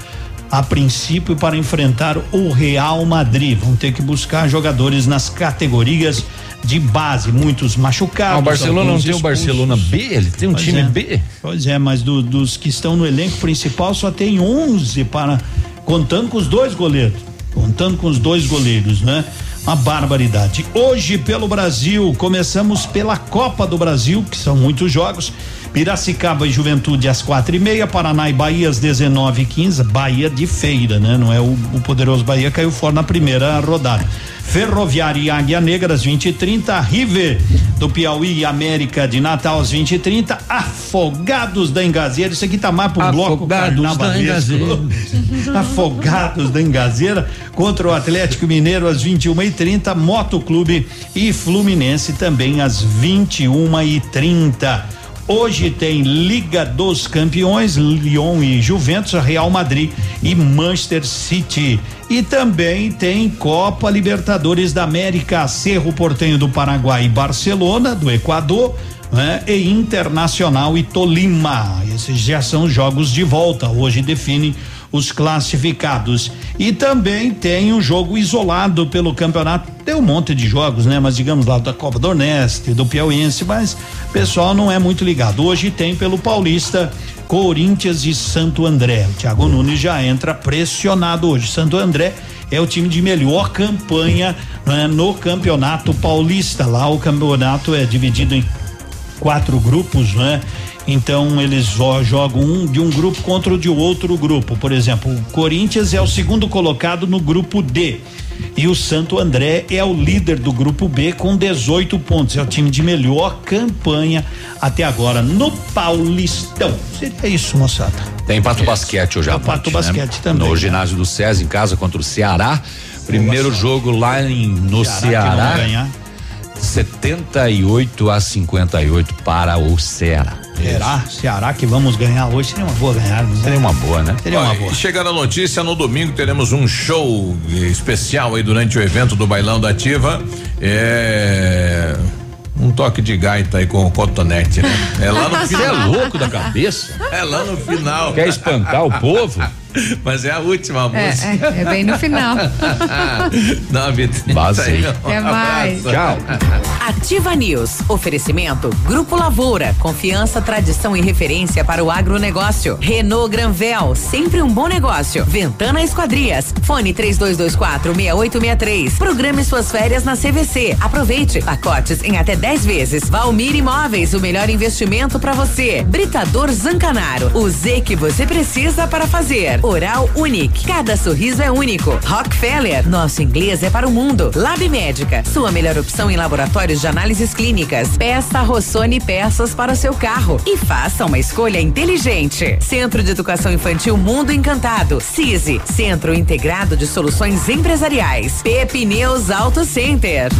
a princípio para enfrentar o Real Madrid. Vão ter que buscar jogadores nas categorias de base, muitos machucados. Ah, o Barcelona não tem o Barcelona B, ele tem um pois time é. B. Pois é, mas do, dos que estão no elenco principal só tem 11 para contando com os dois goleiros, contando com os dois goleiros, né? Uma barbaridade. Hoje pelo Brasil, começamos pela Copa do Brasil, que são muitos jogos. Piracicaba e Juventude às quatro e meia, Paraná e Bahia às 19 e 15 Bahia de feira, né? Não é o, o poderoso Bahia caiu fora na primeira rodada. Ferroviária e Águia Negra às 20 e 30 River do Piauí e América de Natal às 20 e 30 Afogados da Engazeira, isso aqui tá mais pro bloco carnavalesco. [laughs] Afogados da Engazeira contra o Atlético Mineiro às 21 e 30 Moto Clube e Fluminense também às 21 e 30 Hoje tem Liga dos Campeões, Lyon e Juventus, Real Madrid e Manchester City. E também tem Copa Libertadores da América, Cerro Portenho do Paraguai e Barcelona do Equador. Né? E Internacional e Tolima. Esses já são jogos de volta. Hoje define os classificados. E também tem um jogo isolado pelo campeonato. Tem um monte de jogos, né? Mas digamos lá da Copa do Nordeste, do Piauiense, mas o pessoal não é muito ligado. Hoje tem pelo Paulista Corinthians e Santo André. O Thiago Nunes já entra pressionado hoje. Santo André é o time de melhor campanha né, no Campeonato Paulista. Lá o campeonato é dividido em quatro grupos, né? Então eles jogam um de um grupo contra o de outro grupo. Por exemplo, o Corinthians é o segundo colocado no grupo D. E o Santo André é o líder do grupo B com 18 pontos. É o time de melhor campanha até agora no Paulistão. Seria isso, moçada. Tem Pato Basquete hoje à Pato né? Basquete né? também. No ginásio do SESI, em casa contra o Ceará. Primeiro jogo lá em, no Ceará. Ceará 78 a 58 para o Ceará. Será? Ceará que vamos ganhar hoje seria uma boa ganhar. Né? Seria uma boa, né? Seria uma boa. Chegando a notícia, no domingo teremos um show especial aí durante o evento do Bailão da Ativa. É um toque de gaita aí com o cotonete, né? É lá no final. Você é louco da cabeça? É lá no final. Quer espantar o povo? [laughs] [laughs] Mas é a última é, música. É, é, bem no final. [laughs] Nove Basei. Até mais. Tchau. Ativa News. Oferecimento Grupo Lavoura. Confiança, tradição e referência para o agronegócio. Renault Granvel. Sempre um bom negócio. Ventana Esquadrias. Fone 3224 6863. Programe suas férias na CVC. Aproveite. Pacotes em até 10 vezes. Valmir Imóveis. O melhor investimento para você. Britador Zancanaro. O Z que você precisa para fazer. Oral Unique. Cada sorriso é único. Rockefeller. Nosso inglês é para o mundo. Lab Médica. Sua melhor opção em laboratórios de análises clínicas. Peça Rossoni peças para o seu carro e faça uma escolha inteligente. Centro de Educação Infantil Mundo Encantado. CISI. Centro Integrado de Soluções Empresariais. Pepineus Auto Center.